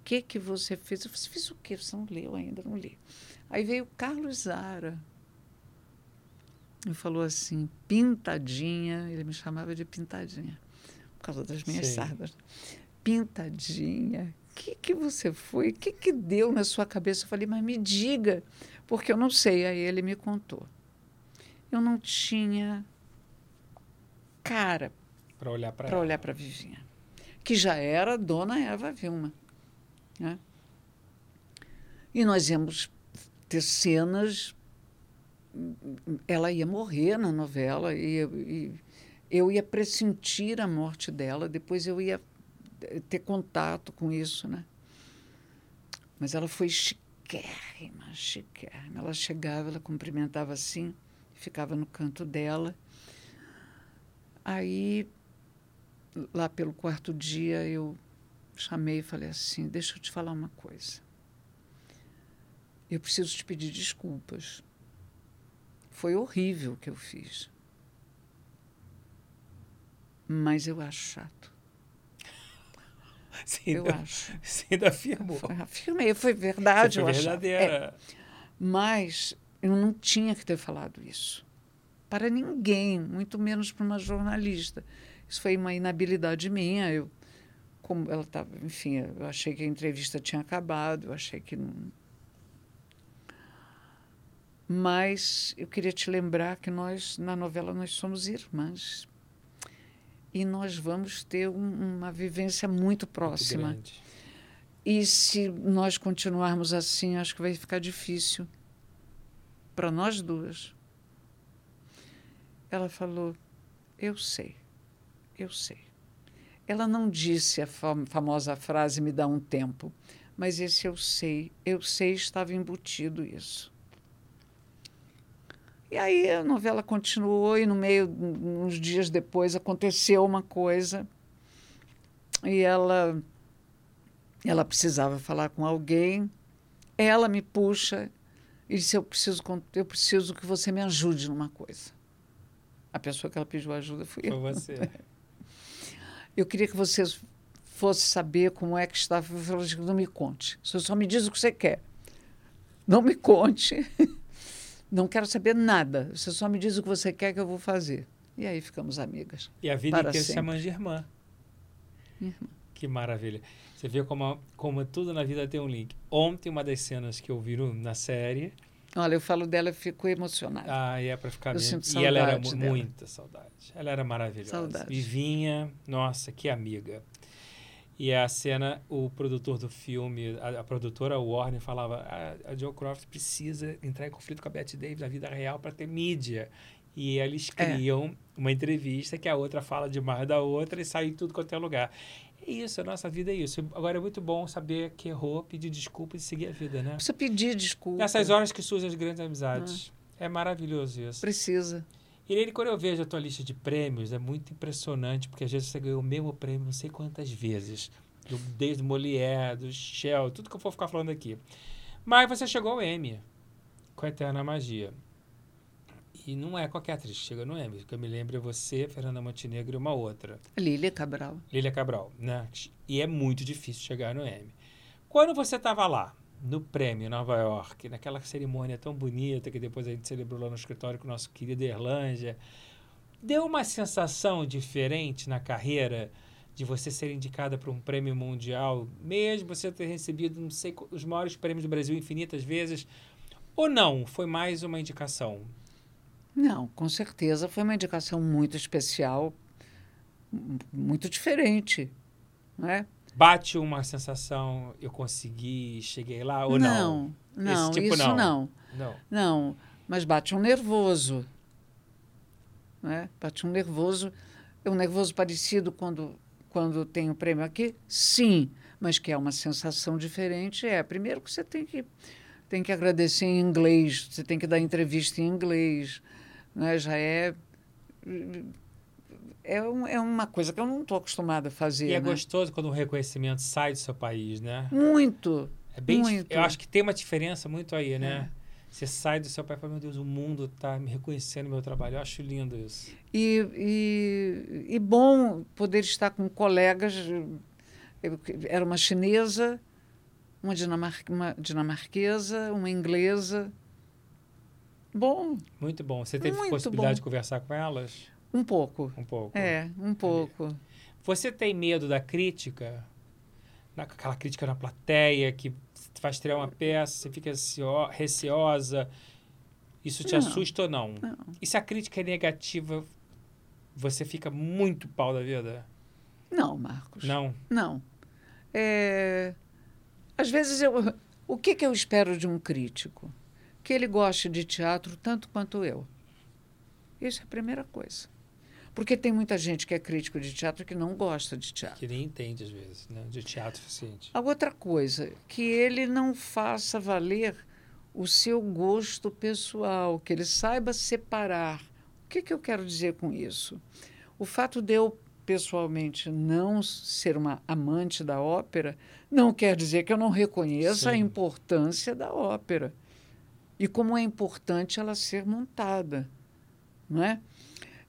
O que que você fez?" Eu falei: "Fiz o quê? Você não leu ainda, não li." Aí veio Carlos Zara e falou assim: pintadinha, ele me chamava de pintadinha, por causa das minhas Sim. sardas. Pintadinha, o que, que você foi? O que, que deu na sua cabeça? Eu falei, mas me diga, porque eu não sei. Aí ele me contou. Eu não tinha cara para olhar para olhar para Vivinha, que já era dona Eva Vilma, né? E nós íamos ter cenas. Ela ia morrer na novela e, e eu ia pressentir a morte dela. Depois eu ia ter contato com isso, né? Mas ela foi chiquérrima, chiquérrima. Ela chegava, ela cumprimentava assim, ficava no canto dela. Aí, lá pelo quarto dia, eu chamei e falei assim: Deixa eu te falar uma coisa. Eu preciso te pedir desculpas. Foi horrível o que eu fiz. Mas eu acho chato. Ainda, eu acho. Você ainda afirmou. Afirmei, foi verdade. Você foi verdadeira. É. Mas eu não tinha que ter falado isso. Para ninguém, muito menos para uma jornalista. Isso foi uma inabilidade minha. Eu, como ela estava, enfim, eu achei que a entrevista tinha acabado, eu achei que não, mas eu queria te lembrar que nós, na novela, nós somos irmãs. E nós vamos ter um, uma vivência muito próxima. Muito e se nós continuarmos assim, acho que vai ficar difícil para nós duas. Ela falou: Eu sei, eu sei. Ela não disse a famosa frase: me dá um tempo, mas esse eu sei, eu sei estava embutido isso. E aí a novela continuou e no meio, uns dias depois, aconteceu uma coisa e ela ela precisava falar com alguém. Ela me puxa e disse: eu preciso, eu preciso que você me ajude numa coisa. A pessoa que ela pediu ajuda fui Foi eu. você. Eu queria que você fosse saber como é que estava. Eu falei, não me conte. Você só me diz o que você quer. Não me conte. Não quero saber nada. Você só me diz o que você quer que eu vou fazer. E aí ficamos amigas. E a vida inteira se chama de irmã. irmã. Que maravilha. Você vê como, como tudo na vida tem um link. Ontem, uma das cenas que eu vi na série. Olha, eu falo dela, e fico emocionada. Ah, e é para ficar eu mesmo. e ela era dela. muita saudade. Ela era maravilhosa. Saudade. E vinha, nossa, que amiga. E a cena, o produtor do filme, a, a produtora Warner falava: a, a Joe Croft precisa entrar em conflito com a Bette Davis na vida real para ter mídia. E eles é. criam é. uma entrevista que a outra fala demais da outra e sai em tudo quanto é lugar. É isso, a nossa vida é isso. Agora é muito bom saber que errou, pedir desculpa e seguir a vida, né? Precisa pedir desculpa. Nessas horas que surgem as grandes amizades. Ah. É maravilhoso isso. Precisa. Irene, quando eu vejo a tua lista de prêmios, é muito impressionante, porque às vezes você ganhou o mesmo prêmio não sei quantas vezes. Do, desde o Molière, do Shell, tudo que eu for ficar falando aqui. Mas você chegou ao Emmy. com a Eterna Magia. E não é qualquer atriz que chega no Emmy. O que eu me lembro é você, Fernanda Montenegro e uma outra. Lília Cabral. Lília Cabral, né? E é muito difícil chegar no Emmy. Quando você estava lá, no prêmio em Nova York, naquela cerimônia tão bonita que depois a gente celebrou lá no escritório com o nosso querido Erlândia, deu uma sensação diferente na carreira de você ser indicada para um prêmio mundial, mesmo você ter recebido, não sei, os maiores prêmios do Brasil infinitas vezes, ou não? Foi mais uma indicação? Não, com certeza foi uma indicação muito especial, muito diferente, não é? Bate uma sensação, eu consegui, cheguei lá ou não? Não, não, tipo, isso não. não. Não. Não, mas bate um nervoso, né? Bate um nervoso, é um nervoso parecido quando quando tem o prêmio aqui, sim, mas que é uma sensação diferente é primeiro que você tem que tem que agradecer em inglês, você tem que dar entrevista em inglês, né? Já é é, um, é uma coisa que eu não estou acostumada a fazer. E é né? gostoso quando o reconhecimento sai do seu país, né? Muito. É bem muito. Eu acho que tem uma diferença muito aí, né? É. Você sai do seu pai e fala, meu Deus, o mundo está me reconhecendo meu trabalho. Eu acho lindo isso. E, e, e bom poder estar com colegas. Eu, era uma chinesa, uma, dinamar, uma dinamarquesa, uma inglesa. Bom. Muito bom. Você teve possibilidade bom. de conversar com elas? Um pouco. Um pouco. É, um pouco. Você tem medo da crítica? Aquela crítica na plateia que vai estrear uma peça, você fica receosa. Isso te não, assusta ou não? não? E se a crítica é negativa, você fica muito pau da vida? Não, Marcos. Não? Não. É... Às vezes, eu... o que, que eu espero de um crítico? Que ele goste de teatro tanto quanto eu. Isso é a primeira coisa. Porque tem muita gente que é crítico de teatro que não gosta de teatro. Que nem entende, às vezes, né? de teatro suficiente. A outra coisa, que ele não faça valer o seu gosto pessoal, que ele saiba separar. O que, que eu quero dizer com isso? O fato de eu, pessoalmente, não ser uma amante da ópera, não quer dizer que eu não reconheça Sim. a importância da ópera e como é importante ela ser montada, não é?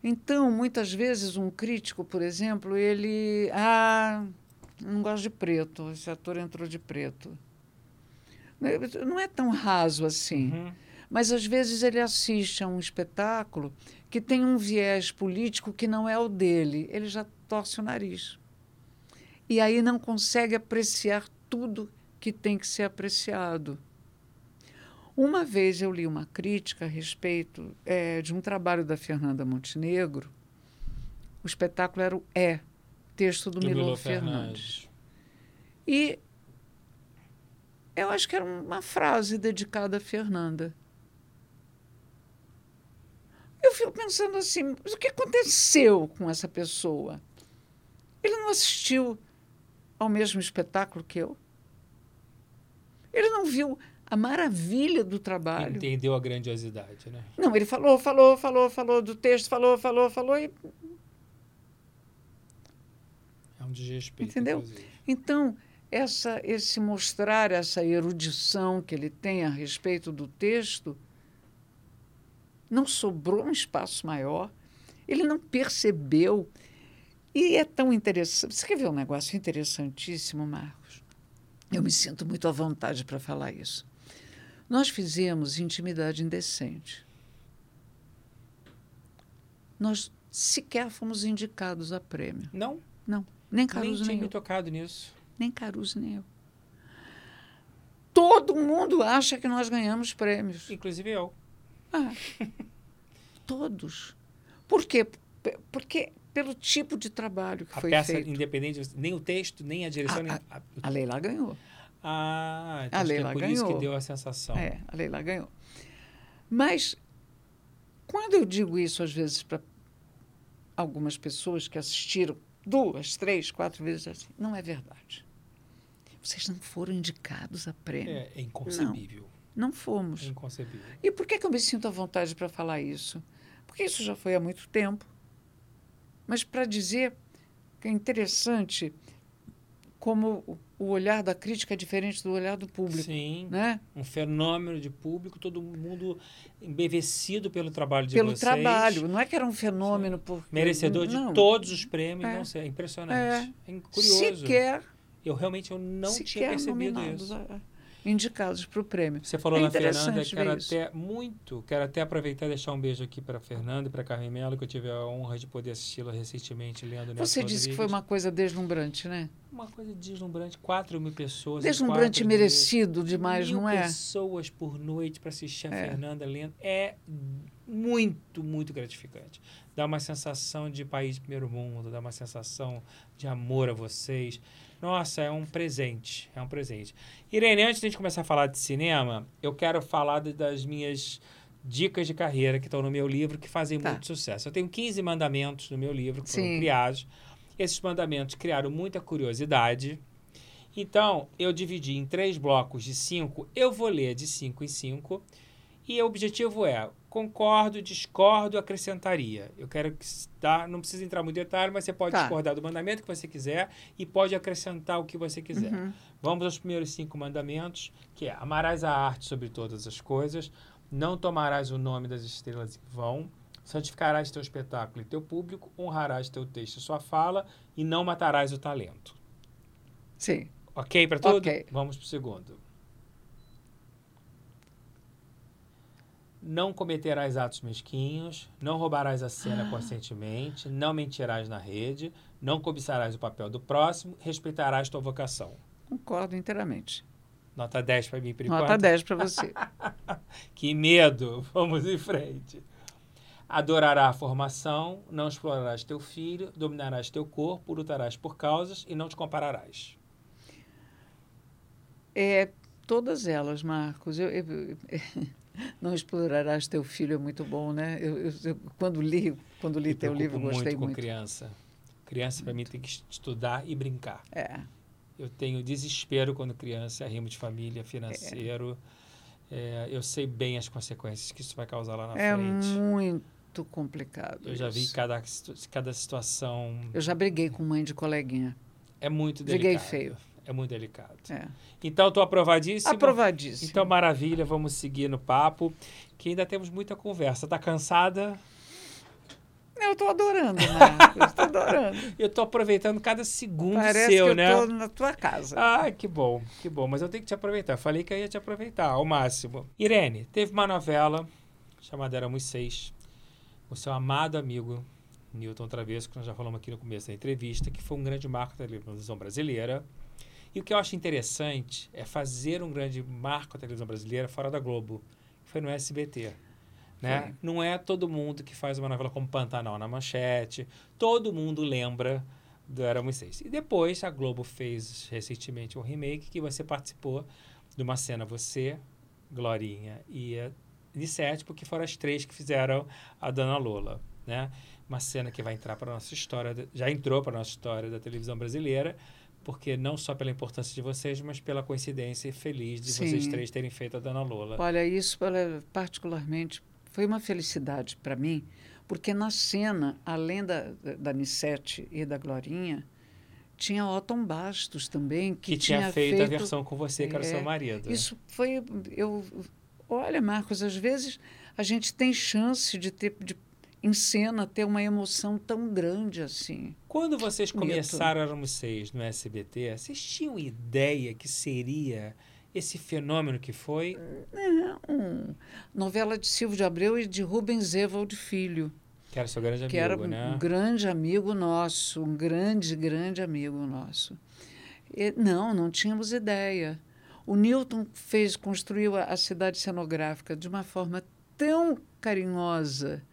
Então, muitas vezes, um crítico, por exemplo, ele. Ah, não gosto de preto, esse ator entrou de preto. Não é tão raso assim. Uhum. Mas, às vezes, ele assiste a um espetáculo que tem um viés político que não é o dele. Ele já torce o nariz. E aí não consegue apreciar tudo que tem que ser apreciado. Uma vez eu li uma crítica a respeito é, de um trabalho da Fernanda Montenegro. O espetáculo era o É, texto do, do Milor, Fernandes. Fernandes. E eu acho que era uma frase dedicada a Fernanda. Eu fico pensando assim, mas o que aconteceu com essa pessoa? Ele não assistiu ao mesmo espetáculo que eu? Ele não viu a maravilha do trabalho. Entendeu a grandiosidade, né? Não, ele falou, falou, falou, falou do texto, falou, falou, falou e. É um desrespeito. Entendeu? Inclusive. Então, essa, esse mostrar essa erudição que ele tem a respeito do texto, não sobrou um espaço maior, ele não percebeu. E é tão interessante. Você quer ver um negócio interessantíssimo, Marcos? Eu me sinto muito à vontade para falar isso. Nós fizemos intimidade indecente. Nós sequer fomos indicados a prêmio. Não? Não. Nem Caruso nem, nem eu. me tocado nisso. Nem Caruso nem eu. Todo mundo acha que nós ganhamos prêmios. Inclusive eu. Ah, todos. Por quê? Porque pelo tipo de trabalho que a foi peça feito. independente, nem o texto, nem a direção. A, nem a, a Leila ganhou. Ah, então a Leila é por ganhou. isso que deu a sensação. É, a Leila ganhou. Mas, quando eu digo isso, às vezes, para algumas pessoas que assistiram duas, três, quatro vezes, assim, não é verdade. Vocês não foram indicados a prêmio. É, é inconcebível. Não, não fomos. É inconcebível. E por que, que eu me sinto à vontade para falar isso? Porque isso já foi há muito tempo. Mas para dizer que é interessante como o olhar da crítica é diferente do olhar do público. Sim. Né? Um fenômeno de público, todo mundo embevecido pelo trabalho de Pelo vocês. trabalho. Não é que era um fenômeno por. Merecedor de não. todos os prêmios. É. Não sei, é impressionante. É, curioso. Sequer, Eu realmente eu não tinha percebido isso. é, indicados para o prêmio. Você falou É na Fernanda, quero até muito, quero até aproveitar e deixar um beijo aqui para Fernanda e para Carmen Mello, que eu tive a honra de poder assisti-la recentemente lendo Nelson Você disse que foi Rodrigues. uma coisa deslumbrante, né? uma coisa deslumbrante, 4 mil pessoas. Deslumbrante merecido dias. demais, mil não é? pessoas por noite para assistir a É. Fernanda lendo. É muito, muito gratificante. Dá uma sensação de país primeiro mundo, dá uma sensação de amor a vocês. Nossa, é um presente, é um presente. Irene, antes de a gente começar a falar de cinema, eu quero falar de- das minhas dicas de carreira que estão no meu livro, que fazem Tá. muito sucesso. Eu tenho 15 mandamentos no meu livro que foram Sim. criados. Esses mandamentos criaram muita curiosidade. Então, eu dividi em três blocos de cinco. Eu vou ler de cinco em cinco. E o objetivo é: concordo, discordo, acrescentaria. Eu quero que. Tá? Não precisa entrar muito em detalhe, mas você pode Tá. discordar do mandamento que você quiser e pode acrescentar o que você quiser. Uhum. Vamos aos primeiros cinco mandamentos, que é amarás a arte sobre todas as coisas, não tomarás o nome das estrelas em vão, santificarás teu espetáculo e teu público, honrarás teu texto e sua fala, e não matarás o talento. Sim. Ok para tudo? Ok. Vamos para o segundo. Não cometerás atos mesquinhos, não roubarás a cena conscientemente, não mentirás na rede, não cobiçarás o papel do próximo, respeitarás tua vocação. Concordo inteiramente. Nota 10 para mim, por enquanto. Nota 10 para você. Que medo! Vamos em frente. Adorará a formação, não explorarás teu filho, dominarás teu corpo, lutarás por causas e não te compararás. É, todas elas, Marcos. Eu, eu- não explorarás teu filho é muito bom, né? Eu, eu- eu- quando li, quando li Me teu livro, gostei muito com muito. criança. Criança, para mim, tem que estudar e brincar. É, Eu tenho desespero quando criança, é rimo de família, financeiro. É, eu sei bem as consequências que isso vai causar lá na é frente. muito complicado. Eu já vi isso. cada, cada situação. Eu já briguei com mãe de coleguinha. É muito Briguei delicado. feio. É muito delicado. É. Então, estou aprovadíssimo. Aprovadíssimo. Então, maravilha, vamos seguir no papo, que ainda temos muita conversa. Tá cansada? Eu estou adorando, Marcos. Estou adorando. Eu tô aproveitando cada segundo Parece seu, que eu né? estou na tua casa. Ah, que bom, que bom. Mas eu tenho que te aproveitar. Falei que eu ia te aproveitar ao máximo. Irene, teve uma novela chamada Éramos Seis. O seu amado amigo, Newton Travesso, que nós já falamos aqui no começo da entrevista, que foi um grande marco da televisão brasileira. E o que eu acho interessante é fazer um grande marco da televisão brasileira fora da Globo. que Foi no SBT. Né? Não é todo mundo que faz uma novela como Pantanal na manchete. Todo mundo lembra do Éramos Seis. E depois a Globo fez recentemente um remake que você participou de uma cena, você, Glorinha e a Nissete, porque foram as três que fizeram a Dona Lola. Né? Uma cena que vai entrar para a nossa história, já entrou para a nossa história da televisão brasileira, porque não só pela importância de vocês, mas pela coincidência feliz de Sim. vocês três terem feito a Dona Lola. Olha, isso olha, particularmente foi uma felicidade para mim, porque na cena, além da, da Nissete e da Glorinha, tinha Otton Bastos também, que, Que tinha, feito, a versão com você, que era o seu É, marido. Isso foi. Eu, olha, Marcos, às vezes a gente tem chance de ter. De, em cena ter uma emoção tão grande assim. Quando vocês começaram Éramos Seis no SBT, vocês tinham ideia que seria esse fenômeno que foi? Um, novela de Silvio de Abreu e de Rubens Evald Filho. Que era seu grande que amigo, era né? um grande amigo nosso, um grande, grande amigo nosso. E, não, não tínhamos ideia. O Newton fez, construiu a, a cidade cenográfica de uma forma tão carinhosa.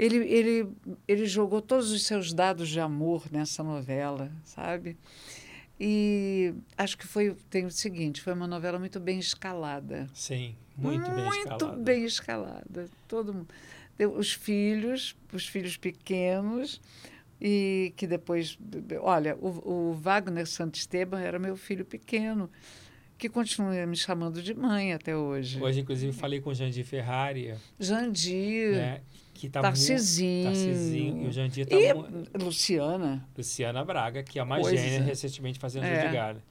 Ele, ele, ele jogou todos os seus dados de amor nessa novela, sabe? E acho que foi tem o seguinte, foi uma novela muito bem escalada. Sim, muito, bem escalado. Muito bem escalada. Todo mundo. Os filhos, os filhos pequenos, e que depois. Olha, o, o Wagner Santisteban era meu filho pequeno. Que continua me chamando de mãe até hoje. Hoje, inclusive, falei com o Jandir Ferrari. Jandir. Né? Que tá Tarcisinho. Muito, Tarcisinho. E o Jandir tá e muito... Luciana. Luciana Braga, que é uma Pois gênia é. recentemente fazendo É. Gala.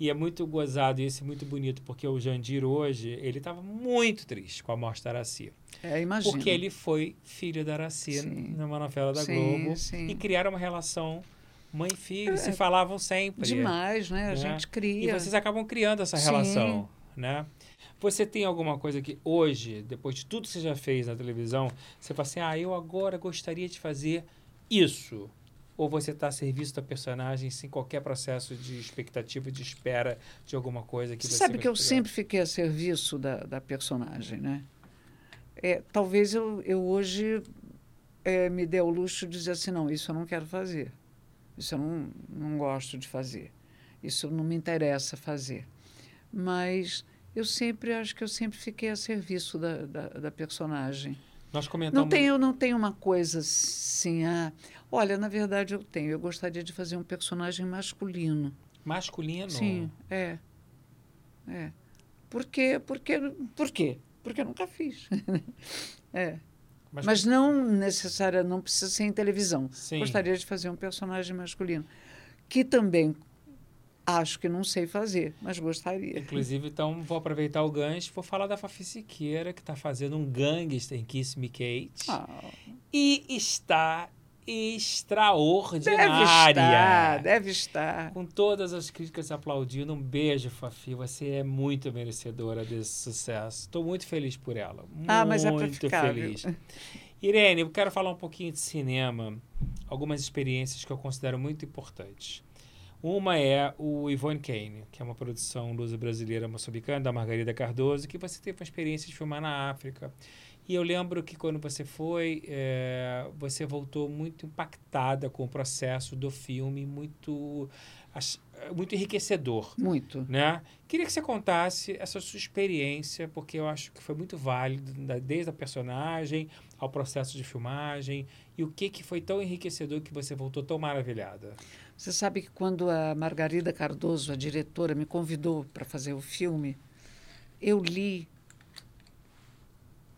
E é muito gozado isso, e muito bonito, porque o Jandir hoje, ele estava muito triste com a morte da Araci. É, imagina. Porque ele foi filho da Araci Sim. numa novela da Sim, Globo. sim. E criaram uma relação mãe e filho, se falavam sempre. Demais, né? A né? gente E cria. vocês acabam criando essa Sim. relação, né? Você tem alguma coisa que hoje, depois de tudo que você já fez na televisão, você fala assim, ah, eu agora gostaria de fazer isso. Ou você está a serviço da personagem sem qualquer processo de expectativa, de espera de alguma coisa que Você você sabe que eu sempre fiquei a serviço da, da personagem, né? É, talvez eu, eu hoje é, me dê o luxo de dizer assim, não, isso eu não quero fazer. Isso eu não, não gosto de fazer. Isso não me interessa fazer. Mas eu sempre, acho que eu sempre fiquei a serviço da, da, da personagem. Nós comentamos... Não tenho, não tenho uma coisa assim, ah, olha, na verdade eu tenho. Eu gostaria de fazer um personagem masculino. Masculino? Sim, é. É. Por quê? Porque, por quê? Porque eu nunca fiz. é. Mas, Mas não necessária, não precisa ser em televisão. Sim. Gostaria de fazer um personagem masculino. Que também acho que não sei fazer, mas gostaria. Inclusive, então, vou aproveitar o gancho vou falar da Fafi Siqueira, que está fazendo um gangster em Kiss Me Kate. Ah, E está deve extraordinária. estar, deve estar. Com todas as críticas aplaudindo, um beijo, Fafi. Você é muito merecedora desse sucesso. Estou muito feliz por ela. Ah, mas é pra muito viu? feliz. Irene, eu quero falar um pouquinho de cinema. Algumas experiências que eu considero muito importantes. Uma é o Yvonne Kane, que é uma produção luso-brasileira moçambicana, da Margarida Cardoso, que você teve uma experiência de filmar na África. E eu lembro que quando você foi, eh, você voltou muito impactada com o processo do filme, muito, muito enriquecedor, Muito. né? Queria que você contasse essa sua experiência, porque eu acho que foi muito válido, desde a personagem ao processo de filmagem, e o que, que foi tão enriquecedor que você voltou tão maravilhada. Você sabe que quando a Margarida Cardoso, a diretora, me convidou para fazer o filme, eu li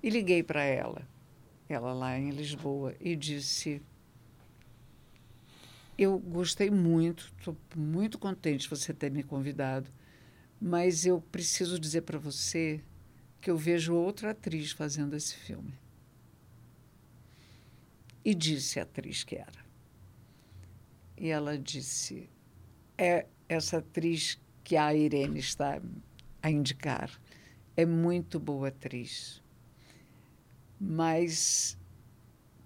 e liguei para ela, ela lá em Lisboa, e disse: Eu gostei muito, estou muito contente de você ter me convidado, mas eu preciso dizer para você que eu vejo outra atriz fazendo esse filme. E disse a atriz que era. E ela disse: é essa atriz que a Irene está a indicar. É muito boa atriz. Mas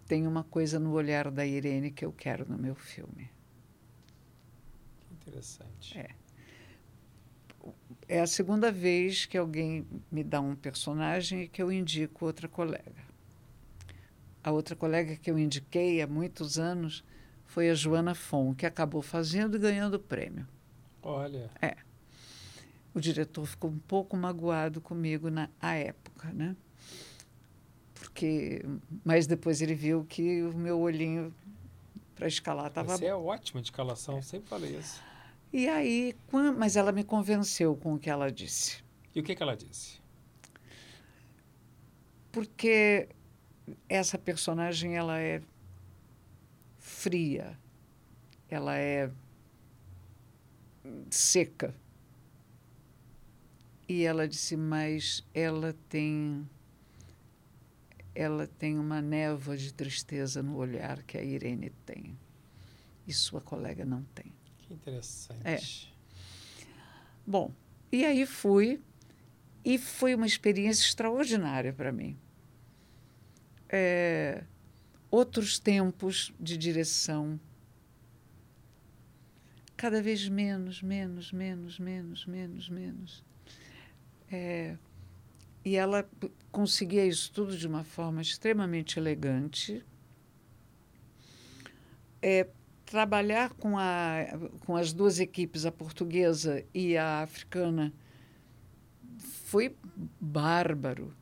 tem uma coisa no olhar da Irene que eu quero no meu filme. Que interessante. É. É a segunda vez que alguém me dá um personagem e que eu indico outra colega. A outra colega que eu indiquei há muitos anos foi a Joana Fon, que acabou fazendo e ganhando o prêmio. Olha, O diretor ficou um pouco magoado comigo na época, né? Porque, mas depois ele viu que o meu olhinho para escalar estava você é ótima de escalação, sempre falei isso. E aí, mas ela me convenceu com o que ela disse. E o que, que ela disse? porque essa personagem ela é fria, ela é seca. E ela disse, mas ela tem ela tem uma névoa de tristeza no olhar que a Irene tem. E sua colega não tem. Que interessante. É. Bom, e aí fui, e foi uma experiência extraordinária para mim. É, outros tempos de direção, cada vez menos, menos, menos, menos, menos, menos. É, e ela conseguia isso tudo de uma forma extremamente elegante. É, trabalhar com, a, com as duas equipes, a portuguesa e a africana, foi bárbaro.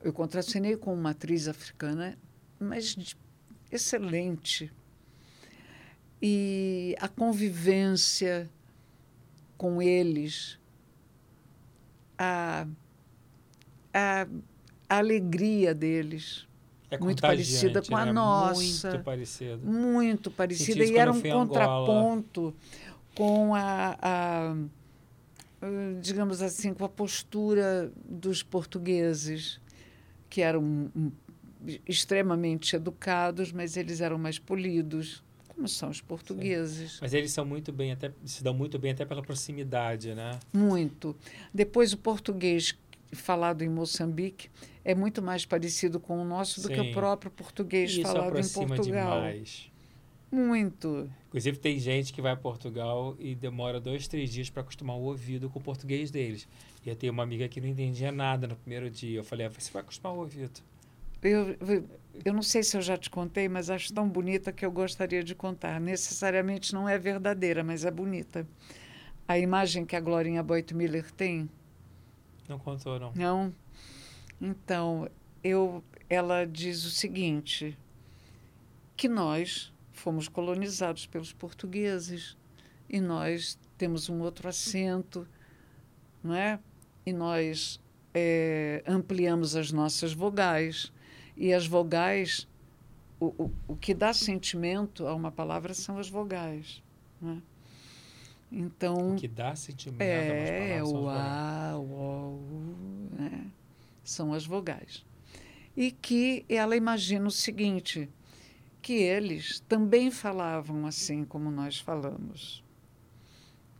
Eu contracenei com uma atriz africana, mas excelente. E a convivência com eles, a, a, a alegria deles. É muito parecida com a né? nossa. Muito parecida. Muito parecida. E era um contraponto com a, a, digamos assim, com a postura dos portugueses, que eram extremamente educados, mas eles eram mais polidos, como são os portugueses. Mas eles são muito bem, até se dão muito bem até pela proximidade, né? Muito. Depois, o português falado em Moçambique é muito mais parecido com o nosso do que Sim. o próprio português Isso falado em Portugal. demais. Muito. Inclusive, tem gente que vai a Portugal e demora dois, três dias para acostumar o ouvido com o português deles. E eu tenho uma amiga que não entendia nada no primeiro dia. Eu falei, ah, você vai acostumar o ouvido. Eu, eu não sei se eu já te contei, mas acho tão bonita que eu gostaria de contar. Necessariamente não é verdadeira, mas é bonita. A imagem que a Glorinha Boit Miller tem, Não contou, não. não? Então, eu, ela diz o seguinte: que nós fomos colonizados pelos portugueses e nós temos um outro acento, não é? E nós é, ampliamos as nossas vogais e as vogais, o, o, o que dá sentimento a uma palavra são as vogais, não é? Então O que dá sentimento é, às palavras são as o vogais. A, o O, U, né? são as vogais. E que ela imagina o seguinte, que eles também falavam assim como nós falamos,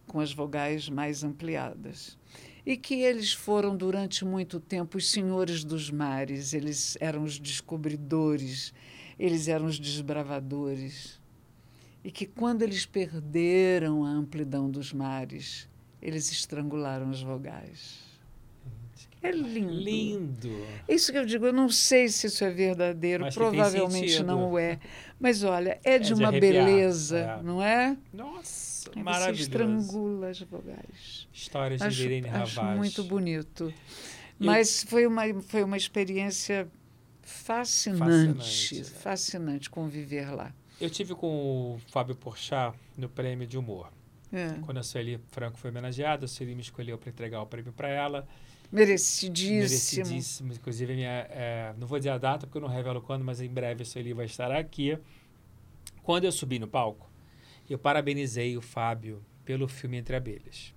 com as vogais mais ampliadas. E que eles foram, durante muito tempo, os senhores dos mares, eles eram os descobridores, eles eram os desbravadores e que quando eles perderam a amplidão dos mares, eles estrangularam as vogais. É lindo. Lindo. Isso que eu digo, eu não sei se isso é verdadeiro, Mas provavelmente não é. Mas olha, é de de uma beleza, é. não é? Nossa, Você maravilhoso. estrangula as vogais. Histórias de Acho, Irene acho Ravaz. muito bonito. E Mas foi uma, foi uma experiência fascinante, Fascinante. fascinante conviver lá. Eu tive com o Fábio Porchat no prêmio de humor. É. Quando a Sueli Franco foi homenageada, a Sueli me escolheu para entregar o prêmio para ela. Merecidíssimo. Merecidíssimo. Inclusive, minha, é, não vou dizer a data porque eu não revelo quando, mas em breve a Sueli vai estar aqui. Quando eu subi no palco, eu parabenizei o Fábio pelo filme Entre Abelhas.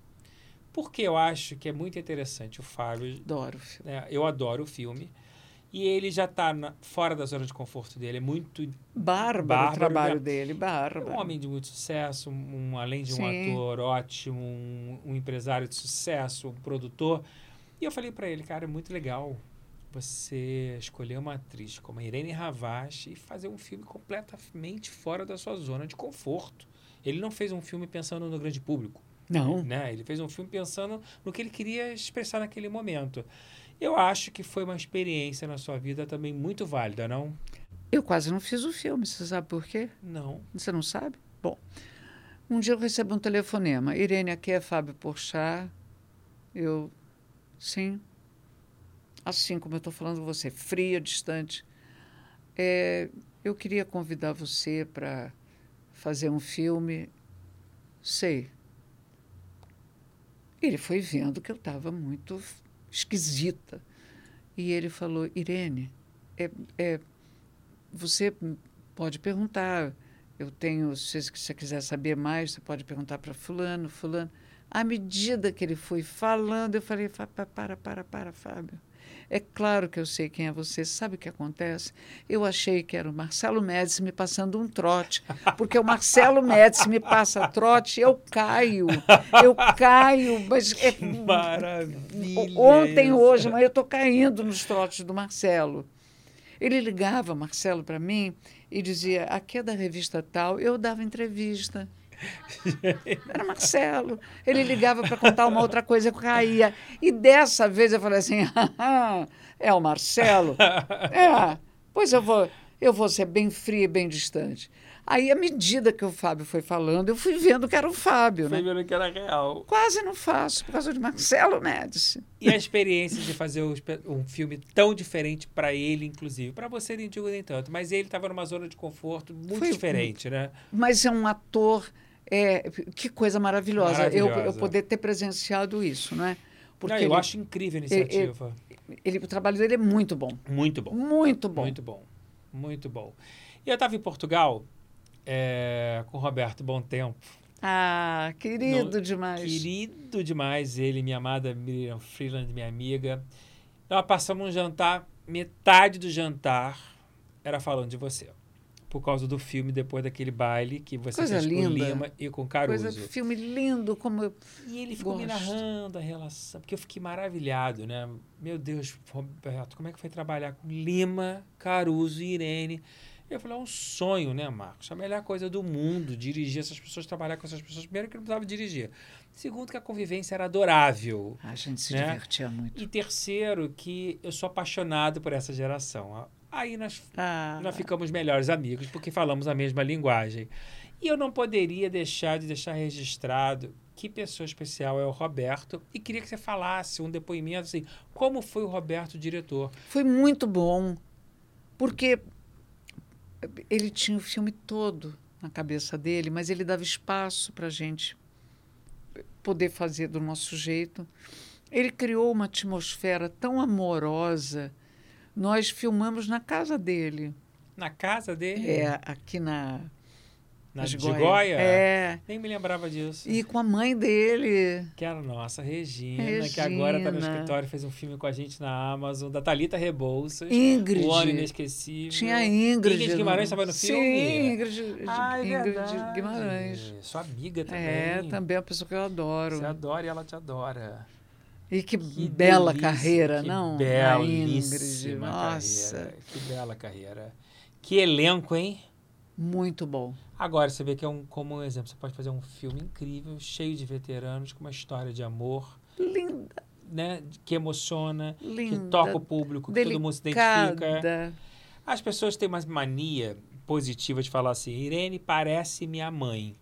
Porque eu acho que é muito interessante o Fábio Adoro o filme. né? Eu adoro o filme. E ele já está fora da zona de conforto dele. É muito. Bárbaro, Bárbaro, o trabalho né? dele, É bárbaro. um homem de muito sucesso, um, além de um Sim. ator ótimo, um, um empresário de sucesso, um produtor. E eu falei para ele, cara, é muito legal você escolher uma atriz como a Irene Ravaz e fazer um filme completamente fora da sua zona de conforto. Ele não fez um filme pensando no grande público Não, né? Ele fez um filme pensando no que ele queria expressar naquele momento. Eu acho que foi uma experiência na sua vida também muito válida, não? eu quase não fiz o filme, você sabe por quê? Não. Você não sabe? Bom, um dia eu recebo um telefonema. Irene, aqui é Fábio Porchat. Eu, sim. Assim como eu estou falando com você, fria, distante. É, eu queria convidar você para fazer um filme. Sei. Ele foi vendo que eu estava muito esquisita. E ele falou: Irene, é, é, você pode perguntar. Eu tenho, se você quiser saber mais, você pode perguntar para fulano, fulano. À medida que ele foi falando, eu falei, "Fa- pa- para, para, para, Fábio. É claro que eu sei quem é você. Sabe o que acontece? Eu achei que era o Marcelo Médici me passando um trote. Porque o Marcelo Médici me passa trote, eu caio. Eu caio. Mas é, Maravilha! Ontem, hoje, mas eu estou caindo nos trotes do Marcelo. Ele ligava, Marcelo, para mim e dizia: aqui é da revista tal. Eu dava entrevista. Era Marcelo. Ele ligava para contar uma outra coisa, eu caía. E dessa vez eu falei assim: "Ah, é o Marcelo? É, pois eu vou, eu vou ser bem fria e bem distante. Aí, à medida que o Fábio foi falando, eu fui vendo que era o Fábio, Foi né? vendo que era real. Quase não faço, por causa de Marcelo Médici. E a experiência de fazer um filme tão diferente para ele, inclusive. Para você, nem digo nem tanto. Mas ele estava numa zona de conforto muito Foi- diferente, né? mas é um ator É, que coisa maravilhosa, Maravilhosa. Eu, eu poder ter presenciado isso, não é? Não, eu acho incrível a iniciativa. Ele, o trabalho dele é muito bom. Muito bom. Muito bom. Muito bom. Muito bom. E eu estava em Portugal é, com o Roberto Bom Tempo. Ah, querido No- demais. Querido demais ele, minha amada Miriam Freeland, minha amiga. Nós passamos um jantar, metade do jantar era falando de você. Por causa do filme, depois daquele baile que você Coisa fez com. Lima e com Caruso. Coisa, filme lindo, como eu- E ele ficou me Gosto. narrando a relação, porque eu fiquei maravilhado, né? Meu Deus, Roberto, como é que foi trabalhar com Lima, Caruso e Irene? Eu falei, é um sonho, né, Marcos? A melhor coisa do mundo, dirigir essas pessoas, trabalhar com essas pessoas. Primeiro que não precisava dirigir. Segundo que a convivência era adorável. a gente se Né? divertia muito. E terceiro que eu sou apaixonado por essa geração. Aí nós Ah, nós ficamos melhores amigos porque falamos a mesma linguagem. E eu não poderia deixar de deixar registrado que pessoa especial é o Roberto e queria que você falasse um depoimento assim, como foi o Roberto diretor? Foi muito bom, porque ele tinha o filme todo na cabeça dele, mas ele dava espaço para a gente poder fazer do nosso jeito. Ele criou uma atmosfera tão amorosa. Nós filmamos na casa dele, Na casa dele? é, aqui na Na. Gigóia? É, Nem me lembrava disso. e com a mãe dele. Que era nossa, Regina, que agora está no Regina. escritório, fez um filme com a gente na Amazon, da Thalita Rebouças. Ingrid. O Ano Inesquecível. Tinha a Ingrid. Ingrid Guimarães estava no Sim, filme? Ingrid, Ah, é Ingrid verdade. Guimarães. Sua amiga também. É, também é uma pessoa que eu adoro. Você adora e ela te adora. E que, Que bela delícia, carreira, que não? Belíssima Nossa, carreira. Que bela carreira. Que elenco, hein? muito bom. Agora, você vê que é um, como um exemplo, você pode fazer um filme incrível, cheio de veteranos, com uma história de amor, Linda, né? Que emociona, linda. que toca o público, que todo mundo se identifica. delicada. As pessoas têm uma mania positiva de falar assim, Irene parece minha mãe.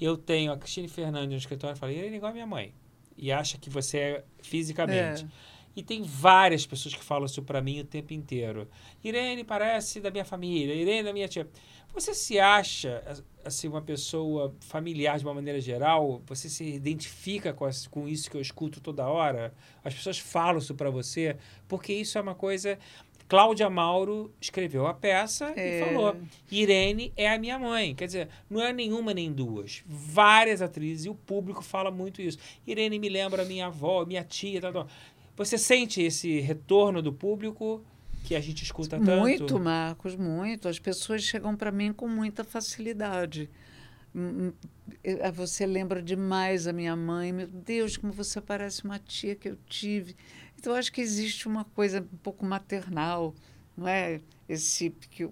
Eu tenho a Cristine Fernandes no escritório e falo, Irene é igual a minha mãe. E acha que você é fisicamente. É. E tem várias pessoas que falam isso pra mim o tempo inteiro. Irene parece da minha família, Irene da minha tia. Você se acha assim uma pessoa familiar de uma maneira geral? Você se identifica com, com isso que eu escuto toda hora? As pessoas falam isso pra você porque isso é uma coisa. Cláudia Mauro escreveu a peça É. e falou: Irene é a minha mãe. Quer dizer, não é nenhuma nem duas. Várias atrizes e o público fala muito isso. Irene me lembra minha avó, minha tia, tal, tal. Você sente esse retorno do público que a gente escuta tanto? Muito, Marcos, muito. As pessoas chegam para mim com muita facilidade. Hum, hum, eh, Você lembra demais a minha mãe. Meu Deus, como você parece uma tia que eu tive. Então, eu acho que existe uma coisa um pouco maternal, não é? Esse, que,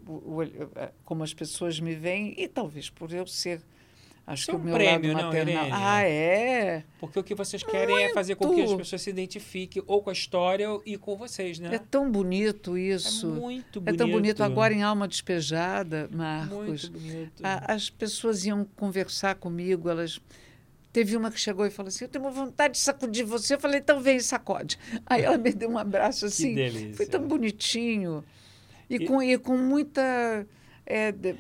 como as pessoas me veem, e talvez por eu ser. Acho Isso que é o um meu prêmio, lado não, maternal. Irene? ah, é? Porque o que vocês querem é fazer com que as Muito. pessoas se identifiquem ou com a história e com vocês, né? É tão bonito isso. É muito É bonito. tão bonito. Agora, em Alma Despejada, Marcos, Muito bonito. a- as pessoas iam conversar comigo, elas. Teve uma que chegou e falou assim: Eu tenho uma vontade de sacudir você. Eu falei: Então vem sacode. Aí ela me deu um abraço que assim. delícia. Foi tão bonitinho. E, E- com, e com muita. é, de-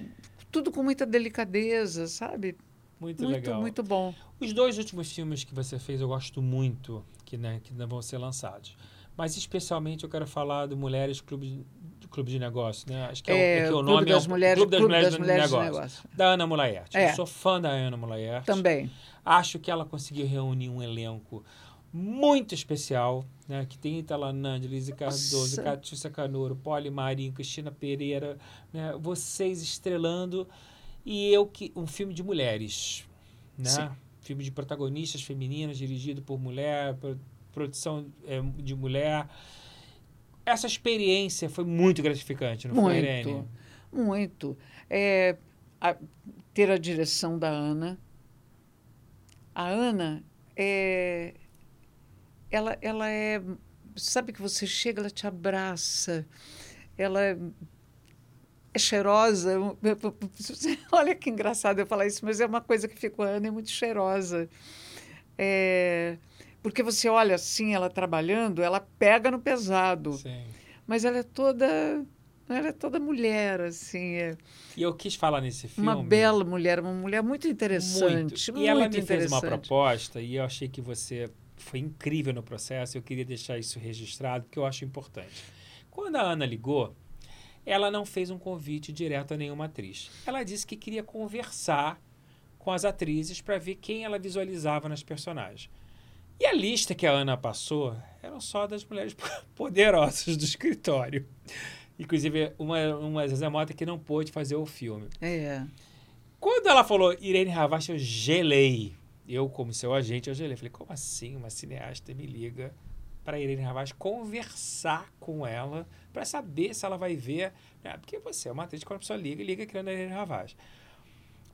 tudo com muita delicadeza, sabe? Muito, Muito, legal. muito bom. Os dois últimos filmes que você fez eu gosto muito, que, né, que ainda vão ser lançados. Mas especialmente eu quero falar do Mulheres Clube de, Clube de Negócio, né? Acho que é, o- é, que o nome das é o Mulheres, Clube das Clube Mulheres, das do Mulheres de Negócio. Negócio. Da Ana Mulaerte. É. Eu sou fã da Ana Mulaerte. Também. Acho que ela conseguiu reunir um elenco muito especial, né? Que tem Italanande, Lise Cardoso, Nossa. Catiúcia Canoro, Poli Marinho, Cristina Pereira, né? Vocês estrelando e eu que um filme de mulheres, né? Sim. Filme de protagonistas femininas, dirigido por mulher, pro- produção é, de mulher. Essa experiência foi muito gratificante, não foi, Irene? Muito, muito. É, a- ter a direção da Ana. A Ana é, ela, ela é, sabe que você chega, ela te abraça, ela cheirosa. Olha que engraçado eu falar isso, mas é uma coisa que ficou. A Ana é muito cheirosa. É, porque você olha assim, ela trabalhando, ela pega no pesado Sim. mas ela é toda Ela é toda mulher, assim. É E eu quis falar nesse filme. uma bela mulher, uma mulher muito interessante. Muito. Muito E ela me fez uma proposta e eu achei que você foi incrível no processo. Eu queria deixar isso registrado porque eu acho importante. Quando a Ana ligou, ela não fez um convite direto a nenhuma atriz. Ela disse que queria conversar com as atrizes para ver quem ela visualizava nas personagens. E a lista que a Ana passou eram só das mulheres poderosas do escritório. Inclusive, uma, uma Zezé Mota que não pôde fazer o filme. É. Quando ela falou Irene Ravache, eu gelei. Eu, como seu agente, eu gelei. Falei, como assim uma cineasta me liga para Irene Ravache conversar com ela para saber se ela vai ver. né? Porque você é uma atriz, quando a pessoa liga, liga querendo a Irene Ravache.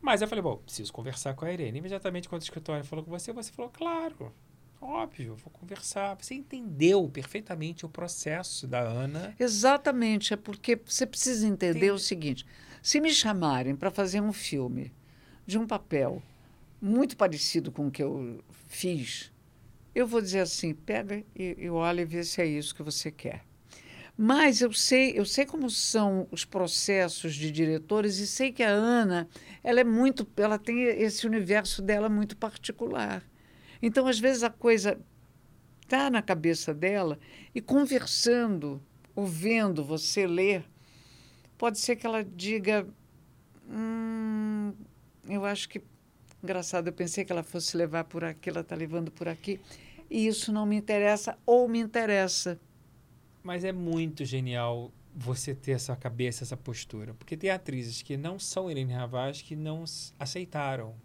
Mas eu falei, bom, preciso conversar com a Irene. Imediatamente, quando o escritório falou com você, você falou, claro, óbvio, vou conversar. Você entendeu perfeitamente o processo da Ana. Exatamente, é porque você precisa entender Entendi. o seguinte: se me chamarem para fazer um filme de um papel muito parecido com o que eu fiz, eu vou dizer assim: pega e, e olha e vê se é isso que você quer. Mas eu sei, eu sei como são os processos de diretores e sei que a Ana, ela é muito, ela tem esse universo dela muito particular. Então, às vezes a coisa está na cabeça dela e conversando, ouvindo você ler, pode ser que ela diga: hum, eu acho que engraçado, eu pensei que ela fosse levar por aqui, ela está levando por aqui, e isso não me interessa ou me interessa. Mas é muito genial você ter essa cabeça, essa postura. Porque tem atrizes que não são Irene Ravaz que não aceitaram.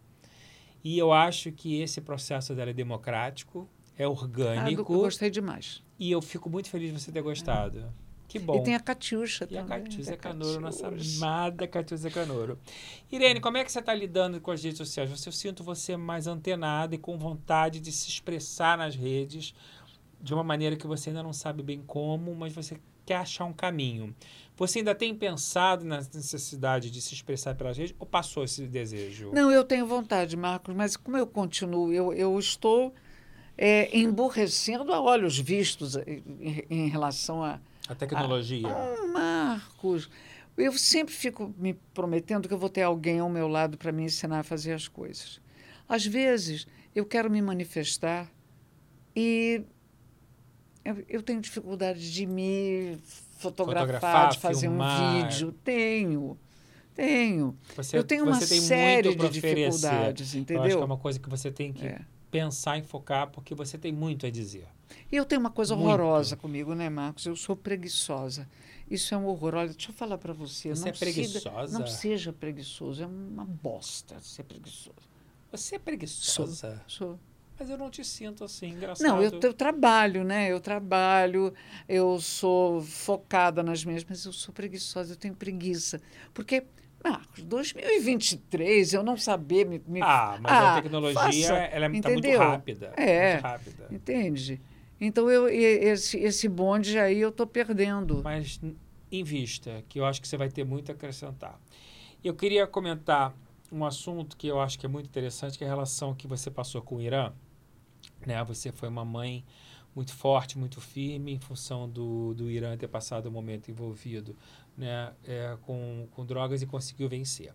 E eu acho que esse processo dela é democrático, é Ah, orgânico. eu gostei demais. E eu fico muito feliz de você ter gostado. Que bom. E tem a Catiuxa E a também. Catiúza a Canoro, nossa Catiuxa. amada Catiúza Canoro. Irene, como é que você está lidando com as redes sociais? Eu sinto você mais antenada e com vontade de se expressar nas redes de uma maneira que você ainda não sabe bem como, mas você quer achar um caminho. Você ainda tem pensado na necessidade de se expressar pelas redes ou passou esse desejo? Não, eu tenho vontade, Marcos, mas como eu continuo, eu, eu estou é, emburrecendo a olhos vistos em, em relação a. A tecnologia. Ah, Marcos, eu sempre fico me prometendo que eu vou ter alguém ao meu lado para me ensinar a fazer as coisas. Às vezes, eu quero me manifestar e eu, eu tenho dificuldade de me fotografar, Fotografar, de fazer filmar. um vídeo. Tenho, tenho. Você, eu tenho uma série de dificuldades, Eu acho que é entendeu? uma coisa que você tem que É. pensar e focar, porque você tem muito a dizer. E eu tenho uma coisa Muito. horrorosa comigo, né, Marcos? Eu sou preguiçosa. Isso é um horror. Olha, deixa eu falar para você. Você não é preguiçosa? Siga, não seja preguiçoso. É uma bosta ser preguiçoso. Você é preguiçosa? Sou. Mas eu não te sinto assim, engraçado. Não, eu, eu trabalho, né? Eu trabalho, eu sou focada nas minhas, mas eu sou preguiçosa, eu tenho preguiça. Porque, Marcos, 2023, eu não saber me. me Ah, mas Ah, a tecnologia faça, ela é tá muito rápida. É. Muito rápida. Entende? Então, eu, esse, esse bonde aí eu estou perdendo. Mas n- invista, que eu acho que você vai ter muito a acrescentar. Eu queria comentar um assunto que eu acho que é muito interessante, que é a relação que você passou com o Irã. Né? Você foi uma mãe muito forte, muito firme, em função do, do Irã ter passado um momento envolvido né? É, com, com drogas e conseguiu vencer.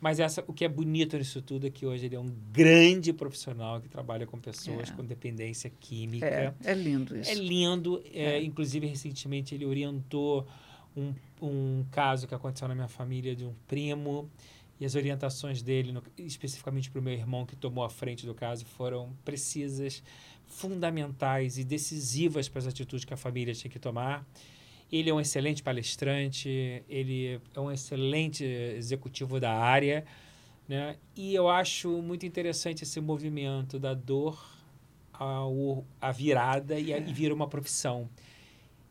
Mas essa, o que é bonito nisso tudo é que hoje ele é um grande profissional que trabalha com pessoas É. com dependência química. É, é lindo isso. É lindo. é, É. Inclusive, recentemente, ele orientou um, um caso que aconteceu na minha família de um primo. E as orientações dele, no- especificamente para o meu irmão que tomou a frente do caso, foram precisas, fundamentais e decisivas para as atitudes que a família tinha que tomar. Ele é um excelente palestrante, ele é um excelente executivo da área, né? E eu acho muito interessante esse movimento da dor a virada e, a, e vira uma profissão.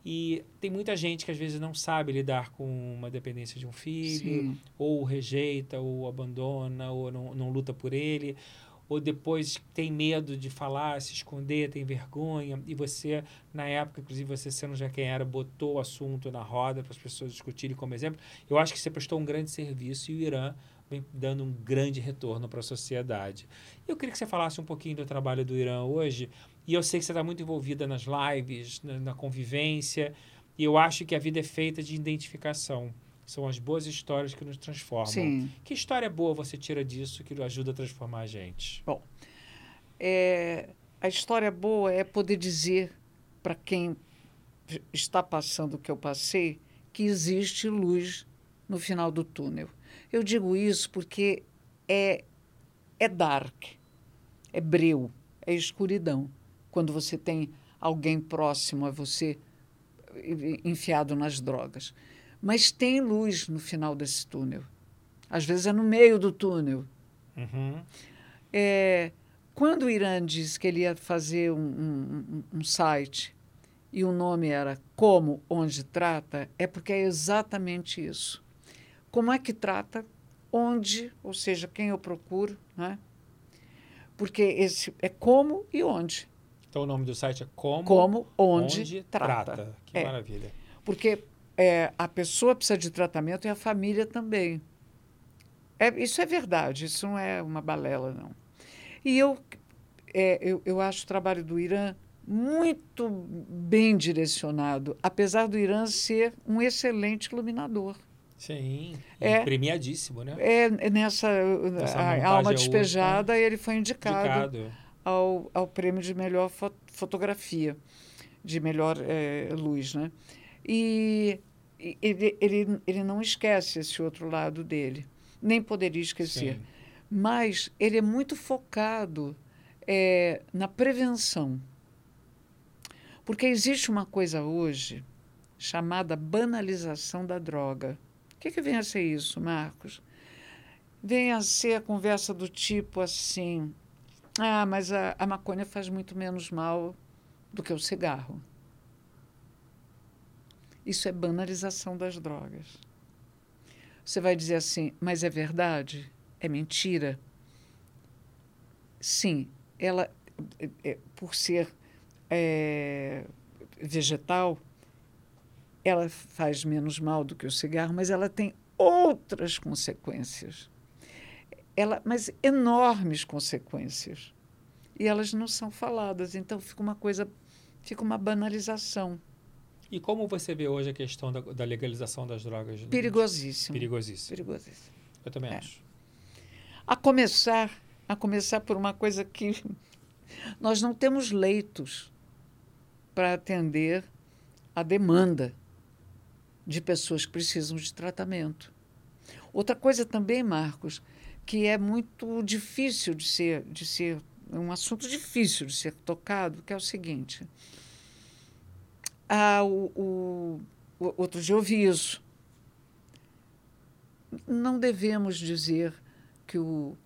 E tem muita gente que às vezes não sabe lidar com uma dependência de um filho, Sim. ou rejeita, ou abandona, ou não, não luta por ele, ou depois tem medo de falar, se esconder, tem vergonha. E você, na época, inclusive você sendo já quem era, botou o assunto na roda para as pessoas discutirem como exemplo. Eu acho que você prestou um grande serviço e o Irã vem dando um grande retorno para a sociedade. Eu queria que você falasse um pouquinho do trabalho do Irã hoje. E eu sei que você está muito envolvida nas lives, na, na convivência. E eu acho que a vida é feita de identificação. São as boas histórias que nos transformam. Sim. Que história boa você tira disso que ajuda a transformar a gente? Bom, é, a história boa é poder dizer para quem está passando o que eu passei que existe luz no final do túnel. Eu digo isso porque é, é dark, é breu, é escuridão. Quando você tem alguém próximo a você enfiado nas drogas. Mas tem luz no final desse túnel. Às vezes é no meio do túnel. Uhum. É, quando o Irã disse que ele ia fazer um, um, um site e o nome era Como, Onde Trata, é porque é exatamente isso. Como é que trata, onde, ou seja, quem eu procuro, né? porque esse é como e onde. Então o nome do site é Como, como onde, onde trata. trata. Que é. maravilha. Porque é, a pessoa precisa de tratamento e a família também. É, isso é verdade, isso não é uma balela, não. E eu, é, eu, eu acho o trabalho do Irã muito bem direcionado, apesar do Irã ser um excelente iluminador. Sim, É. premiadíssimo, né? É nessa Essa a, alma é despejada, ele foi indicado, Indicado. Ao, ao prêmio de melhor fo- fotografia, de melhor eh, luz, né? E ele, ele, ele não esquece esse outro lado dele, nem poderia esquecer. Sim. Mas ele é muito focado eh, na prevenção. Porque existe uma coisa hoje chamada banalização da droga. O que, que vem a ser isso, Marcos? Vem a ser a conversa do tipo assim: ah, mas a, a maconha faz muito menos mal do que o cigarro. Isso é banalização das drogas. Você vai dizer assim, mas é verdade? É mentira? Sim, ela, é, é, por ser é, vegetal, ela faz menos mal do que o cigarro, mas ela tem outras consequências. Ela, mas enormes consequências. E elas não são faladas, então fica uma coisa, fica uma banalização E como você vê hoje a questão da, da legalização das drogas? perigosíssima. Perigosíssimo. Perigosíssima. Eu também É. acho. A começar, a começar por uma coisa que nós não temos leitos para atender a demanda de pessoas que precisam de tratamento. Outra coisa também, Marcos, que é muito difícil de ser, de ser um assunto difícil de ser tocado, que é o seguinte. Ah, o, o, outro dia eu ouvi isso. Não devemos dizer que o,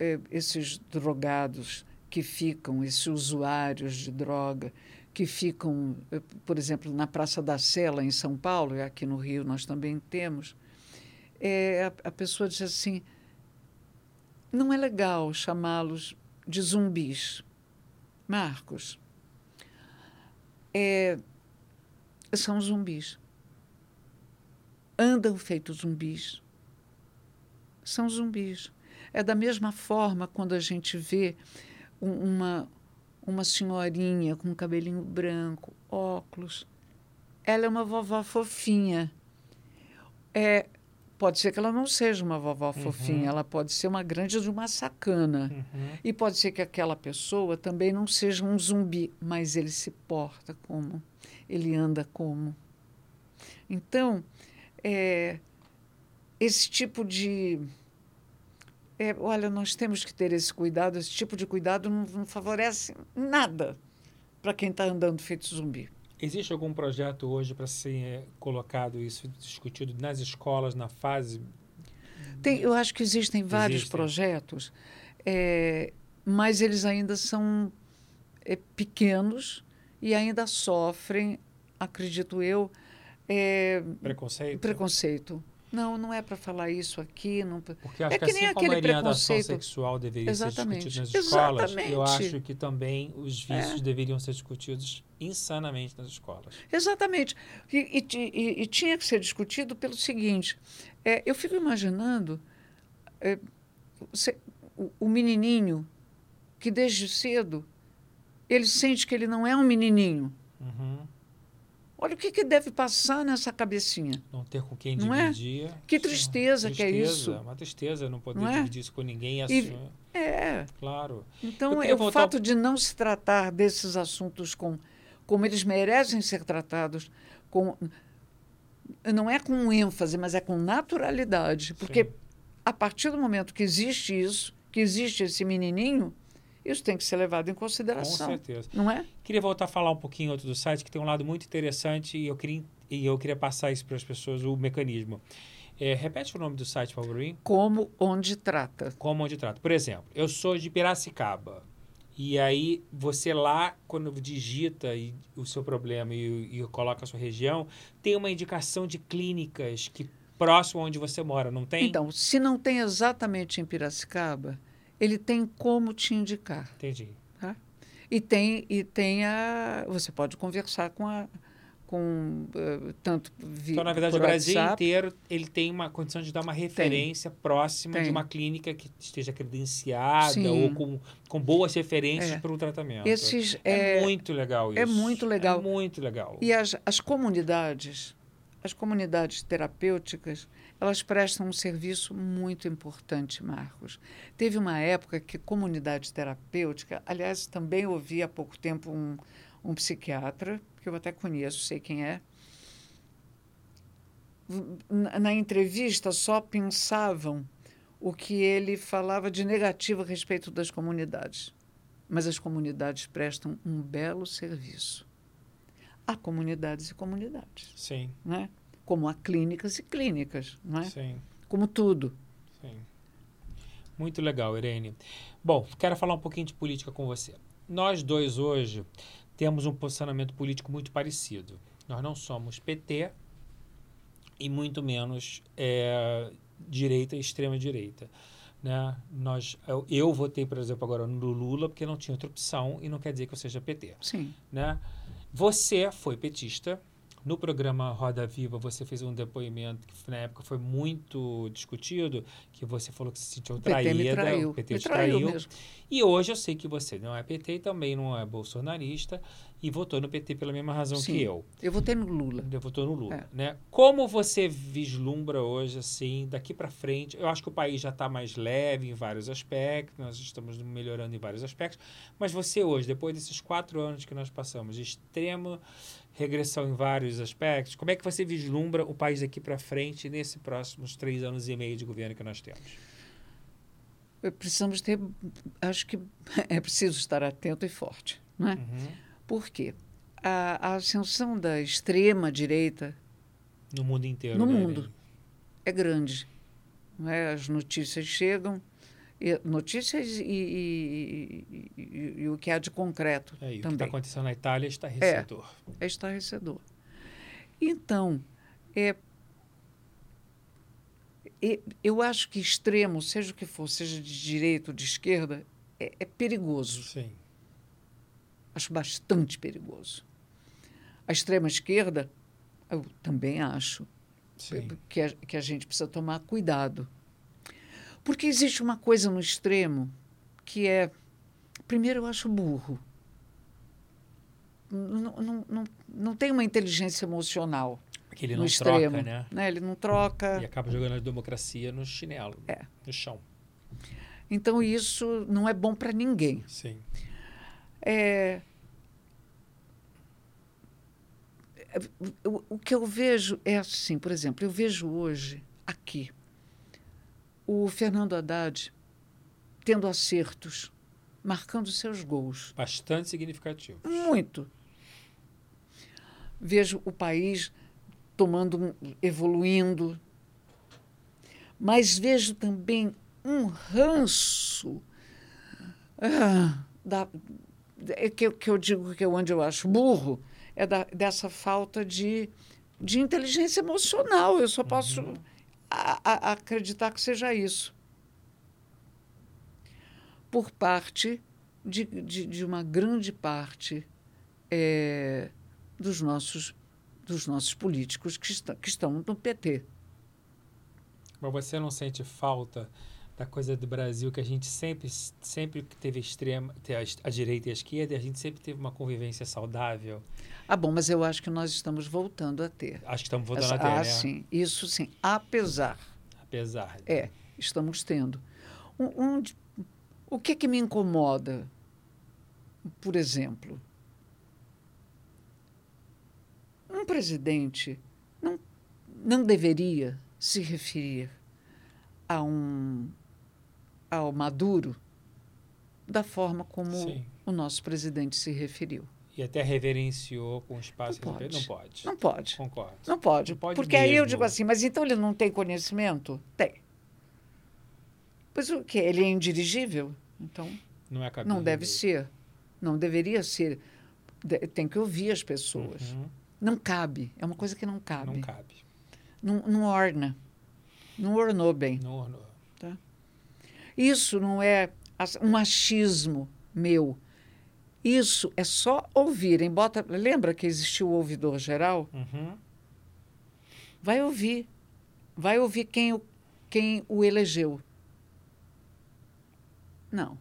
eh, esses drogados que ficam, esses usuários de droga, que ficam, eh, por exemplo, na Praça da Sé, lá em São Paulo, e aqui no Rio nós também temos, é, a, a pessoa diz assim: não é legal chamá-los de zumbis. Marcos, é, são zumbis. Andam feitos zumbis. São zumbis. É da mesma forma quando a gente vê um- uma, uma senhorinha com cabelinho branco, óculos. Ela é uma vovó fofinha. É, pode ser que ela não seja uma vovó fofinha, ela pode ser uma grande de uma sacana. Uhum. E pode ser que aquela pessoa também não seja um zumbi, mas ele se porta como, ele anda como. Então, é, esse tipo de. é, olha, nós temos que ter esse cuidado, esse tipo de cuidado não, não favorece nada para quem está andando feito zumbi. Existe algum projeto hoje para ser colocado isso, discutido nas escolas, na fase? Tem, eu acho que existem vários Existem. projetos, é, mas eles ainda são é, pequenos e ainda sofrem, acredito eu, é, Preconceito? preconceito. Não, não é para falar isso aqui. Não, Porque acho É que, que assim nem como a aquele orientação preconceito- sexual deveria Exatamente. ser discutida nas escolas, eu Exatamente. É. acho que também os vícios deveriam ser discutidos insanamente nas escolas. Exatamente. E, e e- e tinha que ser discutido pelo seguinte: é, eu fico imaginando é, você- o, o menininho que desde cedo ele sente que ele não é um menininho. Uhum. Olha o que, que deve passar nessa cabecinha. Não ter com quem Não é? dividir. Que Sim, tristeza que é isso. Uma tristeza não poder Não é? dividir isso com ninguém e assumir. É. Claro. Então, é o fato de não se tratar desses assuntos com, como eles merecem ser tratados, com, não é com ênfase, mas é com naturalidade. Porque Sim. a partir do momento que existe isso, que existe esse menininho, isso tem que ser levado em Com consideração. certeza. Não é? Queria voltar a falar um pouquinho outro do site, que tem um lado muito interessante e eu queria, e eu queria passar isso para as pessoas, o mecanismo. É, repete o nome do site, por favor. Rim. Como onde trata. Como onde trata. Por exemplo, eu sou de Piracicaba. E aí, você lá, quando digita e- o seu problema e, e coloca a sua região, tem uma indicação de clínicas que próximo onde você mora, não tem? Então, se não tem exatamente em Piracicaba, ele tem como te indicar. Entendi. E tem, e tem a. Você pode conversar com a. Com, eh, tanto via, Então, na verdade, o Brasil WhatsApp. inteiro ele tem uma condição de dar uma referência próxima de Tem. uma clínica que esteja credenciada Sim. ou com, com boas referências É. para o tratamento. Esses, é, é, muito legal isso. é muito legal. É muito legal. E as, as comunidades, as comunidades terapêuticas, elas prestam um serviço muito importante, Marcos. Teve uma época que comunidade terapêutica, aliás, também ouvi há pouco tempo um, um psiquiatra, que eu até conheço, sei quem é. Na, entrevista só pensavam o que ele falava de negativo a respeito das comunidades. Mas as comunidades prestam um belo serviço. Há comunidades e comunidades, Sim, né? como há clínicas e clínicas, não é? sim, como tudo. sim. Muito legal, Irene. Bom, quero falar um pouquinho de política com você. Nós dois hoje temos um posicionamento político muito parecido. Nós não somos PT e muito menos é, direita e extrema direita. Né? Nós, eu, eu votei, por exemplo, agora no Lula porque não tinha outra opção e não quer dizer que eu seja PT. Sim, né? Você foi petista. No programa Roda Viva, você fez um depoimento que na época foi muito discutido, que você falou que se sentiu o PT traída, me traiu. o PT me traiu traiu. mesmo. E hoje eu sei que você não é PT e também não é bolsonarista e votou no PT pela mesma razão Sim. que eu. Eu votei no Lula. Você votou no Lula, É. né? Como você vislumbra hoje, assim, daqui para frente? Eu acho que o país já está mais leve em vários aspectos, nós estamos melhorando em vários aspectos, mas você hoje, depois desses quatro anos que nós passamos, de extrema regressão em vários aspectos, como é que você vislumbra o país daqui para frente nesses próximos três anos e meio de governo que nós temos? Eh, Precisamos ter, acho que é preciso estar atento e forte, não é? Uhum. Por quê? A, a ascensão da extrema direita No mundo inteiro. No né, mundo. É grande. Não é? As notícias chegam, notícias e, e- e- e- o que há de concreto É, e o que está também. acontecendo na Itália está recedor. É estarrecedor. Então, é, e- eu acho que extremo, seja o que for, seja de direita ou de esquerda, é, é perigoso. Sim. Acho bastante perigoso. A extrema esquerda, eu também acho Sim. que a, que a gente precisa tomar cuidado. Porque existe uma coisa no extremo que é. Primeiro, eu acho burro. Não, não, não, não tem uma inteligência emocional Porque ele no não extremo. troca, né? Ele não troca. E acaba jogando a democracia no chinelo, É. no chão. Então, isso não é bom para ninguém. Sim. É, o, o que eu vejo é assim, por exemplo, eu vejo hoje, aqui, o Fernando Haddad tendo acertos, marcando seus gols. Bastante significativo. Muito. Vejo o país tomando, evoluindo, mas vejo também um ranço ah, da, é que, eu- que eu digo que é onde eu acho burro, é da, dessa falta de, de inteligência emocional. Eu só posso a- a- acreditar que seja isso. Por parte de, de, de uma grande parte eh, dos, nossos, dos nossos políticos que, está, que estão no PT. Mas você não sente falta da coisa do Brasil que a gente sempre, sempre teve extrema, a, a direita e a esquerda, a gente sempre teve uma convivência saudável. Ah, bom, mas eu acho que nós estamos voltando a ter. Acho que estamos voltando Essa, a ter, ah, né? sim, isso sim. Apesar. Apesar. É, estamos tendo. Um, um, o que, que me incomoda, por exemplo? Um presidente não, não deveria se referir a um ao Maduro da forma como Sim. o nosso presidente se referiu. E até reverenciou com espaço. Não pode. Não pode. Não pode. Concordo. Não pode. Não pode porque aí eu mesmo. digo assim, mas então ele não tem conhecimento? Tem. Pois o quê? Ele é indirigível? Então, Não é não deve ser. Não deveria ser. De- tem que ouvir as pessoas. Uhum. Não cabe. É uma coisa que não cabe. Não cabe. Não, não orna. Não ornou bem. Não, não. Isso não é um machismo meu. Isso é só ouvirem. Bota, lembra que existiu o ouvidor geral? Uhum. Vai ouvir. Vai ouvir quem o, quem o elegeu. Não,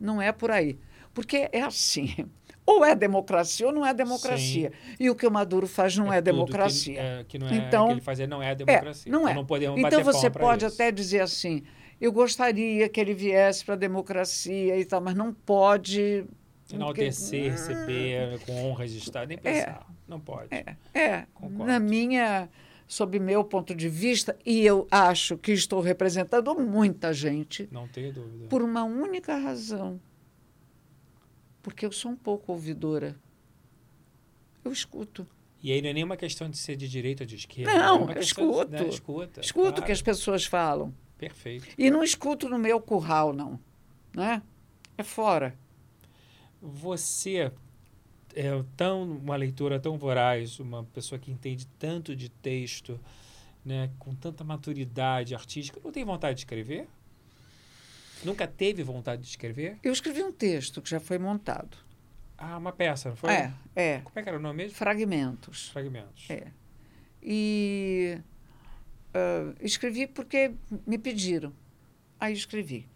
não é por aí. Porque é assim. Ou é democracia ou não é democracia. E o que o Maduro faz não é, tudo democracia. Que, é, que não é Então, que ele fazia não é democracia. não Então é. Não podemos Então bater você palma pra pode isso. até dizer assim: eu gostaria que ele viesse para a democracia e tal, mas não pode. Enaltecer, receber com honras de Estado, nem pensar. Não pode. É, é Concordo. na minha, sob meu ponto de vista, e eu acho que estou representando muita gente Não tenho dúvida. por uma única razão. Porque eu sou um pouco ouvidora. Eu escuto. E aí não é nenhuma questão de ser de direita ou de esquerda. Não, é eu questão escuto. né, escuta. Escuto o claro. que as pessoas falam. Perfeito. E não escuto no meu curral, não. Né? É fora. Você é tão uma leitora tão voraz, uma pessoa que entende tanto de texto, né, com tanta maturidade artística, não tem vontade de escrever? Nunca teve vontade de escrever? Eu escrevi um texto que já foi montado. Ah, uma peça, não foi? É, é. Como é que era o nome mesmo? Fragmentos. Fragmentos. É. E ah, escrevi porque me pediram. Aí escrevi.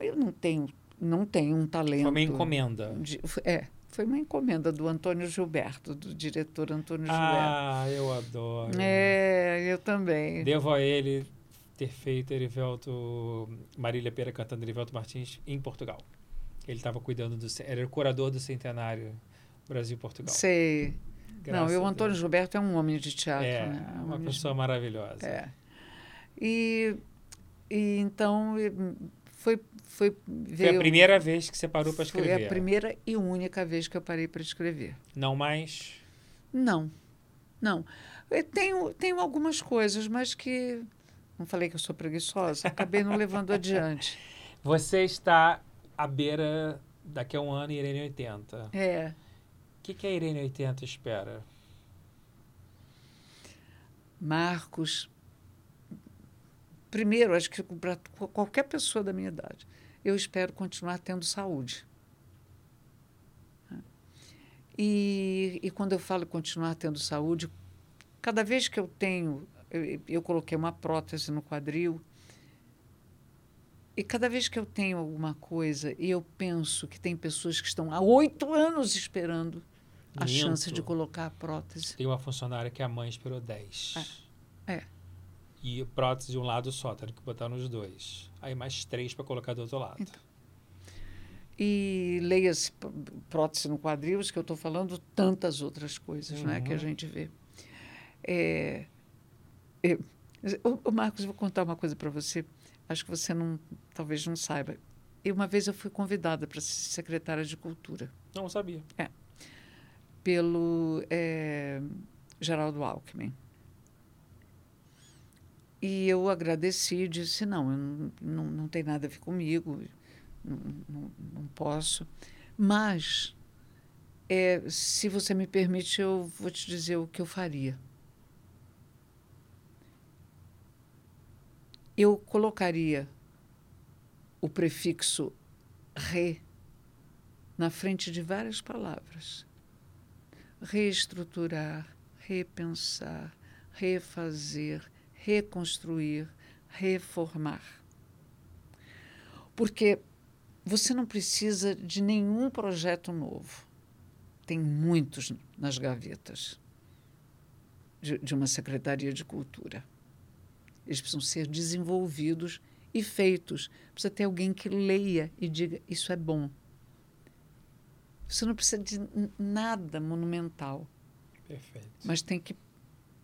Eu não tenho, não tenho um talento. Foi uma encomenda. de- é, foi uma encomenda do Antônio Gilberto, do diretor Antônio Gilberto. Ah, eu adoro. É, eu também. Devo a ele ter feito Erivelto, Marília Pera cantando Erivelto Martins em Portugal. Ele estava cuidando do. Era o curador do centenário Brasil-Portugal. Sei. Não, Graças eu, o a Antônio. Gilberto é um homem de teatro, É, né? É um uma homem de- pessoa maravilhosa. É. E, e então e, foi foi Foi veio, a primeira vez que você parou para escrever. Foi a primeira e única vez que eu parei para escrever. Não mais. Não, não. Eu tenho, tenho algumas coisas, mas que. Não falei que eu sou preguiçosa, acabei não levando adiante. Você está à beira, daqui a um ano, Irene 80. É. Que, que a Irene 80 espera? Marcos. Primeiro, acho que para qualquer pessoa da minha idade, eu espero continuar tendo saúde. E, e quando eu falo continuar tendo saúde, cada vez que eu tenho, eu, eu coloquei uma prótese no quadril, e cada vez que eu tenho alguma coisa e eu penso que tem pessoas que estão há oito anos esperando a chance de colocar a prótese. Tem uma funcionária que a mãe esperou 10. É. E prótese de um lado só, tendo que botar nos dois. Aí mais três para colocar do outro lado. Então. E leia-se p- prótese no quadril, que eu estou falando, tantas outras coisas né, que a Uhum. gente vê. É, ô, ô, Marcos, vou contar uma coisa para você. Acho que você não, talvez não saiba. E uma vez eu fui convidada para ser secretária de Cultura Não sabia. Pelo é, Geraldo Alckmin. E eu agradeci disse, não, não, não, não tem nada a ver comigo, não, não, não posso. Mas, é, se você me permite, eu vou te dizer o que eu faria. Eu colocaria o prefixo re na frente de várias palavras reestruturar, repensar, refazer, reconstruir, reformar. Porque você não precisa de nenhum projeto novo. Tem muitos nas gavetas de, de uma Secretaria de Cultura. Eles precisam ser desenvolvidos e feitos. Precisa ter alguém que leia e diga: Isso é bom. Você não precisa de nada monumental. Perfeito. Mas tem que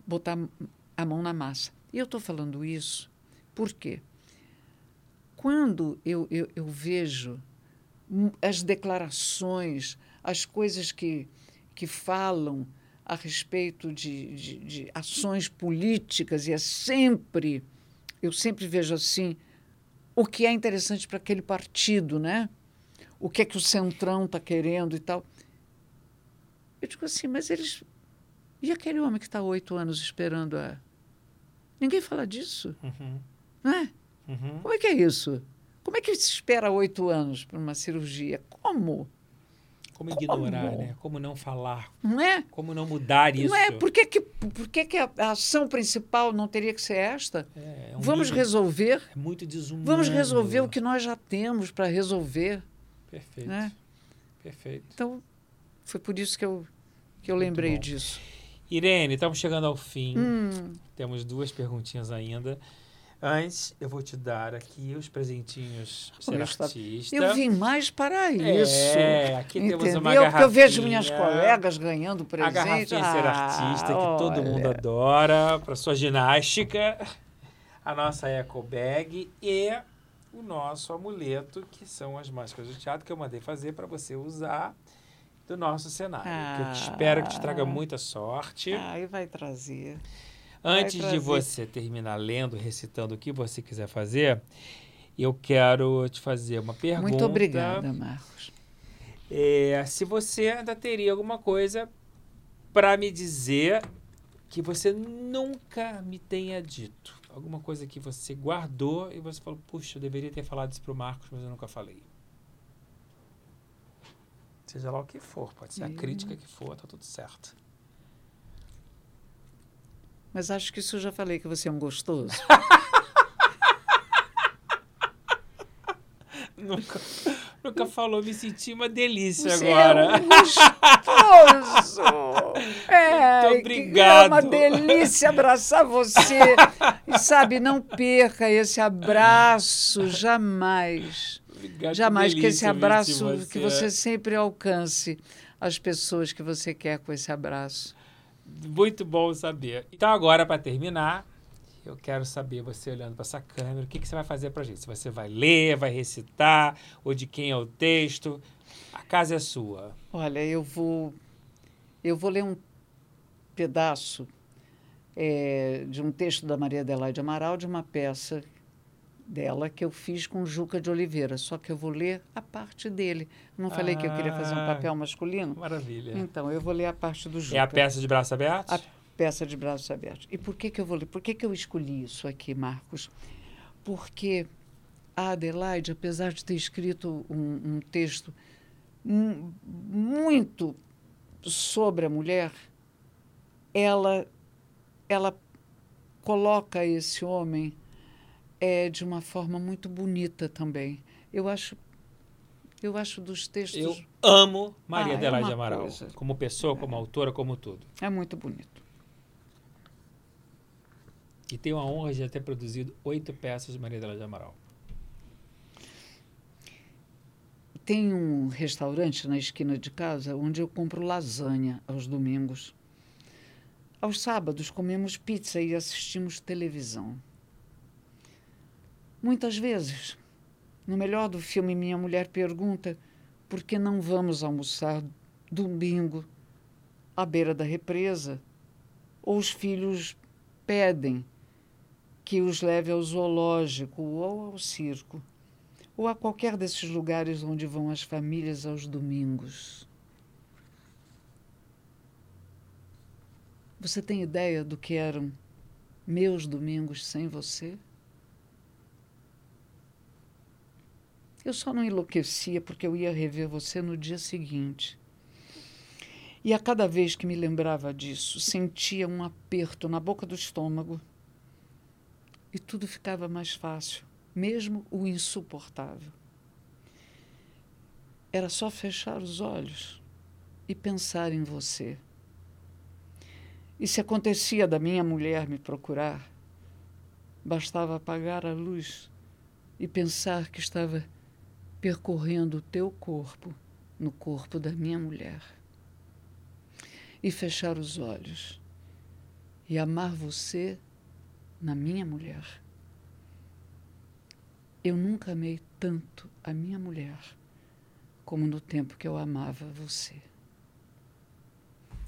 botar a mão na massa. E eu estou falando isso por quê? Quando eu, eu, eu vejo as declarações, as coisas que, que falam a respeito de, de, de, ações políticas, e é sempre, eu sempre vejo assim, o que é interessante para aquele partido, né? O que é que o Centrão está querendo e tal. Eu digo assim, mas eles. E aquele homem que está oito anos esperando a. Ninguém fala disso. Uhum. Não é? Uhum. Como é que é isso? Como é que se espera oito anos para uma cirurgia? Como? Como ignorar, Como? né? Como não falar? Não é? Como não mudar isso? Não é? Por que, que, por que, que a, ação principal não teria que ser esta? É, é um Vamos resolver. É muito desumano. Vamos resolver o que nós já temos para resolver. Perfeito. Né? Perfeito. Então, foi por isso que eu, que eu lembrei disso. Irene, estamos chegando ao fim. Hum. Temos duas perguntinhas ainda. Antes, eu vou te dar aqui os presentinhos ser artista. Eu vim mais para isso. É, aqui entendeu? temos uma garrafinha. Porque eu vejo minhas colegas ganhando presente. A garrafinha ah, ser artista, que todo mundo adora, para sua ginástica. A nossa eco bag e o nosso amuleto, que são as máscaras de teatro que eu mandei fazer para você usar do nosso cenário. Ah, que eu te espero que te traga muita sorte. Ah, e vai trazer. Antes de você terminar lendo, recitando o que você quiser fazer, eu quero te fazer uma pergunta. Muito obrigada, Marcos. É, se você ainda teria alguma coisa para me dizer que você nunca me tenha dito. Alguma coisa que você guardou e você falou, puxa, eu deveria ter falado isso para o Marcos, mas eu nunca falei. Seja lá o que for, pode ser a crítica que for, tá tudo certo. Mas acho que isso eu já falei que você é um gostoso. nunca, nunca falou, me senti uma delícia você agora. É um gostoso! É, Muito obrigado. É uma delícia abraçar você. E sabe, não perca esse abraço jamais. Obrigado, Jamais que esse delícia, abraço, Vici, que você sempre alcance as pessoas que você quer com esse abraço. Muito bom saber. Então, agora, para terminar, eu quero saber, você olhando para essa câmera, o que, que você vai fazer para gente? Se você vai ler, vai recitar, ou de quem é o texto. A casa é sua. Olha, eu vou, eu vou ler um pedaço é, de um texto da Maria Adelaide Amaral, de uma peça dela que eu fiz com Juca de Oliveira, só que eu vou ler a parte dele. Não ah, falei que eu queria fazer um papel masculino? Maravilha. Então, eu vou ler a parte do Juca. É a peça de braços abertos? A peça de braços abertos. E por que, que eu vou ler? Por que, que eu escolhi isso aqui, Marcos? Porque a Adelaide, apesar de ter escrito um, um texto muito sobre a mulher, ela, ela coloca esse homem é de uma forma muito bonita também. Eu acho eu acho dos textos. Eu amo Maria ah, Adelaide é Amaral. Coisa. Como pessoa, como autora, como tudo. É muito bonito. E tenho a honra de ter produzido oito peças de Maria Adelaide Amaral. Tem um restaurante na esquina de casa onde eu compro lasanha aos domingos. Aos sábados comemos pizza e assistimos televisão. Muitas vezes, no melhor do filme, minha mulher pergunta por que não vamos almoçar domingo à beira da represa. Ou os filhos pedem que os leve ao zoológico ou ao circo, ou a qualquer desses lugares onde vão as famílias aos domingos. Você tem ideia do que eram meus domingos sem você? Eu só não enlouquecia porque eu ia rever você no dia seguinte. E a cada vez que me lembrava disso, sentia um aperto na boca do estômago. E tudo ficava mais fácil, mesmo o insuportável. era só fechar os olhos e pensar em você. E se acontecia da minha mulher me procurar, bastava apagar a luz e pensar que estava percorrendo o teu corpo no corpo da minha mulher. E fechar os olhos e amar você na minha mulher. Eu nunca amei tanto a minha mulher como no tempo que eu amava você.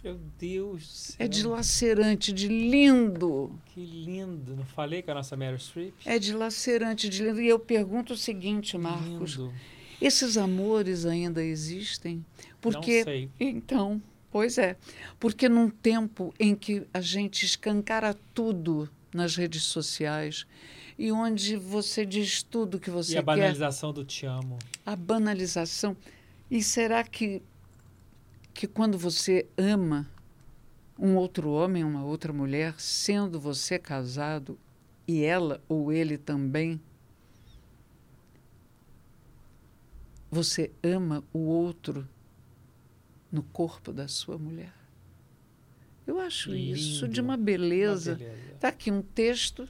Meu Deus. É dilacerante, de lindo. Que lindo. Não falei com a nossa Meryl Streep? É dilacerante, de lindo. E eu pergunto o seguinte, Marcos: lindo. esses amores ainda existem? Porque Não sei. então, pois é, porque num tempo em que a gente escancara tudo nas redes sociais e onde você diz tudo que você quer. E a banalização quer, do te amo. A banalização. E será que que quando você ama um outro homem, uma outra mulher, sendo você casado e ela ou ele também, você ama o outro no corpo da sua mulher. Eu acho Lindo. isso de uma beleza. Está aqui um texto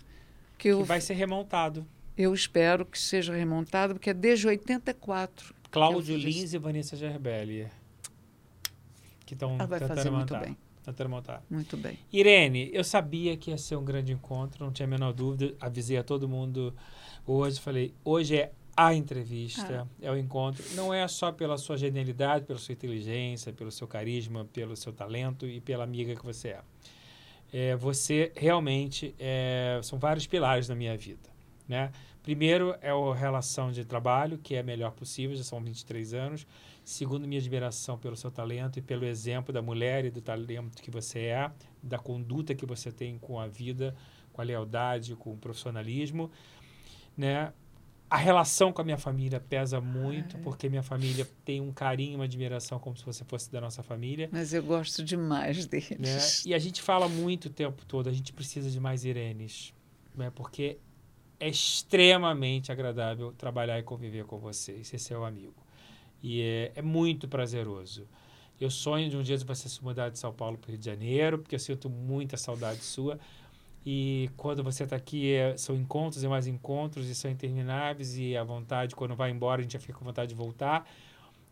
que, eu, que vai ser remontado. Eu espero que seja remontado, porque é desde 84. Cláudio Lins e Vanessa Gerbelli que estão ah, tentando montar. Muito bem. Tentando montar. Muito bem. Irene, eu sabia que ia ser um grande encontro, não tinha a menor dúvida. Avisei a todo mundo hoje, falei, hoje é a entrevista, ah. é o encontro. Não é só pela sua genialidade, pela sua inteligência, pelo seu carisma, pelo seu talento e pela amiga que você é. é você realmente é, são vários pilares na minha vida, né? Primeiro é a relação de trabalho, que é a melhor possível, já são 23 anos. Segundo, minha admiração pelo seu talento e pelo exemplo da mulher e do talento que você é, da conduta que você tem com a vida, com a lealdade, com o profissionalismo, né? A relação com a minha família pesa muito, porque minha família tem um carinho, uma admiração como se você fosse da nossa família. Mas eu gosto demais deles. Né? E a gente fala muito o tempo todo, a gente precisa de mais Irenes, né? porque é extremamente agradável trabalhar e conviver com você e ser seu amigo. E é, é muito prazeroso. Eu sonho de um dia você se mudar de São Paulo para o Rio de Janeiro, porque eu sinto muita saudade sua. E quando você está aqui, é, são encontros e mais encontros, e são intermináveis, e a vontade, quando vai embora, a gente já fica com vontade de voltar.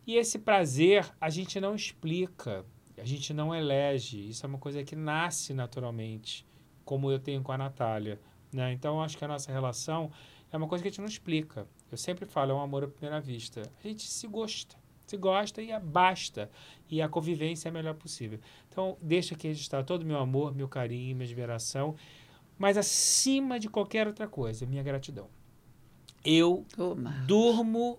E esse prazer a gente não explica, a gente não elege. Isso é uma coisa que nasce naturalmente, como eu tenho com a Natália. Né? Então, acho que a nossa relação é uma coisa que a gente não explica. Eu sempre falo, é um amor à primeira vista. A gente se gosta. Se gosta e basta. E a convivência é a melhor possível. Então, deixa aqui registrar todo o meu amor, meu carinho, minha admiração. Mas, acima de qualquer outra coisa, minha gratidão. Eu durmo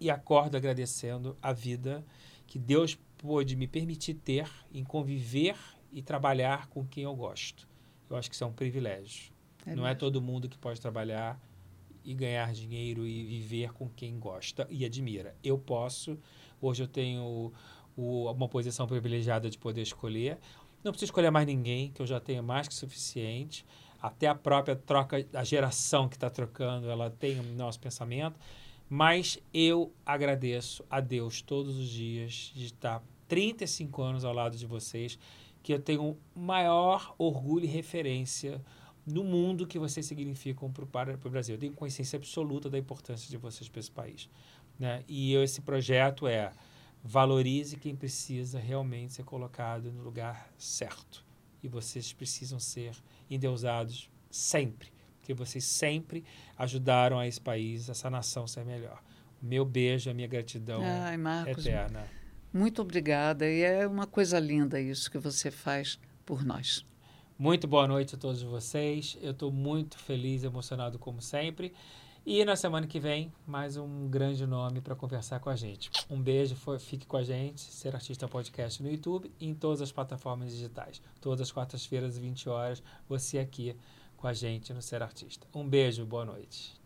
e acordo agradecendo a vida que Deus pôde me permitir ter em conviver e trabalhar com quem eu gosto. Eu acho que isso é um privilégio. É Não é mesmo. é todo mundo que pode trabalhar e ganhar dinheiro e viver com quem gosta e admira. Eu posso, hoje eu tenho o, uma posição privilegiada de poder escolher. Não preciso escolher mais ninguém, que eu já tenho mais que suficiente. Até a própria troca, a geração que está trocando, ela tem o nosso pensamento. Mas eu agradeço a Deus todos os dias de estar 35 anos ao lado de vocês, que eu tenho maior orgulho e referência no mundo que vocês significam para, para o Brasil. Eu tenho consciência absoluta da importância de vocês para esse país. Né? E esse projeto é valorize quem precisa realmente ser colocado no lugar certo. E vocês precisam ser endeusados sempre, porque vocês sempre ajudaram a esse país, essa nação ser melhor. O meu beijo, a minha gratidão Ai, Marcos, eterna. Muito obrigada. E é uma coisa linda isso que você faz por nós. Muito boa noite a todos vocês. Eu estou muito feliz, emocionado como sempre. E na semana que vem, mais um grande nome para conversar com a gente. Um beijo, fique com a gente, Ser Artista Podcast no YouTube e em todas as plataformas digitais. Todas as quartas-feiras, 20 horas, você aqui com a gente no Ser Artista. Um beijo, boa noite.